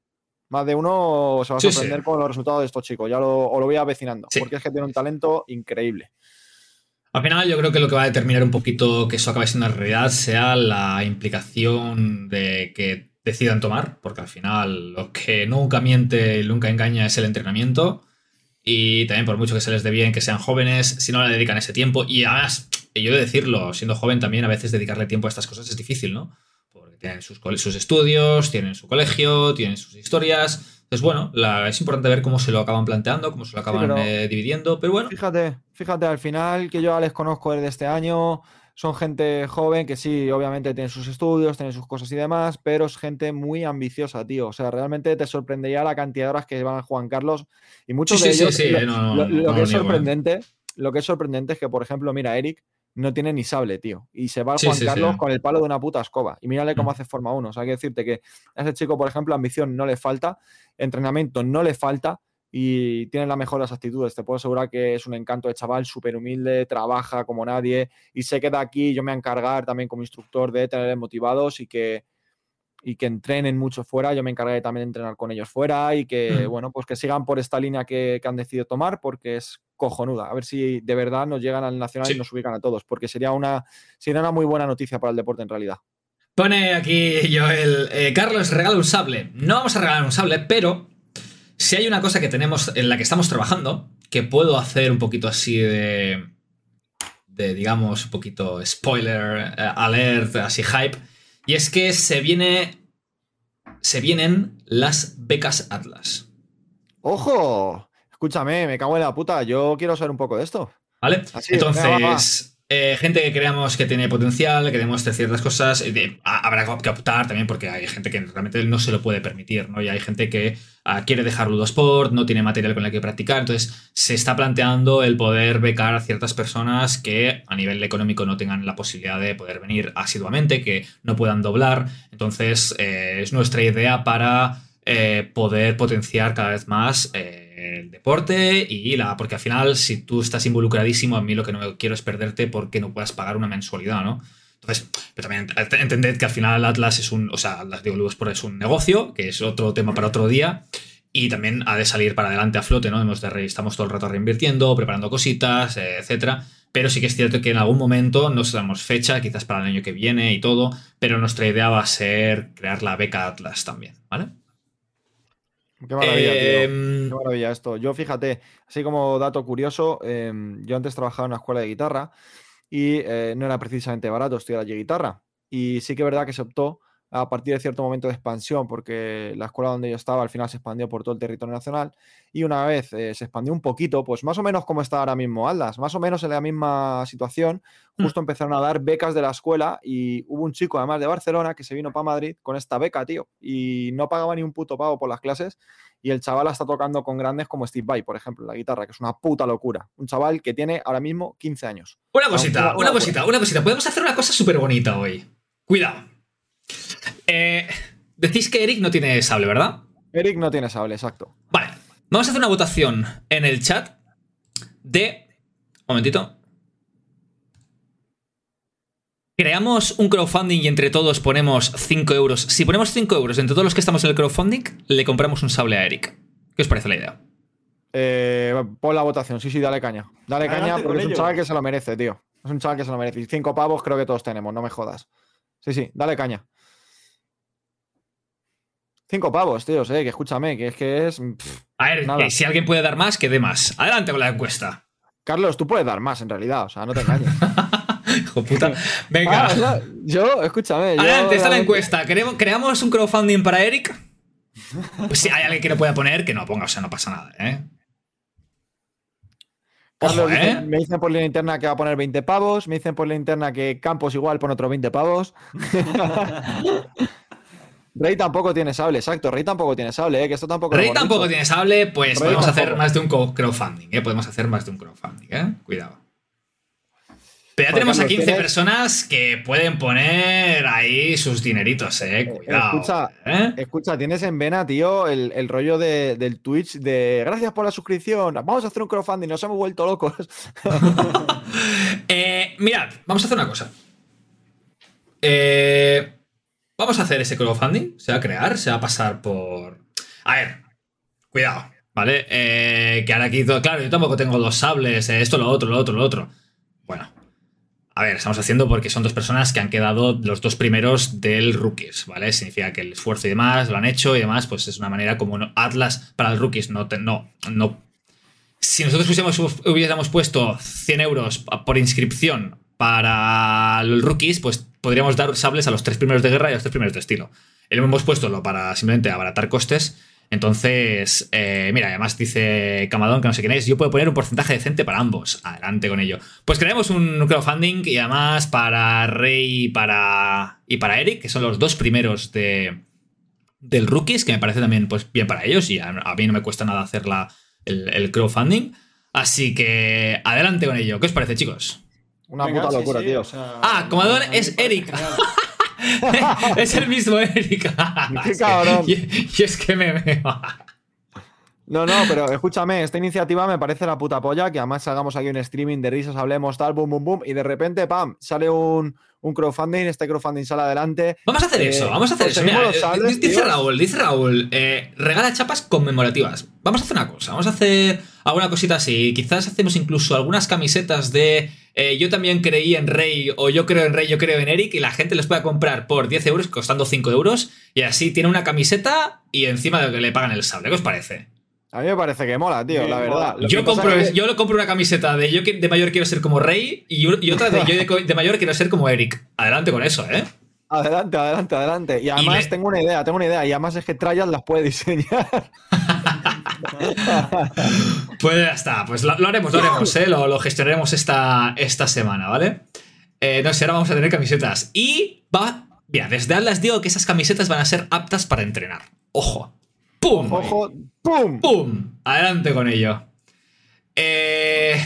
Más de uno se va a Sí, sí. sorprender con los resultados de estos chicos, ya lo, os lo voy avecinando, Sí. porque es que tiene un talento increíble. Al final yo creo que lo que va a determinar un poquito que eso acabe siendo una realidad sea la implicación de que decidan tomar, porque al final lo que nunca miente y nunca engaña es el entrenamiento y también por mucho que se les dé bien que sean jóvenes, si no le dedican ese tiempo y además, yo he de decirlo, siendo joven también a veces dedicarle tiempo a estas cosas es difícil, ¿no? Porque tienen sus, sus estudios, tienen su colegio, tienen sus historias. Entonces, bueno, la- es importante ver cómo se lo acaban planteando, cómo se lo acaban pero- eh, dividiendo, pero bueno. Fíjate, fíjate, al final que yo ya les conozco desde este año, son gente joven que sí, obviamente tiene sus estudios, tiene sus cosas y demás, pero es gente muy ambiciosa, tío. O sea, realmente te sorprendería la cantidad de horas que van a Juan Carlos y muchos Sí, de sí, sí, ellos. sí, lo, no, no, lo- no, lo no que es sorprendente, lo que es sorprendente es que, por ejemplo, mira, Eric no tiene ni sable, tío. Y se va Juan. Carlos con el palo de una puta escoba. Y mírale cómo Mm. hace Forma 1. O sea, hay que decirte que a ese chico, por ejemplo, ambición no le falta, entrenamiento no le falta y tiene las mejores actitudes. Te puedo asegurar que es un encanto de chaval, súper humilde, trabaja como nadie y se queda aquí. Yo me voy a encargar también como instructor de tenerles motivados y que, y que entrenen mucho fuera. Yo me encargaré también de entrenar con ellos fuera y que, Mm. bueno, pues que sigan por esta línea que, que han decidido tomar porque es cojonuda. A ver si de verdad nos llegan al Nacional Sí. y nos ubican a todos, porque sería una, sería una muy buena noticia para el deporte en realidad. Pone aquí Joel, eh, Carlos regala un sable. No vamos a regalar un sable, pero si hay una cosa que tenemos en la que estamos trabajando, que puedo hacer un poquito así de, de digamos, un poquito spoiler, eh, alert, así hype, y es que se viene, se vienen las becas Atlas. ¡Ojo! Escúchame, me cago en la puta. Yo quiero saber un poco de esto. ¿Vale? Así. Entonces, eh, gente que creamos que tiene potencial, que demuestre ciertas cosas, eh, de- habrá que optar también porque hay gente que realmente no se lo puede permitir, ¿no? Y hay gente que ah, quiere dejar Ludosport, no tiene material con el que practicar, entonces se está planteando el poder becar a ciertas personas que a nivel económico no tengan la posibilidad de poder venir asiduamente, que no puedan doblar. Entonces, eh, es nuestra idea para poder potenciar cada vez más el deporte y la. Porque al final, si tú estás involucradísimo, a mí lo que no quiero es perderte porque no puedas pagar una mensualidad, ¿no? Entonces, pero también ent- entended que al final Atlas es un. O sea, Atlas digo, es un negocio, que es otro tema para otro día. Y también ha de salir para adelante a flote, ¿no? Hemos de re- estamos todo el rato reinvirtiendo, preparando cositas, eh, etcétera. Pero sí que es cierto que en algún momento, no sabemos fecha, quizás para el año que viene y todo, pero nuestra idea va a ser crear la beca Atlas también, ¿vale? Qué maravilla, tío. Em, Qué maravilla esto. Yo, fíjate, así como dato curioso, em, yo antes trabajaba en una escuela de guitarra y eh, no era precisamente barato estudiar allí guitarra. Y sí que es verdad que se optó a partir de cierto momento de expansión, porque la escuela donde yo estaba al final se expandió por todo el territorio nacional y una vez eh, se expandió un poquito, pues más o menos como está ahora mismo Aldas, más o menos en la misma situación, Mm. justo empezaron a dar becas de la escuela y hubo un chico además de Barcelona que se vino para Madrid con esta beca, tío, y no pagaba ni un puto pago por las clases y el chaval está tocando con grandes como Steve Vai, por ejemplo, la guitarra, que es una puta locura. Un chaval que tiene ahora mismo 15 años. Una cosita, una- una una- cosita, una cosita. Podemos hacer una cosa súper bonita hoy. Cuidado. Eh, decís que Eric no tiene sable, ¿verdad? Eric no tiene sable, exacto. Vale. Vamos a hacer una votación en el chat de. Un momentito. Creamos un crowdfunding y entre todos ponemos 5 euros. Si ponemos 5 euros entre todos los que estamos en el crowdfunding, le compramos un sable a Eric. ¿Qué os parece la idea? Eh, pon la votación, sí, sí, dale caña. Dale Adelante caña porque es un chaval que se lo merece, tío. Es un chaval que se lo merece. Y cinco pavos creo que todos tenemos, no me jodas. Sí, sí, dale caña. Cinco pavos, tío, sé, que escúchame, que es que es. pff. A ver, eh, si alguien puede dar más, que dé más. Adelante con la encuesta. Carlos, tú puedes dar más en realidad, o sea, no te engañes. Hijo puta. Venga. Ah, o sea, yo, escúchame. yo Adelante, está la encuesta. ¿Queremos- ¿Creamos un crowdfunding para Eric? Pues si hay alguien que no pueda poner, que no ponga, o sea, no pasa nada, ¿eh? Carlos Ojo, ¿eh? me dicen por línea interna que va a poner 20 pavos. Me dicen por línea interna que Campos igual pone otros 20 pavos. Rey tampoco tiene sable, exacto. Rey tampoco tiene sable, ¿eh? que esto tampoco. Rey tampoco tiene sable, pues Rey podemos hacer más de un crowdfunding, ¿eh? Podemos hacer más de un crowdfunding, ¿eh? Cuidado. Pero ya tenemos a Carlos, 15 ¿tienes? personas que pueden poner ahí sus dineritos, ¿eh? Cuidado. escucha, ¿eh? Escucha, tienes en vena, tío, el, el rollo de- del Twitch de gracias por la suscripción, vamos a hacer un crowdfunding, nos hemos vuelto locos. Eh, mirad, vamos a hacer una cosa. Eh, vamos a hacer ese crowdfunding. Se va a crear, se va a pasar por. A ver, cuidado, ¿vale? Eh, que ahora aquí. Claro, yo tampoco tengo dos sables, eh, esto, lo otro, lo otro, lo otro. Bueno. A ver, estamos haciendo porque son dos personas que han quedado los dos primeros del rookies, ¿vale? Significa que el esfuerzo y demás lo han hecho y demás, pues es una manera como no- Atlas para el rookies no, no, no si nosotros hubiésemos puesto 100 euros por inscripción para los rookies, pues podríamos dar sables a los tres primeros de guerra y a los tres primeros de estilo. Hemos puesto para simplemente abaratar costes. Entonces, eh, mira, además dice Camadón, que no sé quién es, yo puedo poner un porcentaje decente para ambos. Adelante con ello. Pues creamos un crowdfunding y además para Rey y para, y para Eric, que son los dos primeros de, del Rookies, que me parece también pues, bien para ellos y a, a mí no me cuesta nada hacer la, el, el crowdfunding. Así que adelante con ello. ¿Qué os parece, chicos? Una Venga, puta locura, sí, tío. o sea, Ah, Comador a mí es genial. es el mismo Eric. Qué cabrón. y, y es que me veo. No, no, pero escúchame, esta iniciativa me parece la puta polla, que además hagamos aquí un streaming de risas, hablemos tal, boom, boom, boom, y de repente, pam, sale un, un crowdfunding, este crowdfunding sale adelante. Vamos a hacer Eh, eso, vamos a hacer eso. Mira, los eh, dice tío. Raúl, dice Raúl, eh, regala chapas conmemorativas. Vamos a hacer una cosa, vamos a hacer alguna cosita así. Quizás hacemos incluso algunas camisetas de eh, yo también creí en Rey o yo creo en Rey, yo creo en Eric y la gente les pueda comprar por 10 euros costando 5 euros y así tiene una camiseta y encima de lo que le pagan el sable. ¿Qué os parece? A mí me parece que mola, tío, la verdad. Lo Yo compro, es que- yo compro una camiseta de yo que- de mayor quiero ser como Rey y, otra de yo de, mayor quiero ser como Eric. Adelante con eso, ¿eh? Adelante, adelante, adelante. Y además le- tengo una idea, tengo una idea. Y además es que Trial las puede diseñar. Pues ya está, pues lo, lo haremos, lo haremos, ¿eh? Lo, lo gestionaremos esta, esta semana, ¿vale? Eh, no sé, ahora vamos a tener camisetas. Y va. Mira, desde Atlas digo que esas camisetas van a ser aptas para entrenar. Ojo. ¡Pum! Ojo, ¡pum! ¡Pum! Adelante con ello. Eh...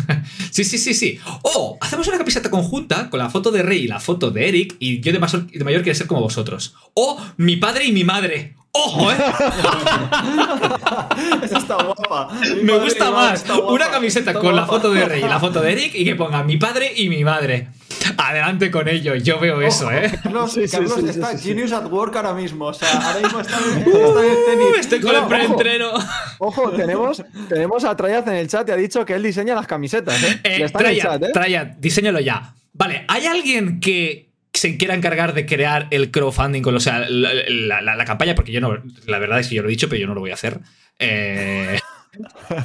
sí, sí, sí, sí. ¡Oh! Hacemos una camiseta conjunta con la foto de Rey y la foto de Eric. Y yo de mayor, de mayor quiero ser como vosotros. ¡Oh! Mi padre y mi madre. ¡Ojo, eh! Esa está guapa. Mi Me gusta más guapa, una camiseta con la foto de Rey y la foto de Eric y que ponga mi padre y mi madre. Adelante con ello, yo veo eso, ¿eh? Carlos, Sí, sí, Carlos sí, sí, está sí, sí. genius at work ahora mismo. O sea, ahora mismo está, está en el tenis. Uh, estoy con No, el ojo. preentreno. Ojo, tenemos, tenemos a Triad en el chat y ha dicho que él diseña las camisetas, ¿eh? Eh, está en el Traya, chat, ¿eh? Traya, diseñalo ya. Vale, ¿hay alguien que se quiera encargar de crear el crowdfunding con o sea, la, la- la- la campaña? Porque yo no, la verdad es que yo lo he dicho, pero yo no lo voy a hacer. Eh,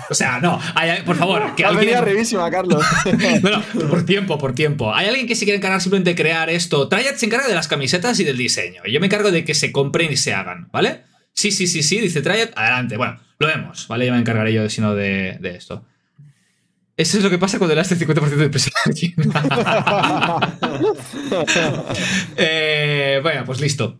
o sea, no, hay- por favor, que alguien... arribísima, Carlos. No, no, por tiempo, por tiempo. ¿Hay alguien que se quiera encargar simplemente de crear esto? Triad se encarga de las camisetas y del diseño. Y yo me encargo de que se compren y se hagan, ¿vale? Sí, sí, sí, sí, dice Triad, adelante. Bueno, lo vemos, ¿vale? Ya me encargaré yo, sino de, de esto. Eso es lo que pasa cuando le das el 50% de presión a alguien. Eh, bueno, pues listo.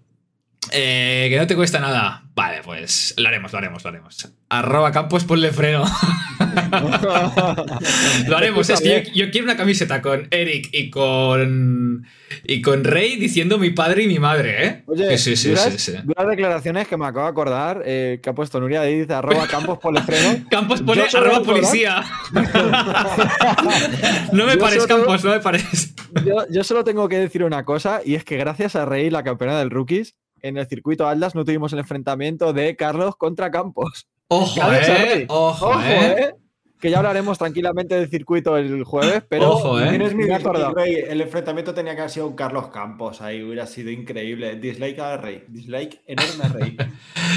Eh, que no te cuesta nada. Vale, pues lo haremos, lo haremos, lo haremos. Arroba Campos, ponle freno. lo haremos. Es que yo, yo quiero una camiseta con Eric y con. Y con Rey diciendo mi padre y mi madre, ¿eh? Oye, sí, sí, sí, duras, sí, sí. duras declaraciones que me acabo de acordar eh, que ha puesto Nuria ahí, dice arroba campos el freno. Campos pone arroba policía. no me Yo pares, solo- Campos, no me pares. Yo, yo solo tengo que decir una cosa, y es que gracias a Rey, la campeona del Rookies, en el circuito Atlas no tuvimos el enfrentamiento de Carlos contra Campos. Ojo, eh. Rey. Ojo, eh. Que ya hablaremos tranquilamente del circuito el jueves, pero Ojo, eh. Tienes mi. Rey. El enfrentamiento tenía que haber sido un Carlos Campos. Ahí hubiera sido increíble. Dislike a Rey. Dislike enorme a Rey.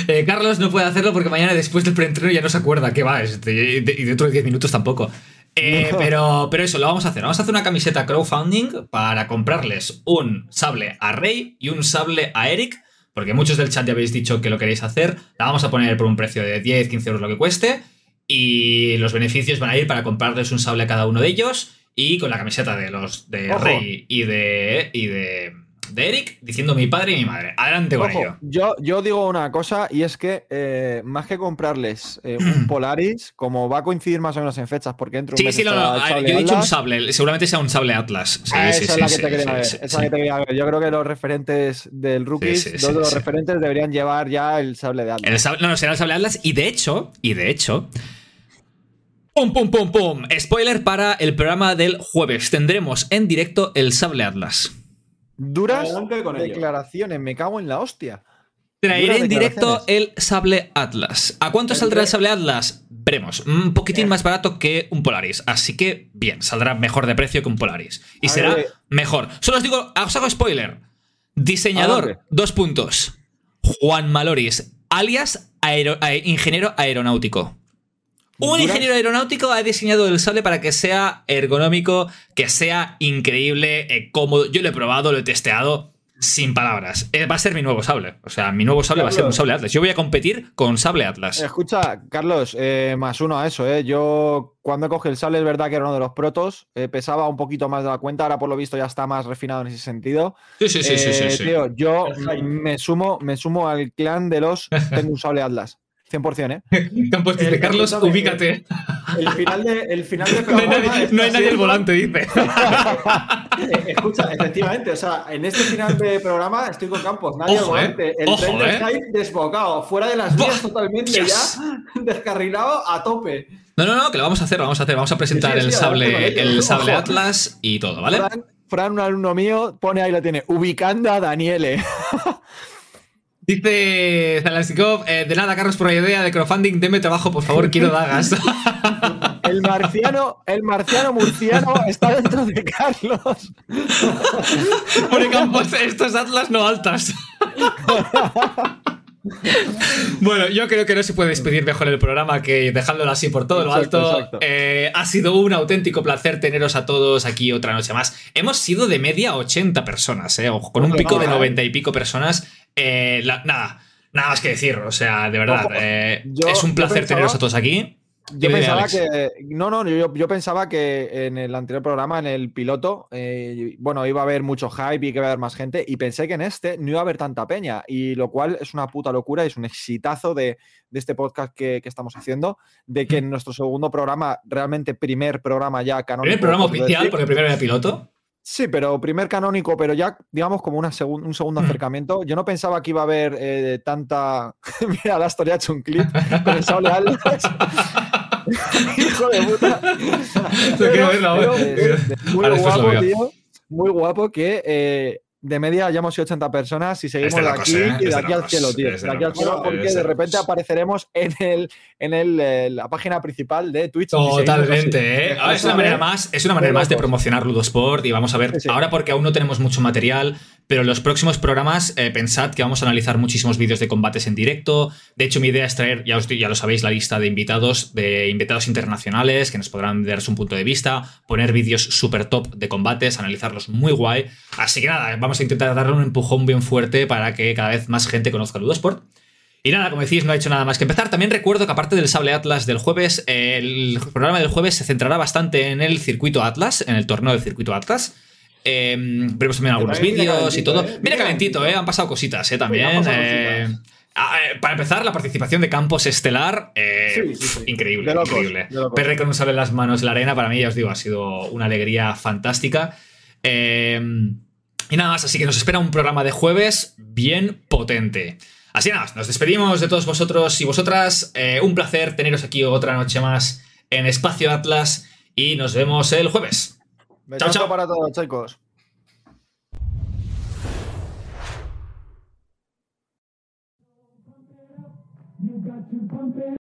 Eh, Carlos no puede hacerlo porque mañana después del preentreno ya no se acuerda que va, este, y de- y dentro de 10 minutos tampoco. Eh, pero, pero eso, lo vamos a hacer. Vamos a hacer una camiseta crowdfunding para comprarles un sable a Rey y un sable a Eric, porque muchos del chat ya habéis dicho que lo queréis hacer. La vamos a poner por un precio de 10, 15 euros lo que cueste. Y los beneficios van a ir para comprarles un sable a cada uno de ellos. Y con la camiseta de los de Ojo. Rey y de. y de. De Eric, diciendo mi padre y mi madre. Adelante con Ojo, ello. yo, yo digo una cosa, y es que eh, más que comprarles eh, un Polaris, como va a coincidir más o menos en fechas, porque dentro de un Sí, sí, no, no. ver, Yo he dicho un sable. Seguramente sea un sable Atlas. Sí, Ah, sí, esa sí, es la que sí, te quería sí, ver. sí, esa sí. que te quería ver. Yo creo que los referentes del Rookies, Sí, sí, dos sí, de los sí. referentes deberían llevar ya el sable de Atlas. El sable- no, no, será el sable Atlas. Y de hecho, y de hecho. ¡Pum, pum, pum, pum! Spoiler para el programa del jueves. Tendremos en directo el sable Atlas. Duras con ello. declaraciones, me cago en la hostia. Traeré en directo el sable Atlas. ¿A cuánto El saldrá el sable Atlas? Veremos. Un poquitín más barato que un Polaris. Así que, bien, saldrá mejor de precio que un Polaris. Y A será ver. mejor. Solo os digo, os hago spoiler. Diseñador, dos puntos. Juan Maloris, alias aero- a- ingeniero aeronáutico. Un ingeniero aeronáutico ha diseñado el sable para que sea ergonómico, que sea increíble, eh, cómodo. Yo lo he probado, lo he testeado. sin palabras. Eh, va a ser mi nuevo sable. O sea, mi nuevo sable va a ser un sable Atlas. Yo voy a competir con sable Atlas. Escucha, Carlos, eh, más uno a eso, ¿eh? Yo cuando cogí el sable es verdad que era uno de los protos. eh, pesaba un poquito más de la cuenta. Ahora por lo visto ya está más refinado en ese sentido. Sí, sí, sí, sí, sí, Eh, sí. Tío, yo me sumo, me sumo al clan de los tengo un sable Atlas. 100%, ¿eh? Campos dice, El Carlos, ubícate. El final de, el final de No hay programa nadie, no hay nadie siendo- volante, dice. Eh, Escucha, efectivamente, o sea, en este final de programa estoy con Campos, nadie Ojo, al eh. volante. El Ojo, tren del eh. hype desbocado, fuera de las vías totalmente ya, descarrilado a tope. No, no, no, que lo vamos a hacer, lo vamos a hacer. Vamos a presentar Sí, sí, el sí, sable, el sable Ojo. Atlas y todo, ¿vale? Fran, Fran, un alumno mío, pone ahí lo tiene, ubicando a Daniele. Dice Zalasikov, eh, de nada, Carlos, por la idea de crowdfunding, deme trabajo, por favor, quiero dagas. El marciano, el marciano murciano está dentro de Carlos. Pone Campos, estos Atlas no altas. Bueno, yo creo que no se puede despedir mejor el programa que dejándolo así por todo lo alto. Eh, ha sido un auténtico placer teneros a todos aquí otra noche más. Hemos sido de media 80 personas, eh, con un pico de eh. 90 y pico personas. Eh, la- nada, nada más que decir, o sea, de verdad, Ojo, eh, yo- es un placer pensaba- teneros a todos aquí. Yo pensaba que. No, no, yo, yo pensaba que en el anterior programa, en el piloto, eh, bueno, iba a haber mucho hype y que iba a haber más gente. Y pensé que en este no iba a haber tanta peña. Y lo cual es una puta locura, es un exitazo de, de este podcast que, que estamos haciendo. De que en nuestro segundo programa, realmente primer programa ya canónico. Primer programa por decir- oficial, porque primero era piloto. Sí, pero primer canónico, pero ya, digamos, como una segun- un segundo Mm. acercamiento. Yo no pensaba que iba a haber eh, tanta. Mira, la historia ha hecho un clip con el sable Atlas. Hijo de puta. Pero, veo. eh, muy guapo, tío. Muy guapo que eh, de media ya hemos sido 80 personas y seguimos de aquí ¿eh? y de aquí al cielo, tío. es de aquí al cielo porque de repente apareceremos en, el, en el, eh, la página principal de Twitch. Totalmente, ¿eh? Es una Eso, manera más, es una manera más de promocionar Ludosport y vamos a ver, Sí, sí. ahora porque aún no tenemos mucho material, pero en los próximos programas eh, pensad que vamos a analizar muchísimos vídeos de combates en directo. De hecho, mi idea es traer, ya, os, ya lo sabéis, la lista de invitados, de invitados internacionales que nos podrán dar su punto de vista, poner vídeos súper top de combates, analizarlos muy guay. Así que nada, vamos a intentar darle un empujón bien fuerte para que cada vez más gente conozca Ludosport. Y nada, como decís, no ha hecho nada más que empezar. También recuerdo que aparte del Sable Atlas del jueves, el programa del jueves se centrará bastante en el circuito Atlas, en el torneo del circuito Atlas. Eh, veremos también algunos vídeos y todo. ¿eh? Viene calentito. ¿eh? Han pasado cositas, ¿eh? También. eh, eh, para empezar, la participación de Campos Estelar, eh, Sí, sí, sí. increíble, De locos, increíble. de. Perre con un sable en las manos en la arena, para mí, ya os digo, ha sido una alegría fantástica. Eh, y nada más, así que nos espera un programa de jueves bien potente. Así nada, más, nos despedimos de todos vosotros y vosotras. Eh, un placer teneros aquí otra noche más en Espacio Atlas y nos vemos el jueves. Besazo chao. para todos, chicos.